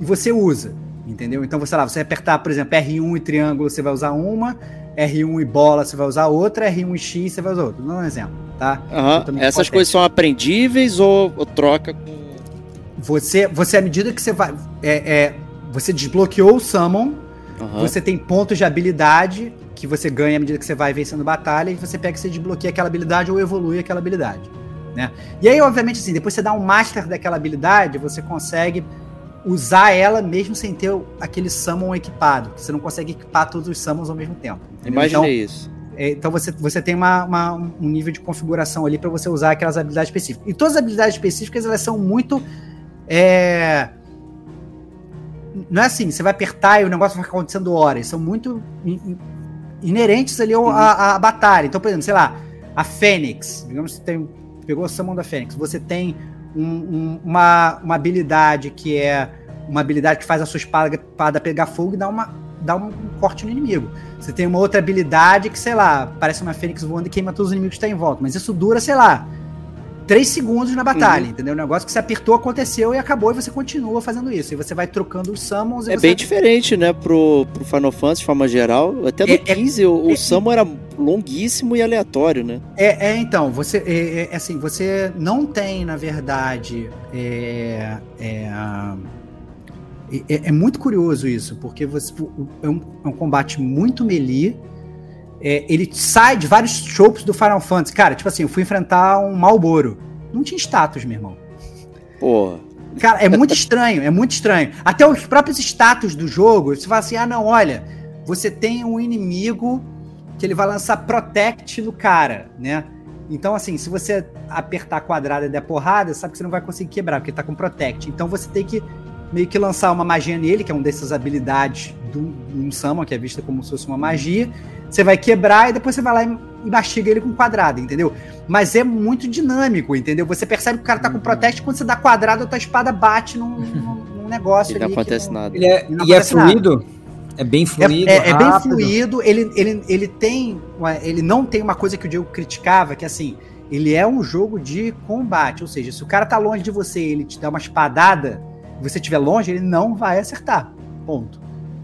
e você usa. Entendeu? Então, você lá, você apertar, por exemplo, R1 e triângulo, você vai usar uma, R1 e bola, você vai usar outra, R1 e X, você vai usar outra. Dá um exemplo, tá? Uhum. Essas coisas são aprendíveis ou, ou, troca com. Você, você, à medida que você vai. É, é você desbloqueou o Summon, uhum. você tem pontos de habilidade que você ganha à medida que você vai vencendo batalha, e você pega e você desbloqueia aquela habilidade ou evolui aquela habilidade. Né? E aí, obviamente, assim, depois você dá um master daquela habilidade, você consegue usar ela mesmo sem ter aquele summon equipado. Você não consegue equipar todos os summons ao mesmo tempo. Imaginei então, isso. É, então você, você tem uma, uma, um nível de configuração ali para você usar aquelas habilidades específicas. E todas as habilidades específicas elas são muito. É... Não é assim, você vai apertar e o negócio vai ficar acontecendo horas. São muito inerentes ali uhum. à, à batalha. Então, por exemplo, sei lá, a Fênix. Digamos que você tem, pegou o summon da Fênix. Você tem um, um, uma, uma habilidade que é uma habilidade que faz a sua espada, espada pegar fogo e dá, uma, dá um, corte no inimigo. Você tem uma outra habilidade que, sei lá, parece uma fênix voando e queima todos os inimigos que estão em volta. Mas isso dura, sei lá, 3 segundos na batalha, uhum. entendeu? O negócio que você apertou, aconteceu e acabou, e você continua fazendo isso. E você vai trocando os summons. é você... bem diferente, né, pro, pro Final Fantasy de forma geral. Até no é, 15 é, o, o é, summon era longuíssimo e aleatório, né? É, é então, você. É, é assim, você não tem, na verdade. É, é, é, muito curioso isso, porque você, é, um, é um combate muito melee é, ele sai de vários tropes do Final Fantasy. Cara, tipo assim, eu fui enfrentar um Malboro. Não tinha status, meu irmão. Porra. Cara, é muito estranho, é muito estranho. Até os próprios status do jogo, você fala assim: ah, não, olha, você tem um inimigo que ele vai lançar Protect no cara, né? Então, assim, se você apertar quadrado e der porrada, sabe que você não vai conseguir quebrar, porque ele tá com Protect. Então você tem que meio que lançar uma magia nele, que é uma dessas habilidades do, do Summon, que é vista como se fosse uma magia. Você vai quebrar e depois você vai lá e, e mastiga ele com quadrado, entendeu? Mas é muito dinâmico, entendeu? Você percebe que o cara tá com Protect quando você dá quadrado, a tua espada bate num, num negócio e ali. Não acontece nada. Ele é, e é fluido? Nada. É bem fluido. É, é, é, bem fluido. Ele, ele, ele tem. Ele não tem uma coisa que o Diego criticava, que assim, ele é um jogo de combate. Ou seja, se o cara tá longe de você ele te dá uma espadada, você estiver longe, ele não vai acertar. Ponto.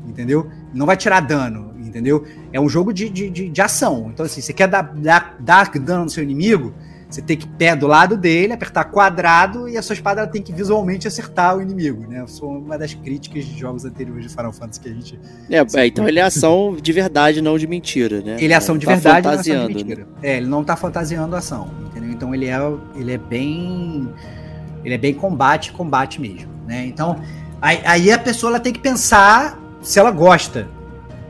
Entendeu? Não vai tirar dano, entendeu? É um jogo de, de, de, de ação. Então, assim, você quer dar, dar, dar dano no seu inimigo, você tem que pé do lado dele, apertar quadrado e a sua espada tem que visualmente acertar o inimigo, né? Foi uma das críticas de jogos anteriores de Final Fantasy que a gente. É, é então ele é ação de verdade, não de mentira, né? Ele é ação de tá verdade, não é ação de mentira. Né? É, ele não tá fantasiando a ação, entendeu? Então ele é, ele é bem. Ele é bem combate, combate mesmo, né? Então, aí, aí a pessoa ela tem que pensar se ela gosta.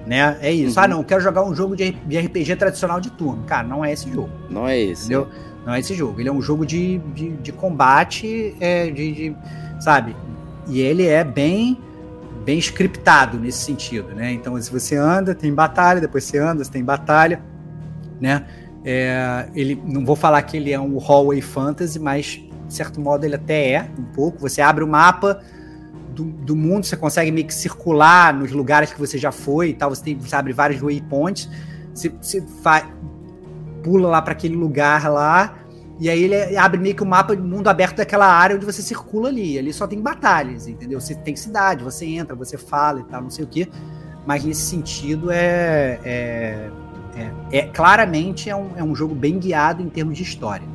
Né? É isso. Ah, uhum. Ah, não, eu quero jogar um jogo de RPG tradicional de turno. Cara, não é esse jogo. Não é esse. Entendeu? Não é esse jogo. Ele é um jogo de, de, de combate, é, de, de, sabe? E ele é bem bem scriptado nesse sentido, né? Então, se você anda, tem batalha, depois você anda, você tem batalha, né? É, ele, não vou falar que ele é um hallway fantasy, mas de certo modo ele até é um pouco. Você abre o mapa do, do mundo, você consegue meio que circular nos lugares que você já foi e tal. Você, tem, você abre vários waypoints. Você, você pula lá para aquele lugar lá, e aí ele abre meio que o mapa do mundo aberto daquela área onde você circula ali. Ali só tem batalhas, entendeu? Você tem cidade, você entra, você fala e tal, não sei o quê. Mas nesse sentido é. é, é, é claramente é um, é um jogo bem guiado em termos de história.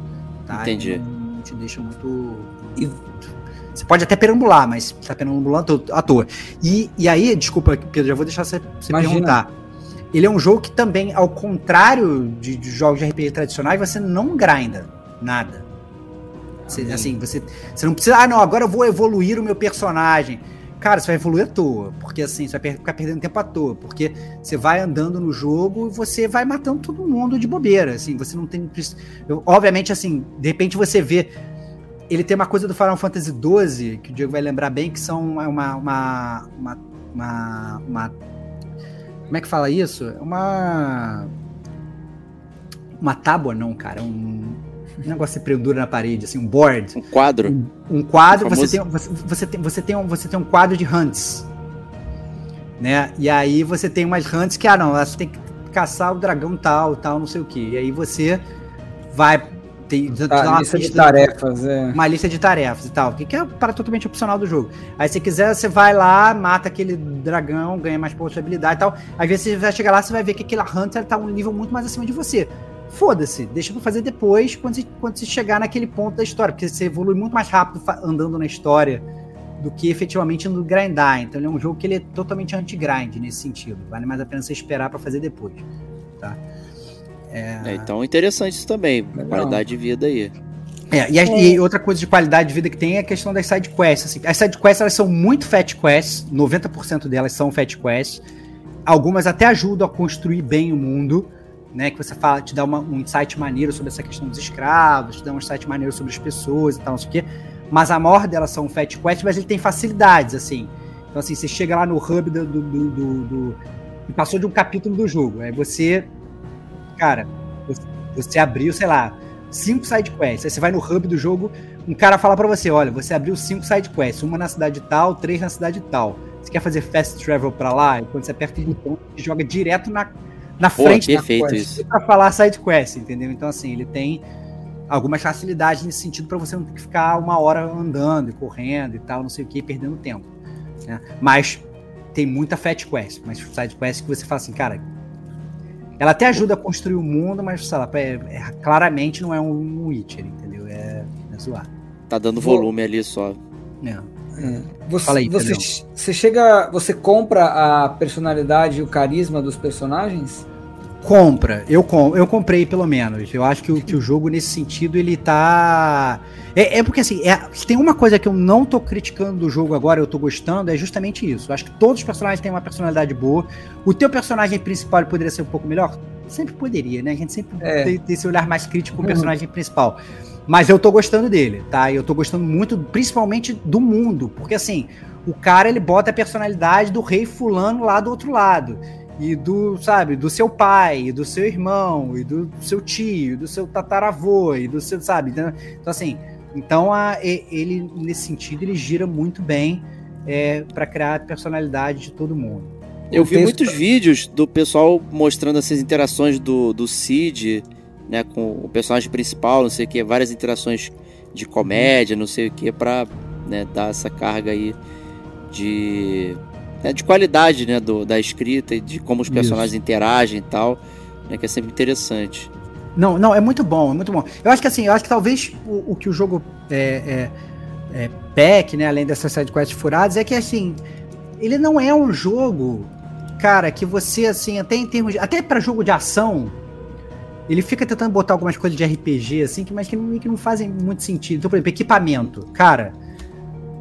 Tá? Entendi. Não, te deixa muito. Você pode até perambular, mas tá perambulando à toa. E, e aí, desculpa, Pedro, já vou deixar você, você perguntar ele é um jogo que também, ao contrário de, de jogos de RPG tradicionais, você não grinda nada. Você, assim, você, você não precisa, ah, não, agora eu vou evoluir o meu personagem. Cara, você vai evoluir à toa, porque assim, você vai ficar perdendo tempo à toa, porque você vai andando no jogo e você vai matando todo mundo de bobeira, assim, você não tem... Obviamente, assim, de repente você vê... Ele tem uma coisa do Final Fantasy XII, que o Diego vai lembrar bem, que são uma, uma, uma, uma, uma como é que fala isso? É uma. Uma tábua, não, cara. Um, um negócio que pendura na parede, assim, um board. Um quadro. Um, um quadro. Você, tem, você, você, tem, você, tem um, você tem um quadro de hunts. Né? E aí você tem umas hunts que, ah, não, você tem que caçar o dragão tal, tal, não sei o que. E aí você vai tem tá, uma lista de tarefas, é. Uma lista de tarefas e tal, que é para totalmente opcional do jogo. Aí se quiser, você vai lá, mata aquele dragão, ganha mais possibilidade e tal. Às vezes você vai chegar lá, você vai ver que aquele Hunter tá um nível muito mais acima de você. Foda-se, deixa pra fazer depois, quando você, quando você chegar naquele ponto da história, porque você evolui muito mais rápido andando na história do que efetivamente no grindar. Então ele é um jogo que ele é totalmente anti-grind nesse sentido. Vale mais a pena você esperar para fazer depois, tá? É... É, então interessante isso também, Legal. qualidade de vida aí. É, e, a, é. e, outra coisa de qualidade de vida que tem é a questão das side quests. Assim. As side quests elas são muito fat quests, 90% delas são fat quests. Algumas até ajudam a construir bem o mundo, né? Que você fala, te dá uma, um insight maneiro sobre essa questão dos escravos, te dá um insight maneiro sobre as pessoas e tal, não sei o quê. Mas a maior delas são fat quests, mas ele tem facilidades, assim. Então, assim, você chega lá no hub do. do, do, do, do passou de um capítulo do jogo. Aí você cara, você abriu, sei lá, cinco side quests. Aí você vai no hub do jogo, um cara fala para você, olha, você abriu cinco side quests, uma na cidade tal, três na cidade tal. Você quer fazer fast travel para lá? E quando você aperta o botão, ele joga direto na, na frente Pô, perfeito da quest, pra falar side quest, entendeu? Então assim, ele tem algumas facilidades nesse sentido para você não ter que ficar uma hora andando e correndo e tal, não sei o que, perdendo tempo. Né? Mas tem muita fat quest, mas side quest que você fala assim, cara, ela até ajuda a construir o mundo, mas sei lá, é, é, claramente não é um Witcher, entendeu? É, é zoar. Tá dando volume ali só. É. é. Você, Fala aí, você, você chega. Você compra a personalidade e o carisma dos personagens? Compra, eu, com, eu comprei pelo menos. Eu acho que o, que o jogo, nesse sentido, ele tá. É, é porque assim, é, se tem uma coisa que eu não tô criticando do jogo agora, eu tô gostando, é justamente isso. Eu acho que todos os personagens têm uma personalidade boa. O teu personagem principal poderia ser um pouco melhor? sempre poderia, né? A gente sempre é. tem, tem, esse olhar mais crítico com o personagem uhum. principal. Mas eu tô gostando dele, tá? Eu tô gostando muito, principalmente do mundo, porque assim, o cara ele bota a personalidade do rei fulano lá do outro lado. E do, sabe, do seu pai, e do seu irmão, e do seu tio, do seu tataravô, e do seu, sabe? Então, assim, então a, ele, nesse sentido, ele gira muito bem é, para criar a personalidade de todo mundo. Eu vi muitos vídeos do pessoal mostrando essas interações do, do Cid, né, com o personagem principal, não sei o que, várias interações de comédia, não sei o que, pra né, dar essa carga aí de, né, de qualidade né, do, da escrita e de como os personagens Isso. interagem e tal, né, que é sempre interessante. Não, não, é muito bom, é muito bom. Eu acho que assim, eu acho que talvez o, o que o jogo é, é, é PEC, né, além dessas sidequests furadas, é que assim, ele não é um jogo, cara, que você assim, até em termos de, até para jogo de ação, ele fica tentando botar algumas coisas de RPG assim, que mas que não, que não fazem muito sentido. Então, por exemplo, equipamento. Cara,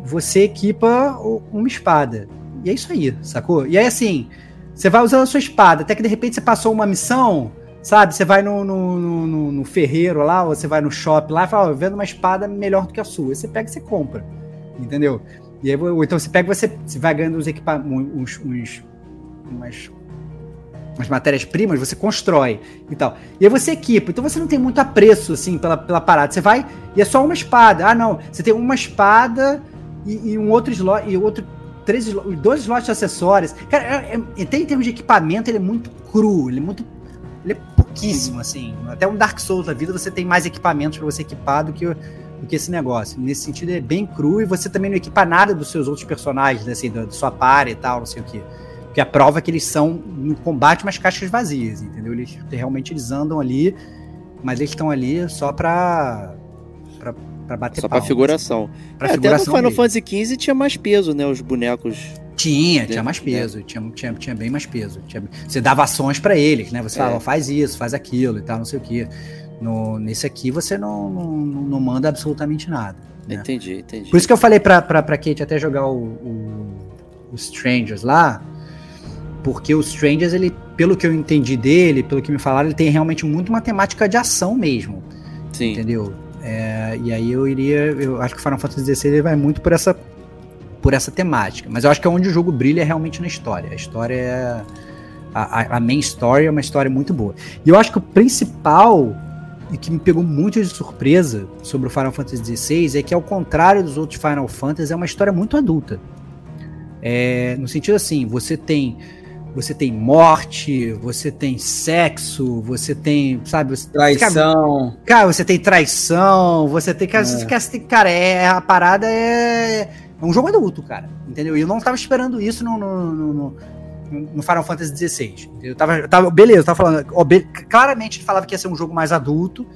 você equipa uma espada. E é isso aí, sacou? E aí assim, você vai usando a sua espada, até que de repente você passou uma missão, sabe? Você vai no, no, no, no ferreiro lá, ou você vai no shopping lá e fala, ó, oh, vendo uma espada melhor do que a sua. Aí você pega e você compra. Entendeu? E aí, ou então você pega você, você vai ganhando os equipamentos, uns, uns, umas, umas matérias-primas, você constrói e tal. E aí você equipa. Então você não tem muito apreço, assim, pela, pela parada. Você vai e é só uma espada. Ah, não. Você tem uma espada e, e um outro slot, e outro três dois slots de acessórios. Cara, é, é, até em termos de equipamento, ele é muito cru, ele é muito. Ele é pouquíssimo, assim. Até um Dark Souls da vida você tem mais equipamentos para você equipar do que, do que esse negócio. Nesse sentido, é bem cru e você também não equipa nada dos seus outros personagens, né, assim, da, da sua par e tal, não sei o que. Porque a prova é que eles são no combate umas caixas vazias, entendeu? Eles realmente eles andam ali, mas eles estão ali só pra, pra bater Só para figuração. Pra é, figuração até no Final Fantasy XV tinha mais peso, né? Os bonecos. Tinha, tinha mais peso, tinha, tinha, tinha bem mais peso. Tinha, você dava ações para eles, né? Você é. falava, faz isso, faz aquilo e tal, não sei o que. No, nesse aqui você não, não, não manda absolutamente nada. Né? Entendi, entendi. Por isso que eu falei pra, pra, pra Kate até jogar o, o, o Strangers lá, porque o Strangers, ele, pelo que eu entendi dele, pelo que me falaram, ele tem realmente muito uma temática de ação mesmo. Sim. Entendeu? É, e aí eu iria. Eu acho que Final Fantasy XVI vai muito por essa, por essa temática. Mas eu acho que é onde o jogo brilha realmente na história. A história é. A, a main story é uma história muito boa. E eu acho que o principal e que me pegou muito de surpresa sobre o Final Fantasy XVI é que, ao contrário dos outros Final Fantasy, é uma história muito adulta. É, no sentido assim, você tem você tem morte, você tem sexo, você tem, sabe, você, traição. Cara, cara, você tem traição, você tem, cara, é. você tem, cara, é, a parada é, é um jogo adulto, cara, entendeu? E eu não tava esperando isso no, no, no, no Final Fantasy XVI. Eu tava, eu tava, beleza, eu tava falando, ó, be, claramente ele falava que ia ser um jogo mais adulto,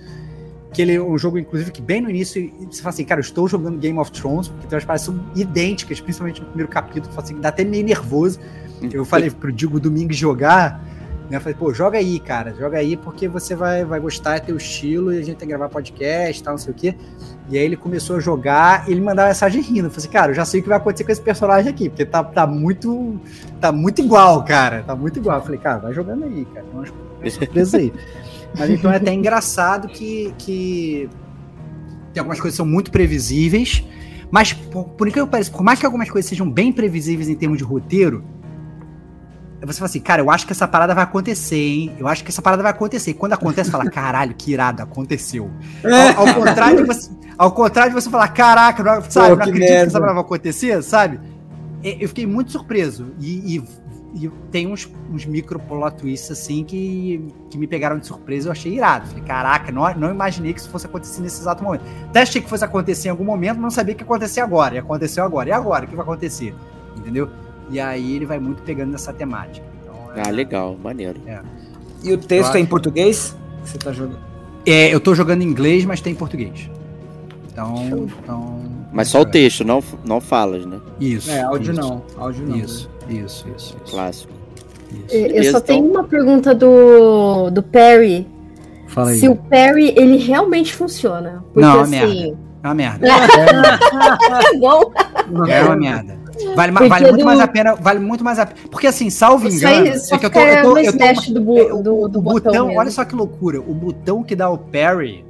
que ele é um jogo, inclusive, que bem no início você fala assim, cara, eu estou jogando Game of Thrones, porque tem umas paradas idênticas, principalmente no primeiro capítulo, assim, dá até meio nervoso. Eu falei pro Digo Domingues jogar, né? Eu falei, pô, joga aí, cara, joga aí porque você vai, vai gostar, é teu estilo, e a gente tem que gravar podcast tal, não sei o quê. E aí ele começou a jogar e ele mandava mensagem rindo. Eu falei assim, cara, eu já sei o que vai acontecer com esse personagem aqui, porque tá, tá muito. tá muito igual, cara. Tá muito igual. Eu falei, cara, vai jogando aí, cara. Tem umas surpresas aí. Mas então é até engraçado que, que tem algumas coisas que são muito previsíveis, mas por, por pareça, por mais que algumas coisas sejam bem previsíveis em termos de roteiro, você fala assim, cara, eu acho que essa parada vai acontecer, hein? Eu acho que essa parada vai acontecer. E quando acontece, você fala, caralho, que irado, aconteceu. É. Ao, ao, contrário de você, ao contrário de você falar, caraca, não, sabe, Pô, não acredito merda. que essa parada vai acontecer, sabe? Eu fiquei muito surpreso. E, e e tem uns, uns micro plot twists assim que, que me pegaram de surpresa eu achei irado. Falei, caraca, não, não imaginei que isso fosse acontecer nesse exato momento. Até achei que fosse acontecer em algum momento, mas não sabia que ia acontecer agora. E aconteceu agora. E agora? O que vai acontecer? Entendeu? E aí ele vai muito pegando nessa temática. Então, é... Ah, legal, maneiro. É. E o texto é em português? Você tá jogando? É, eu tô jogando em inglês, mas tem em português. Então. então mas só o texto, não, não falas, né? Isso. É, áudio isso. não. Áudio não. Isso. Né? Isso, isso, isso. Clássico. Isso. Eu só tenho uma pergunta do, do Perry. Fala aí. Se o Perry, ele realmente funciona. Porque, não, é assim... merda. É uma merda. É, é bom. É uma merda. Vale, vale muito do... mais a pena, vale muito mais a pena. Porque assim, salvo engano, é que eu tô, eu tô, eu tô, eu tô do, é, do, do, botão, botão olha só que loucura, o botão que dá o parry,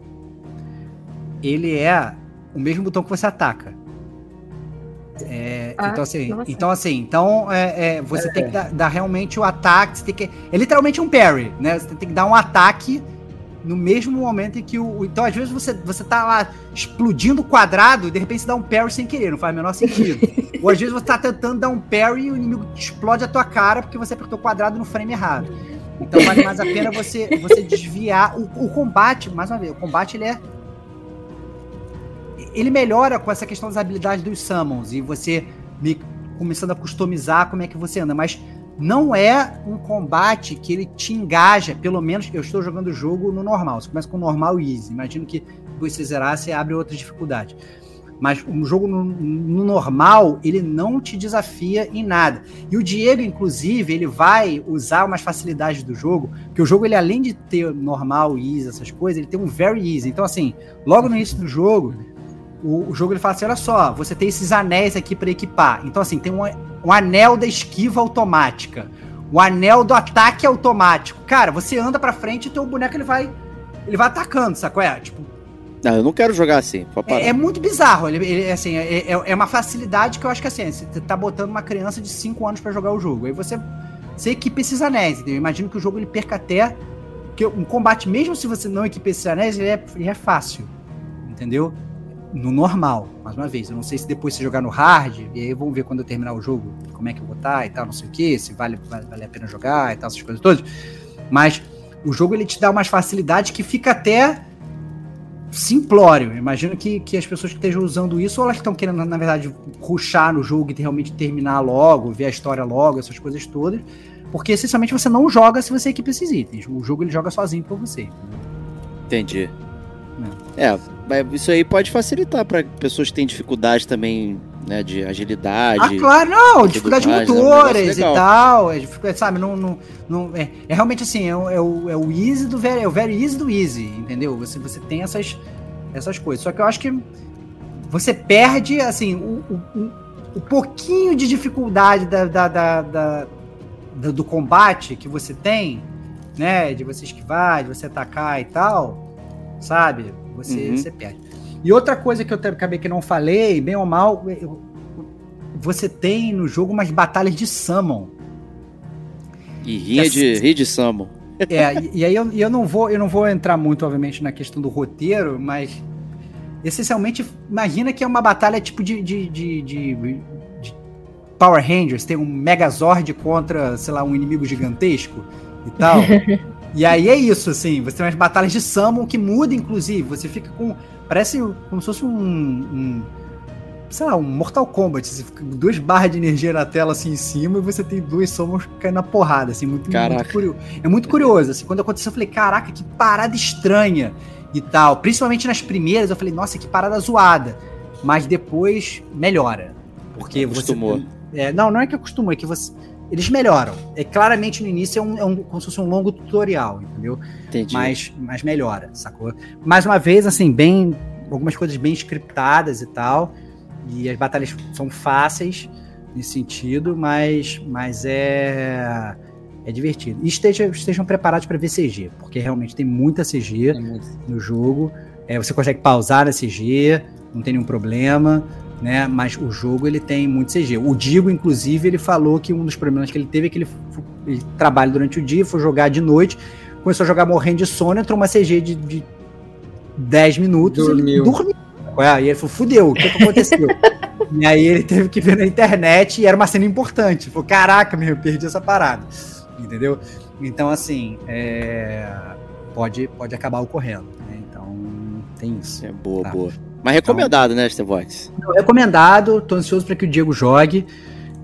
ele é o mesmo botão que você ataca. É, ah, então, assim, então, assim, então é, é você é. tem que dar, dar, realmente o ataque. Você tem que, é literalmente um parry, né? Você tem que dar um ataque no mesmo momento em que o. Então, às vezes, você, você tá lá explodindo o quadrado e de repente você dá um parry sem querer, não faz o menor sentido. Ou às vezes você tá tentando dar um parry e o inimigo explode a tua cara porque você apertou o quadrado no frame errado. Então vale mais a pena você, você desviar. O, o combate, mais uma vez, o combate ele é ele melhora com essa questão das habilidades dos summons e você me, começando a customizar como é que você anda, mas não é um combate que ele te engaja, pelo menos eu estou jogando o jogo no normal. Você começa com normal e easy. Imagino que depois você zerar, você abre outras dificuldades. Mas o jogo no, no, normal, ele não te desafia em nada. E o Diego, inclusive, ele vai usar umas facilidades do jogo, que o jogo, ele além de ter normal, easy, essas coisas, ele tem um very easy. Então, assim, logo no início do jogo, o, o, jogo ele fala assim: olha só, você tem esses anéis aqui para equipar. Então, assim, tem um, um anel da esquiva automática, o anel do ataque automático. Cara, você anda pra frente e o teu boneco ele vai. Ele vai atacando, sacou? É, tipo. Não, eu não quero jogar assim. É, é, muito bizarro. Ele, ele assim, é, é, é, uma facilidade que eu acho que assim, você tá botando uma criança de 5 anos para jogar o jogo. Aí você, você equipa esses anéis, entendeu? Eu imagino que o jogo ele perca até. que um combate, mesmo se você não equipa esses anéis, ele é, ele é fácil. Entendeu? No normal, mais uma vez. Eu não sei se depois você jogar no hard, e aí vamos ver quando eu terminar o jogo como é que eu vou estar e tal, não sei o que, se vale, vale, vale, a pena jogar e tal, essas coisas todas. Mas o jogo ele te dá umas facilidades que fica até simplório. Eu imagino que, que as pessoas que estejam usando isso, ou elas estão querendo, na verdade, ruxar no jogo e realmente terminar logo, ver a história logo, essas coisas todas. Porque essencialmente você não joga se você equipa esses itens. O jogo ele joga sozinho por você. Entendi. É, isso aí pode facilitar para pessoas que têm dificuldade também, né, de agilidade. Ah, claro, não, dificuldade motoras é um e tal, é, sabe, não, não, não é, é, realmente assim, é, o, é o, é o easy do very, é o very easy do easy, entendeu? Você, você tem essas, essas coisas, só que eu acho que você perde, assim, o, o, o pouquinho de dificuldade da, da, da, da do, do combate que você tem, né, de você esquivar, de você atacar e tal, sabe? Você, uhum. você perde. E outra coisa que eu acabei que não falei, bem ou mal, eu, você tem no jogo umas batalhas de summon. E ria de, ria de summon. É, e, e aí eu, eu, não vou, eu não vou entrar muito, obviamente, na questão do roteiro, mas essencialmente, imagina que é uma batalha tipo de, de, de, de Power Rangers, tem um Megazord contra, sei lá, um inimigo gigantesco e tal. E aí é isso, assim, você tem umas batalhas de summon que muda, inclusive. Você fica com. Parece como se fosse um. um sei lá, um Mortal Kombat. Você fica com duas barras de energia na tela assim em cima e você tem duas summons caindo na porrada, assim, muito, muito curioso. É muito curioso, assim, quando aconteceu, eu falei, caraca, que parada estranha e tal. Principalmente nas primeiras, eu falei, nossa, que parada zoada. Mas depois melhora. Porque Acostumou. você. É, não, não é que acostumou, é que você eles melhoram. É claramente no início é um, é um como se fosse um longo tutorial, entendeu? Entendi. Mas, mas melhora, sacou? Mais uma vez, assim, bem. Algumas coisas bem scriptadas e tal. E as batalhas são fáceis nesse sentido, mas, mas é. É divertido. E esteja, estejam preparados para ver CG, porque realmente tem muita CG no jogo. É, você consegue pausar a CG, não tem nenhum problema né? Mas o jogo ele tem muito CG. O Digo, inclusive, ele falou que um dos problemas que ele teve é que ele, ele trabalha durante o dia, foi jogar de noite, começou a jogar morrendo de sono, entrou uma CG de, de 10 minutos, dormiu. ele dormiu. E ele falou, fudeu, o que, que aconteceu? e aí ele teve que ver na internet e era uma cena importante. Falou, caraca, meu, eu perdi essa parada. Entendeu? Então, assim, é... pode, pode acabar ocorrendo. Né? Então, tem isso. É boa, tá? boa. Mas recomendado, então, né, Stevox? Recomendado, tô ansioso para que o Diego jogue.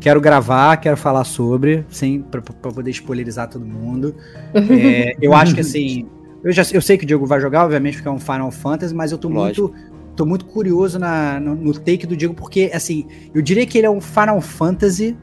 Quero gravar, quero falar sobre, sem para poder spoilerizar todo mundo. É, eu acho que assim, eu já eu sei que o Diego vai jogar, obviamente, porque é um Final Fantasy, mas eu tô Lógico. muito tô muito curioso na, no, no, take do Diego, porque, assim, eu diria que ele é um Final Fantasy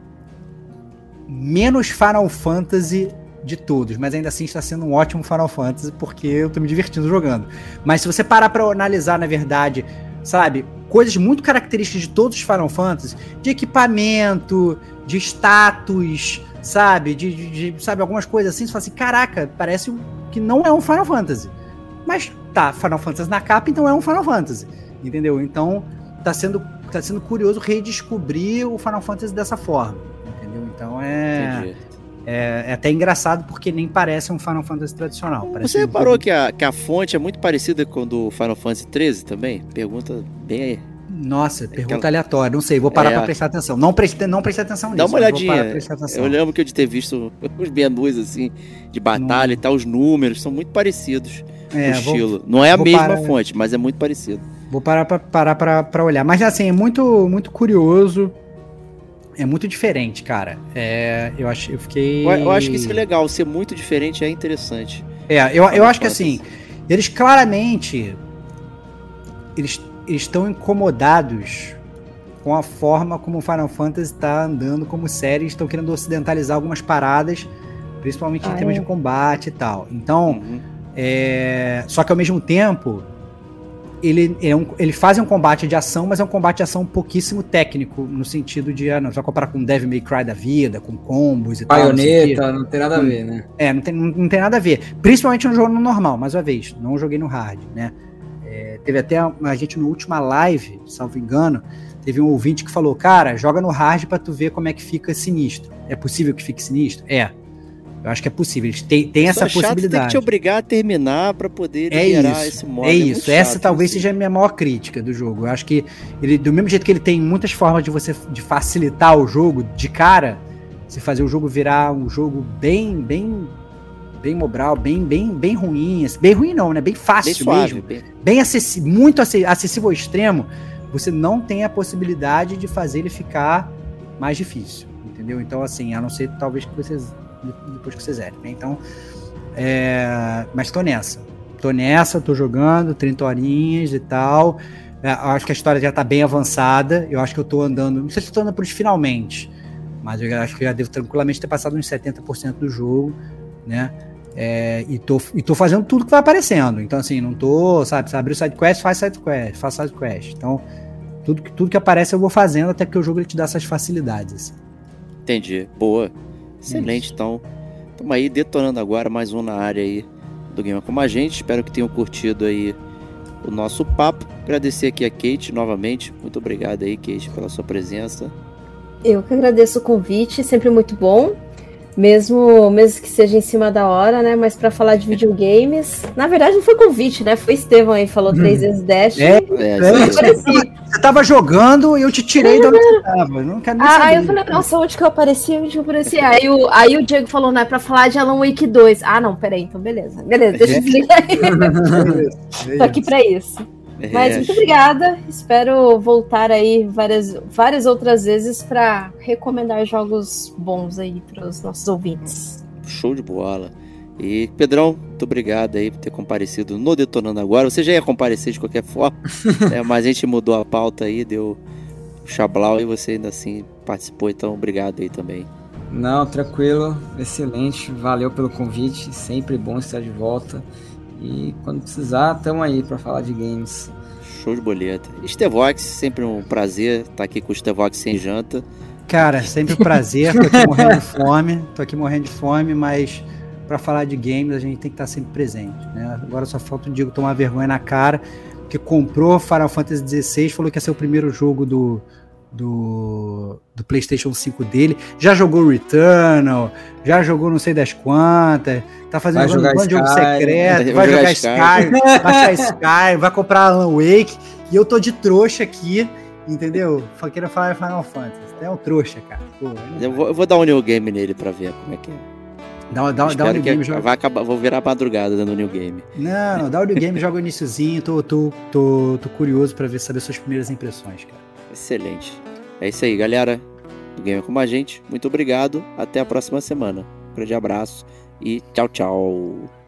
menos Final Fantasy de todos, mas ainda assim está sendo um ótimo Final Fantasy, porque eu tô me divertindo jogando. Mas se você parar para analisar, na verdade, sabe, coisas muito características de todos os Final Fantasy, de equipamento, de status, sabe? De, de, de sabe, algumas coisas assim, você fala assim, caraca, parece que não é um Final Fantasy. Mas tá, Final Fantasy na capa, então é um Final Fantasy. Entendeu? Então tá sendo, tá sendo curioso redescobrir o Final Fantasy dessa forma. Entendeu? Então é. É, é, até engraçado porque nem parece um Final Fantasy tradicional. Você reparou um... que, a, que a fonte é muito parecida com o do Final Fantasy XIII também? Pergunta bem nossa, pergunta Aquela... aleatória. Não sei, vou parar é. pra prestar atenção. Não prestei, não prestei atenção nisso. Dá uma olhadinha. Eu lembro que eu de ter visto os menus assim, de batalha não. e tal, os números são muito parecidos. É, o estilo. Vou, não é a mesma parar, fonte, mas é muito parecido. Vou parar pra, parar pra, pra olhar. Mas assim, é muito, muito curioso. É muito diferente, cara. É, eu, acho, eu fiquei. Eu, eu acho que isso é legal. Ser muito diferente é interessante. É, eu, eu acho que assim, eles claramente. Eles estão incomodados com a forma como o Final Fantasy está andando como série, estão querendo ocidentalizar algumas paradas, principalmente ah, em termos é. de combate e tal. Então, uhum. é... só que ao mesmo tempo, ele, é um, ele faz um combate de ação, mas é um combate de ação pouquíssimo técnico, no sentido de, ah, não, vai comparar com Devil May Cry da vida, com combos e Baioneta, tal. Não, não tem nada a ver, né? É, não tem, não, não tem nada a ver. Principalmente no jogo normal, mais uma vez, não joguei no hard, né? Teve até a gente no última live, salvo engano, teve um ouvinte que falou: Cara, joga no hard para tu ver como é que fica sinistro. É possível que fique sinistro? É. Eu acho que é possível. Eles têm, têm essa possibilidade. Tem que te obrigar a terminar para poder é isso, esse modo. É, é isso. Essa chato, talvez assim. seja a minha maior crítica do jogo. Eu acho que ele, do mesmo jeito que ele tem muitas formas de você de facilitar o jogo de cara, se fazer o jogo virar um jogo bem, bem bem mobral, bem, bem, bem ruim. Assim, bem ruim não, né? Bem fácil bem suave, mesmo. Bem, bem acessível, muito acessível ao extremo. Você não tem a possibilidade de fazer ele ficar mais difícil, entendeu? Então, assim, a não ser talvez que vocês depois que vocês né? Então, é, mas tô nessa. Tô nessa, tô jogando 30 horinhas e tal. É, acho que a história já tá bem avançada. Eu acho que eu tô andando. Não sei se eu tô andando por finalmente. Mas eu acho que já devo tranquilamente ter passado uns 70% do jogo, né? É, e, tô, e tô fazendo tudo que vai aparecendo. Então, assim, não tô, sabe, se abrir o sidequest, faz sidequest, faz sidequest. Então, tudo, tudo que aparece eu vou fazendo, até que o jogo ele te dá essas facilidades. Assim. Entendi. Boa. Excelente, então. Estamos aí detonando agora mais um na área aí do Game Como a gente. Espero que tenham curtido aí o nosso papo. Agradecer aqui a Kate novamente. Muito obrigado aí, Kate, pela sua presença. Eu que agradeço o convite, sempre muito bom. Mesmo, mesmo que seja em cima da hora, né? Mas para falar de videogames. Na verdade, não foi convite, né? Foi Estevão aí, falou hum. três vezes Dash. É, é, você tava jogando e eu te tirei de onde você tava. Não quero nem ah, saber. Aí eu falei, nossa, onde que eu apareci? Onde que eu apareci? Aí o, aí o Diego falou, não, é pra falar de Alan Wake 2. Ah, não, peraí, então beleza. Beleza, deixa eu desligar aí. Tô aqui pra isso. Mas é. muito obrigada. Espero voltar aí várias, várias outras vezes para recomendar jogos bons aí para os nossos ouvintes. Show de bola. E Pedrão, muito obrigado aí por ter comparecido no Detonando Agora. Você já ia comparecer de qualquer forma, é, mas a gente mudou a pauta aí, deu o chablau e você ainda assim participou, então obrigado aí também. Não, tranquilo, excelente, valeu pelo convite, sempre bom estar de volta. E quando precisar, estamos aí para falar de games. Show de boleta. Estevox, sempre um prazer estar aqui com o Estevox sem janta. Cara, sempre um prazer. Tô aqui morrendo de fome. Tô aqui morrendo de fome, mas para falar de games a gente tem que estar sempre presente. Né? Agora só falta o Diego tomar vergonha na cara, porque comprou Final Fantasy XVI, falou que ia ser o primeiro jogo do, do, do PlayStation 5 dele. Já jogou Returnal, já jogou não sei das quantas, tá fazendo um monte de jogo secreto, vai, jogar, Sky, vai baixar Sky, vai comprar Alan Wake, e eu tô de trouxa aqui, entendeu? Querendo falar Final Fantasy. É um trouxa, cara. Pô, eu, vou, eu, vou, dar um new game nele pra ver como é que é. Dá, dá, dá um new game, joga... vai acabar, vou virar madrugada dando new game. Não, não, dá o new game, joga o iníciozinho, tô, tô, tô, tô curioso pra ver, saber suas primeiras impressões, cara. Excelente. É isso aí, galera. Do Gamer Como a Gente, muito obrigado. Até a próxima semana. Um grande abraço e tchau, tchau.